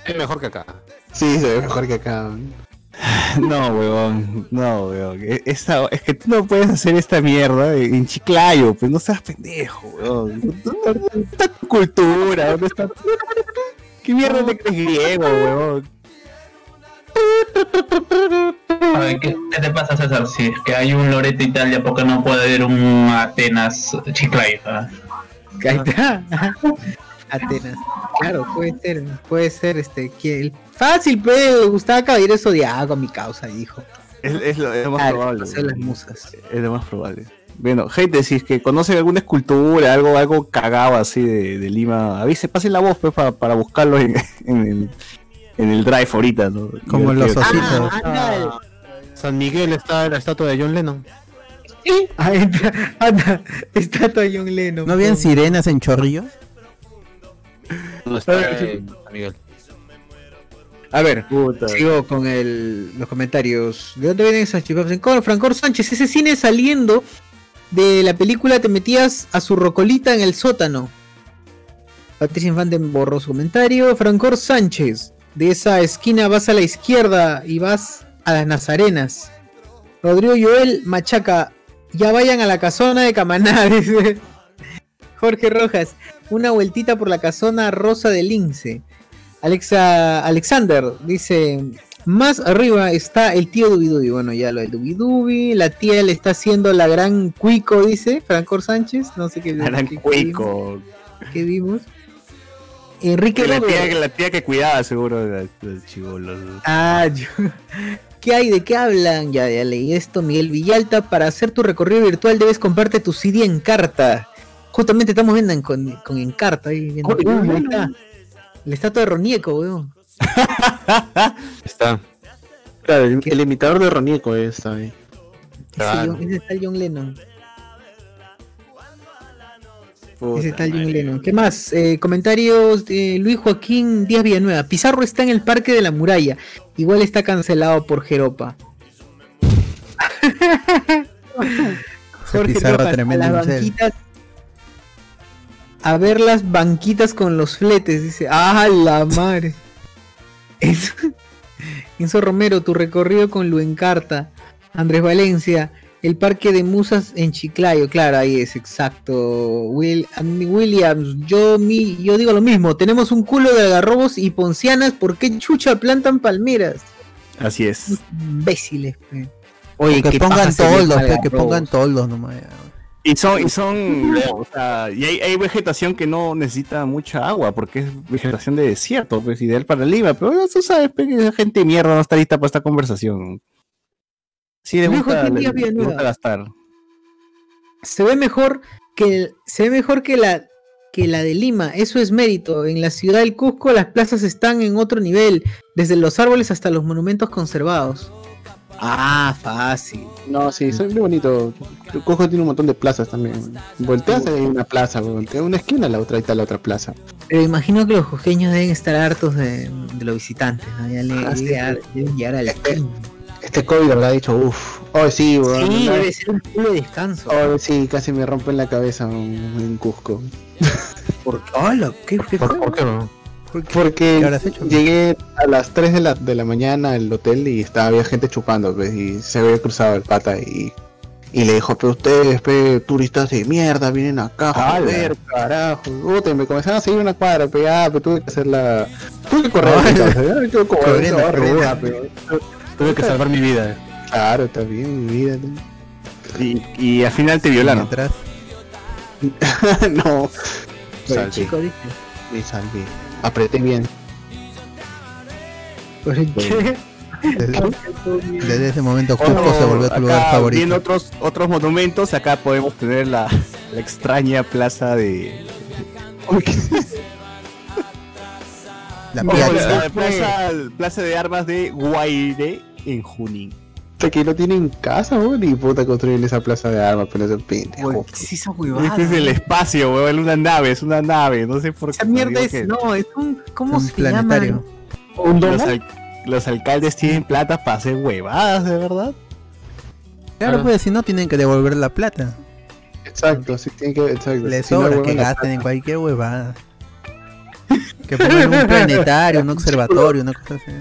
es mejor que acá. Sí, se ve mejor que acá. No, weón, no, weón. E- es que tú no puedes hacer esta mierda en Chiclayo, pues no seas pendejo, weón. ¿Dónde está tu cultura? ¿Dónde está tu- ¿Qué mierda te crees griego, weón? Ay, ¿qué, qué te pasa, César? Si es que hay un Loreto Italia, ¿por qué no puede haber un Atenas Chiclayo? ah? Ahí está. Atenas. Claro, puede ser, puede ser este. que el- Fácil, pues, le gustaba Caballero Zodiaco a mi causa, dijo. Es, es lo, es lo más Claro, probable. de las musas. Es lo más probable. Bueno, gente, si es que conocen alguna escultura, algo, algo cagado así de, de Lima, avise, pasen la voz pues, para, para buscarlo en, en el, en el drive ahorita, ¿no? Como ver los ositos. Anda, San Miguel está la estatua de John Lennon. Ahí está, anda, estatua de John Lennon. ¿No habían sirenas en Chorrillos? No está Miguel. A ver, Puta. sigo con el, los comentarios. ¿De dónde vienen esas Cono, Francor Sánchez, ese cine saliendo de la película te metías a su rocolita en el sótano. Patricia Infante borró su comentario. Francor Sánchez, de esa esquina vas a la izquierda y vas a las Nazarenas. Rodrigo Joel Machaca, ya vayan a la casona de Camaná, dice. Jorge Rojas, una vueltita por la casona Rosa del Lince. Alexa Alexander dice, más arriba está el tío Dubidubi. Bueno, ya lo del Dubidubi. La tía le está haciendo la gran cuico, dice Francor Sánchez. No sé qué La gran qué- cuico. ¿Qué vimos? Enrique La tía, la tía que cuidaba seguro de los chivolos. Ah, yo- ¿Qué hay? ¿De qué hablan? Ya, ya leí esto, Miguel Villalta. Para hacer tu recorrido virtual debes comprarte tu CD en carta. Justamente estamos viendo en- con, con Encarta ahí. Viendo. Ahí está. La estatua de Ronieco, weón. Está. Claro, el, el imitador de Ronieco es ahí. Ese, Claro. John- ese está el John Lennon. Ese está el John Lennon. ¿Qué más? Eh, comentarios de Luis Joaquín Díaz Villanueva. Pizarro está en el Parque de la Muralla. Igual está cancelado por Jeropa. Jorge a tremendo las museo. banquitas. A ver las banquitas con los fletes, dice. ¡Ah, la madre! Enzo Romero, tu recorrido con Luencarta. Andrés Valencia. El parque de musas en Chiclayo, claro, ahí es exacto. Will, Andy Williams, yo mi, yo digo lo mismo, tenemos un culo de algarrobos y poncianas, ¿por qué chucha plantan palmeras? Así es. Imbéciles. pe. que qué paja pongan toldos, pe, que pongan toldos nomás. ya. Y son, y son, o sea, y hay, hay vegetación que no necesita mucha agua, porque es vegetación de desierto, pues ideal para Lima, pero tú sabes, pe, que esa gente de mierda no está lista para esta conversación. Sí, le gusta, de le, le gusta gastar. Se ve mejor que se ve mejor que la que la de Lima, eso es mérito. En la ciudad del Cusco las plazas están en otro nivel, desde los árboles hasta los monumentos conservados. Ah, fácil. No, sí, es muy bonito. Cusco tiene un montón de plazas también. Volteas y hay una plaza, volteas una esquina a la otra y está la otra plaza. Pero imagino que los cusqueños deben estar hartos de, de los visitantes, ¿no? Ya le Ah, sí, llegar, deben llegar al fin. Este COVID habrá dicho, uff, hoy sí, weón. Sí, debe ser un culo de descanso. Hoy sí, casi me rompen la cabeza en en Cusco. ¿Por qué? Hola, ¿qué, qué fue? ¿Por qué no? Porque llegué a las 3 de la, de la mañana al hotel y estaba, había gente chupando, pues, y se había cruzado el pata y, y le dijo, pero ustedes, pe, turistas de mierda, vienen acá, joder, carajo. Puta, y me comenzaron a seguir una cuadra, pe, ah, pero tuve que hacer la... Tuve que correr, entonces, ¿eh? Yo como Tuve que salvar mi vida. Claro, está bien, mi vida. ¿no? Y, y al final te violaron. Mientras- no. Salvé, chico, dice. me salvé. Apreté bien. ¿Por qué? Desde, desde ese momento Cusco Bueno, se volvió tu lugar favorito. Viendo otros, otros monumentos, acá podemos tener la, la extraña plaza de. La piazza. la plaza, plaza de armas de Guaire en Junín. Hasta que no tienen casa, weón, y puta construyen esa plaza de armas, pero eso pendejo. ¿Qué es esa huevada? Este es el espacio, weón, una nave, es una nave, no sé por qué. Esa mierda es, que no, es un, ¿cómo Un se planetario. llama? ¿Un Los, al- los alcaldes tienen plata para hacer huevadas, de verdad. Claro, pues si no tienen que devolver la plata. Exacto, sí, tiene que. Exacto. Les Si no, sobra weón, que gasten en cualquier huevada. Que pongan un planetario, un observatorio, una cosa así.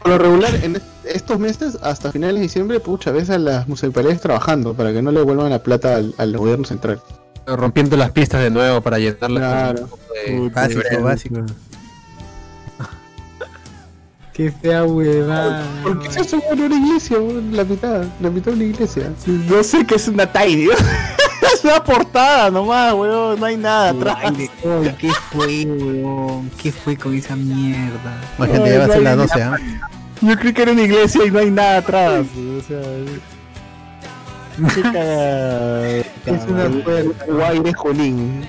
Por lo regular, en est- estos meses, hasta finales de diciembre, pucha, ves a las municipalidades trabajando para que no le devuelvan la plata al, al gobierno central. Rompiendo las pistas de nuevo para llenarlas. Claro. con- Básico, básico. Qué fea huevada. ¿Por qué se hace una iglesia? La mitad, la mitad de una iglesia. No sé qué es una tiny. es una portada nomás, weón, no hay nada atrás. Ay, ¿Qué fue, weón? ¿Qué fue con esa mierda? La gente ya va a ser las 12, ¿ah? Yo creí que era una iglesia y no hay nada atrás. O sea, qué cagada. Es una. Guaire Junín.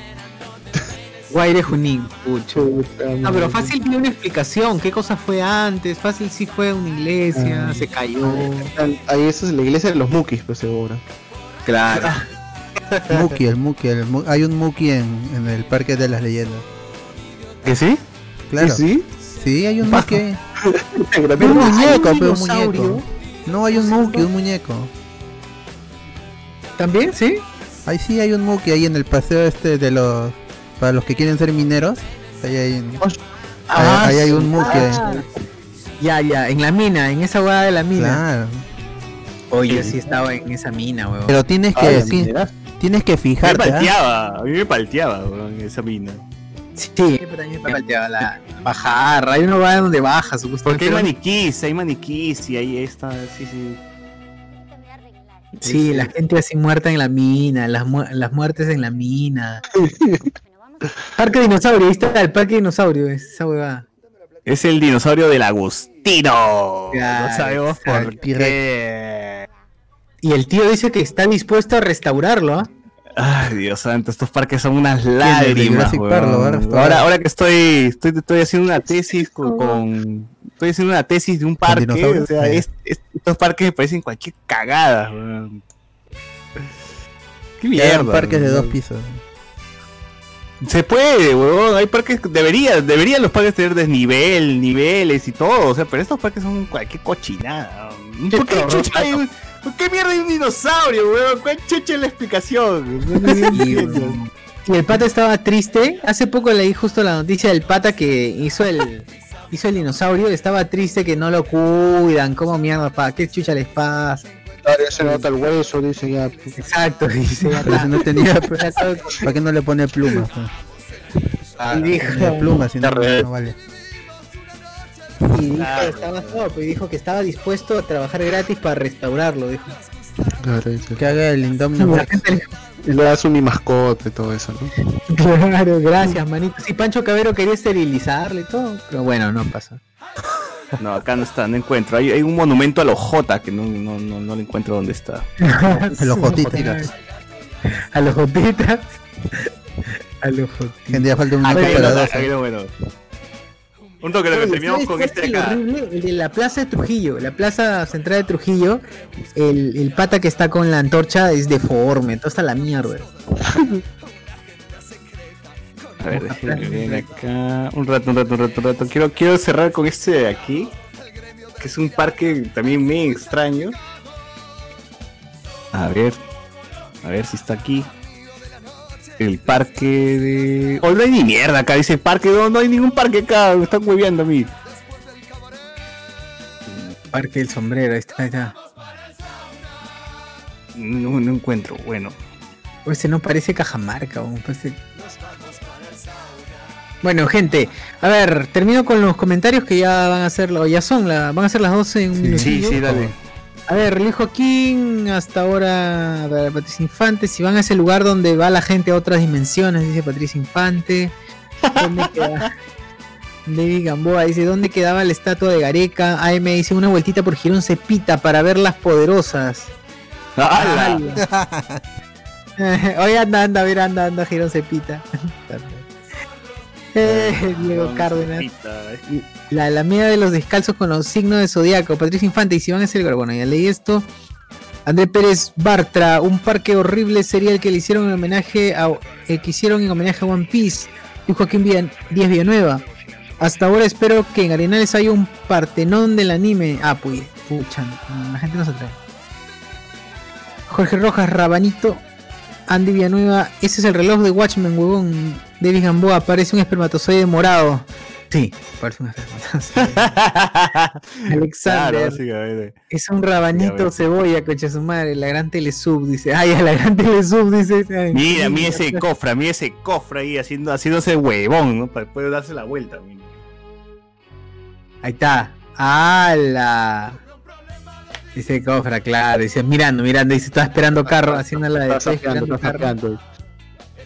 Guaire Junín, pucho. No, pero fácil tiene una explicación. ¿Qué cosa fue antes? Fácil sí fue una iglesia, Ah. se cayó. Ahí eso es la iglesia de los Mukis, pues seguro. Claro. Muki, el Muki, el Mu- hay un Muki en, en el Parque de las Leyendas. ¿Que sí? Claro. ¿Sí? Sí, hay un Muki. ahí. Un muñeco, pero un muñeco. No, hay un Muki, un muñeco. ¿También? ¿Sí? Ahí sí hay un Muki ahí en el paseo este de los... Para los que quieren ser mineros. Ahí hay, un- Ah, ahí hay un. Muki. ahí. Ah. Ya, ya, en la mina, en esa hueá de la mina. Claro. Oye, sí estaba en esa mina, weón. Pero tienes que, Ah, sí. Tienes que Me fijarte. ¿ah? palteaba, a mí me palteaba, weón, esa mina. Sí, pero también me faltaba la bajar. Hay una hueá donde baja, Porque supuestamente. hay pero- maniquís, hay maniquís y ahí está, sí, sí. Sí, la gente así muerta en la mina, las, mu- las muertes en la mina. Parque dinosaurio, ahí está el parque dinosaurio, esa huevada. Es el dinosaurio del Agustino. Claro, no sabemos por qué. Y el tío dice que está dispuesto a restaurarlo, ¿ah? Ay, Dios santo, estos parques son unas lágrimas. Park ahora, ahora que estoy, estoy, estoy haciendo una tesis con, con- estoy haciendo una tesis de un parque, o sea, es- es- estos parques me parecen cualquier cagada. weón. Qué mierda. parques de dos pisos. Se puede, weón. Hay parques, debería, deberían los parques tener desnivel, niveles y todo. O sea, pero estos parques son cualquier cochinada. weón. ¿Por qué, chucha hay un- ¿Por qué mierda hay un dinosaurio, weón? ¿Cuál chucha es la explicación? Y, el pata estaba triste. Hace poco leí justo la noticia del pata que hizo el hizo el dinosaurio. Estaba triste que no lo cuidan. ¿Cómo mierda, pa? ¿Qué chucha les pasa? Claro, ya se nota el hueso, dice ya. Exacto, dice ya Pero si no tenía, ¿para qué no le pone plumas? pues? Y dijo, plumas, si no, no vale. Y dijo que estaba no, pues dijo que estaba dispuesto a trabajar gratis para restaurarlo, dijo. Claro. Que haga el Indomino Y le das un mi mascota y todo eso, ¿no? Claro, gracias, manito. Sí, Pancho Cabero quería esterilizarle y todo, pero bueno, no pasó. No, acá no está, no encuentro. Hay, hay un monumento a los J que no, no, no, no lo encuentro dónde está. A los jotitas. A los jotitas. A los jotitas. Gente, ya falta un minuto para dos. Un toque, lo que terminamos con ¿Sabes este acá. horrible? El de la plaza de Trujillo, la plaza central de Trujillo, el, el pata que está con la antorcha es deforme, todo está la mierda. A ver, déjenme ver acá. Un rato, un rato, un rato, un rato. Quiero, quiero cerrar con este de aquí. Que es un parque también muy extraño. A ver. A ver si está aquí. El parque de. Oh, no hay ni mierda acá, dice parque. No, no hay ningún parque acá. Me están hueveando a mí. Parque del sombrero, ahí está, ahí está. No, no encuentro. Bueno. O ese no parece Cajamarca, o parece- Bueno, gente, a ver, termino con los comentarios que ya van a ser, o ya son, la, van a ser las 12 en un Sí, minutillo. sí, dale. A ver, Luis Joaquín, hasta ahora, a ver, Patricia Infante, si van a ese lugar donde va la gente a otras dimensiones, dice Patricia Infante. ¿Dónde queda? David Gamboa dice, ¿dónde quedaba la estatua de Gareca? AM dice, una vueltita por Girón Cepita para ver las poderosas. ¡Hala! Oye, anda, anda, a ver, anda, anda, Girón Cepita. Eh, Diego Cárdenas. La Alameda de los Descalzos con los signos de zodiaco. Patricia Infante, y si van a ser bueno, ya leí esto. André Pérez Bartra, un parque horrible sería el que le hicieron en homenaje a el que hicieron en homenaje a One Piece. Y Joaquín Villan- Díaz Villanueva. Hasta ahora espero que en Arenales haya un partenón del anime. Ah, pues, pucha, la gente no se atreve. Jorge Rojas, Rabanito, Andy Villanueva, ese es el reloj de Watchmen, huevón. David Gamboa, parece un espermatozoide morado. Sí, parece un espermatozoide. Alexander, es un rabanito cebolla, coche su madre, la gran telesub, dice. Ay, a la gran telesub, dice. Ay, Mira, mira ese cofre, mira ese cofre ahí haciendo, haciéndose huevón, ¿no? Para después darse la vuelta. mira. Ahí está. ¡Hala! Dice Cofra, claro. Dice, mirando, mirando. Dice, estaba esperando carro, haciendo la de. Está carro.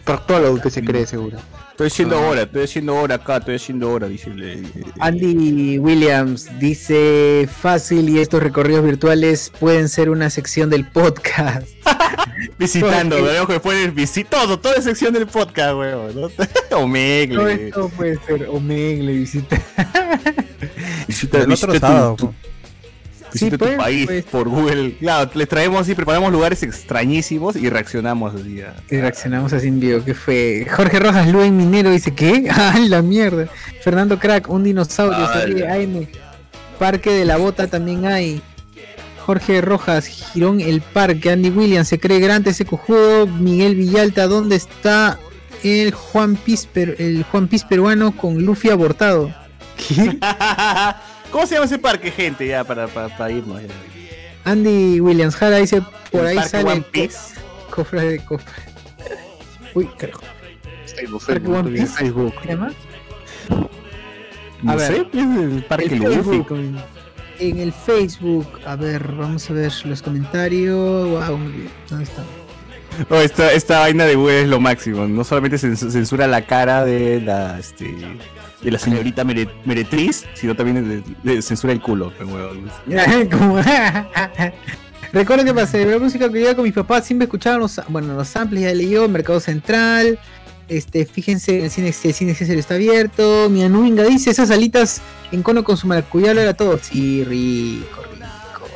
Proctólogo que se cree seguro. Estoy haciendo Ah. hora, estoy haciendo hora acá, estoy haciendo hora, dice. el- Andy Williams dice fácil y estos recorridos virtuales pueden ser una sección del podcast. Visitando, veo que puedes visitar todo, toda sección del podcast, weón. ¿no? Todo Omegle. esto puede ser Omegle visita. Visita, El otro visita sábado, tu, tu- visita tu pues, país pues. por Google. Claro, les traemos así, preparamos lugares extrañísimos y reaccionamos así. a- Y reaccionamos así en vivo. ¿Qué fue? Jorge Rojas, Luen Minero dice ¿qué? ¡Ay, la mierda! Fernando Crack, un dinosaurio. Ah, AM. Parque de la Bota también hay. Jorge Rojas, Girón el Parque, Andy Williams, se cree grande ese cojudo, Miguel Villalta, ¿dónde está el Juan Piz, per- el Juan Piz peruano con Luffy abortado? ¿Qué? ¿Cómo se llama ese parque, gente? Ya, para, para, para irnos. ya. Andy Williams Jara dice, por ahí sale One Piece. co- cofre de cofre. Uy, carajo. Facebook, Facebook, One Piece. Facebook. ¿Qué llama? No A ver, sé, es el parque el. Facebook, en el Facebook, a ver, vamos a ver los comentarios. Wow, muy bien. ¿Dónde está? Oh, esta, esta vaina de Google es lo máximo. No solamente cens- censura la cara de la este de la señorita mere- meretriz, sino también de- censura el culo. Recuerden que para celebrar música que iba con mis papás siempre escuchaban los, bueno, los samples, ya leyó, Mercado Central. Este, fíjense, el cine, el cine César está abierto. Mi Anuinga dice, esas alitas en cono con su maracuyá lo era todo. Sí, rico, rico.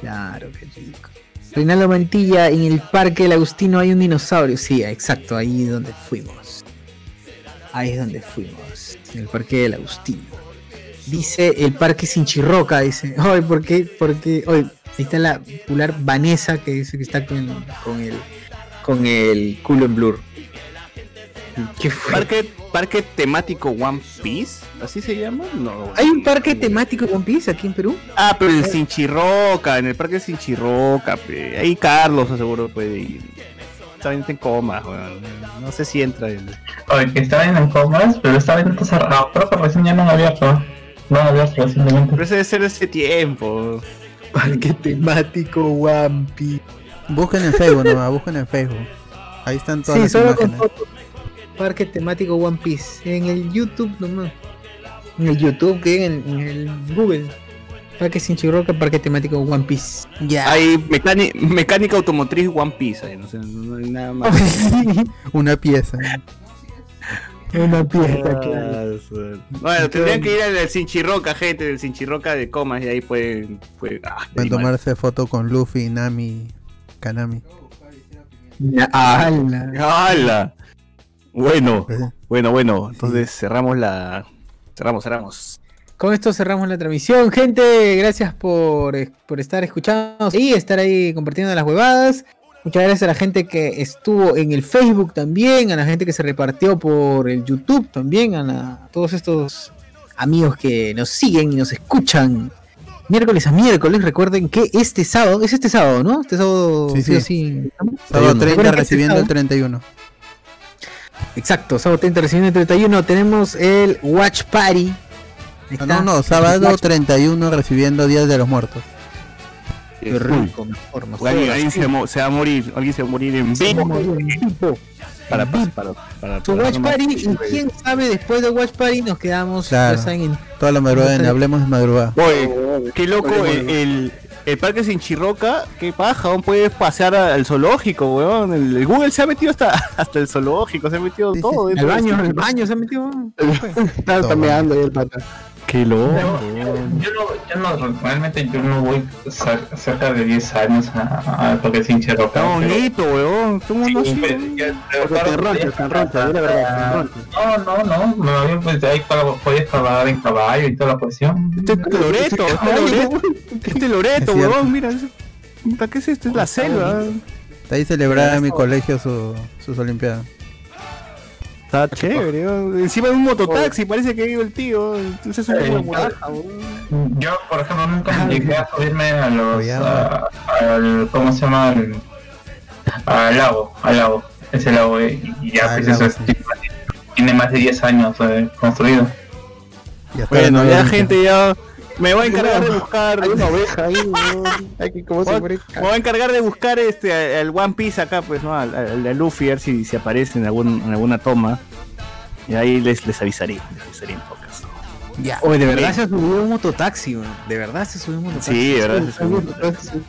Claro, qué rico. Reinaldo Mantilla, en el Parque del Agustino hay un dinosaurio. Sí, exacto, ahí donde fuimos. Ahí es donde fuimos. En el Parque del Agustino. Dice el Parque Sinchirroca, dice. Ay, ¿por qué? Porque, hoy ahí está la popular Vanessa que dice que está con, con el con el culo en blur. ¿Qué fue? Parque, parque temático One Piece, ¿así se llama? No. ¿Hay un parque temático One Piece aquí en Perú? Ah, pero en Sinchirroca, en el parque Sinchirroca, pe. ahí Carlos seguro puede ir. Está bien en coma, weón. No sé si entra el... Oye, que estaba en comas, pero estaba en cerrado. Creo que recién ya no han abierto. No han abierto recientemente. Pero ese debe ser ese tiempo. Parque temático One Piece. Busquen en Facebook nomás, busquen en Facebook. Ahí están todas Sí, las solo con imágenes. fotos. Parque temático One Piece. En el YouTube nomás. En el YouTube, que en, en el Google. Parque Sinchiroca, parque temático One Piece. Ya. Hay mecánica automotriz One Piece, ahí, no, sé, no hay nada más. Una pieza. Una Ah, su- Bueno, tendrían que ir al Sinchirroca, gente, del Sinchirroca de comas, y ahí pueden. pueden ah, Pueden tomarse foto con Luffy, Nami, Kanami. ¡Hala! ¡Hala! Bueno, bueno, bueno. Entonces cerramos la. Cerramos, cerramos. Con esto cerramos la transmisión, gente. Gracias por, eh, por estar escuchando y estar ahí compartiendo las huevadas. Muchas gracias a la gente que estuvo en el Facebook también, a la gente que se repartió por el YouTube también, a, la- a todos estos amigos que nos siguen y nos escuchan. Miércoles a miércoles, recuerden que este sábado, es este sábado, ¿no? Este sábado, Sí, sí, o sí. Sábado 30 Recuerden que este recibiendo el sábado- 31. Exacto, sábado 30 recibiendo el 31 tenemos el Watch Party. Está. no, no, sábado Watch 31 recibiendo Días de los Muertos. Qué rico, mejor, mejor. Alguien, alguien se, va a morir, alguien se va a morir en vivo. Para, para, para, para, Su para- Watch Party y quién sabe después de Watch Party nos quedamos Claro. en Toda la madrugada en Hablemos de Madrugada. Oye, qué loco el, el, el parque sin chirroca, qué paja, aún puedes pasear al zoológico, weón. El, el Google se ha metido hasta, hasta el zoológico, se ha metido todo. dentro baño, del- al baño se ha metido. Está está meando ahí el pata. Qué loco. Yo no, yo no, realmente yo no voy cer- cerca de 10 años a, a Parque sin. Está bonito, weón. ¿Cómo no Sí. No, no, no, bien pues ahí para- podías cabalgar en caballo y toda la cuestión. Este es Loreto, este es Loreto. Este es Loreto, weón, mira. ¿Para qué es esto? Es la selva. Está ahí celebrada en mi colegio su, sus olimpiadas. Está chévere. Encima de un mototaxi, parece que vive el tío. Entonces es una. Yo, por ejemplo, nunca me llegué a subirme a los. A- al, ¿Cómo se llama? Al, al lago, al lago. Ese lago, eh, y ya, Ah, pues eso tiene más de 10 años eh, construido. Y hasta Bueno, ya gente, ya me voy a encargar de buscar. Hay una oveja ahí, que cómo se Me voy a encargar de buscar este al One Piece acá, pues, ¿no? Al, al- al Luffy, a ver si, si aparece en, algún, en alguna toma. Y ahí les, les avisaré, les avisaré en todo caso. Ya. Oye, de verdad se subió un mototaxi. De verdad se subió un mototaxi. Sí, de verdad. se subió.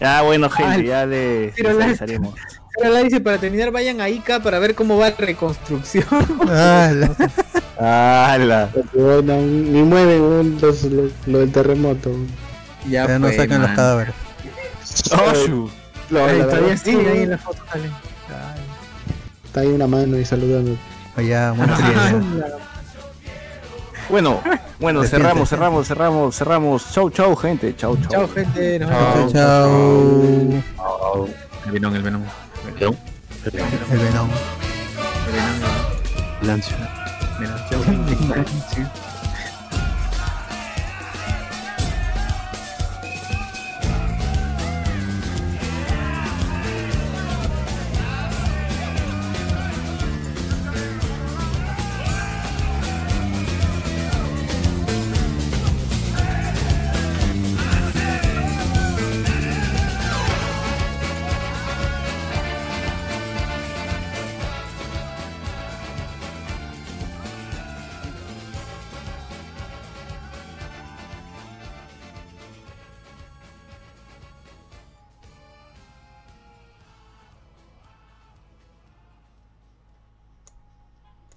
Ya, bueno, gente, Ay, ya les, avisaremos. La dice para terminar, vayan a Ica para ver cómo va la reconstrucción. La- ¡Hala! Bueno, ni mueven los, los- lo del terremoto. ya ya no fue, sacan los cadáveres. ¡Oh, La- Ay, la todavía sí, ahí en la foto, sale. Está ahí una mano y saludando. Allá. Bueno, bueno, cerramos, cerramos, cerramos, cerramos. Chau, chau, gente. Chau, chau. Chao, gente. Nos vemos. chao. El Venom, el Venom. El Venom. Lancio. Chao.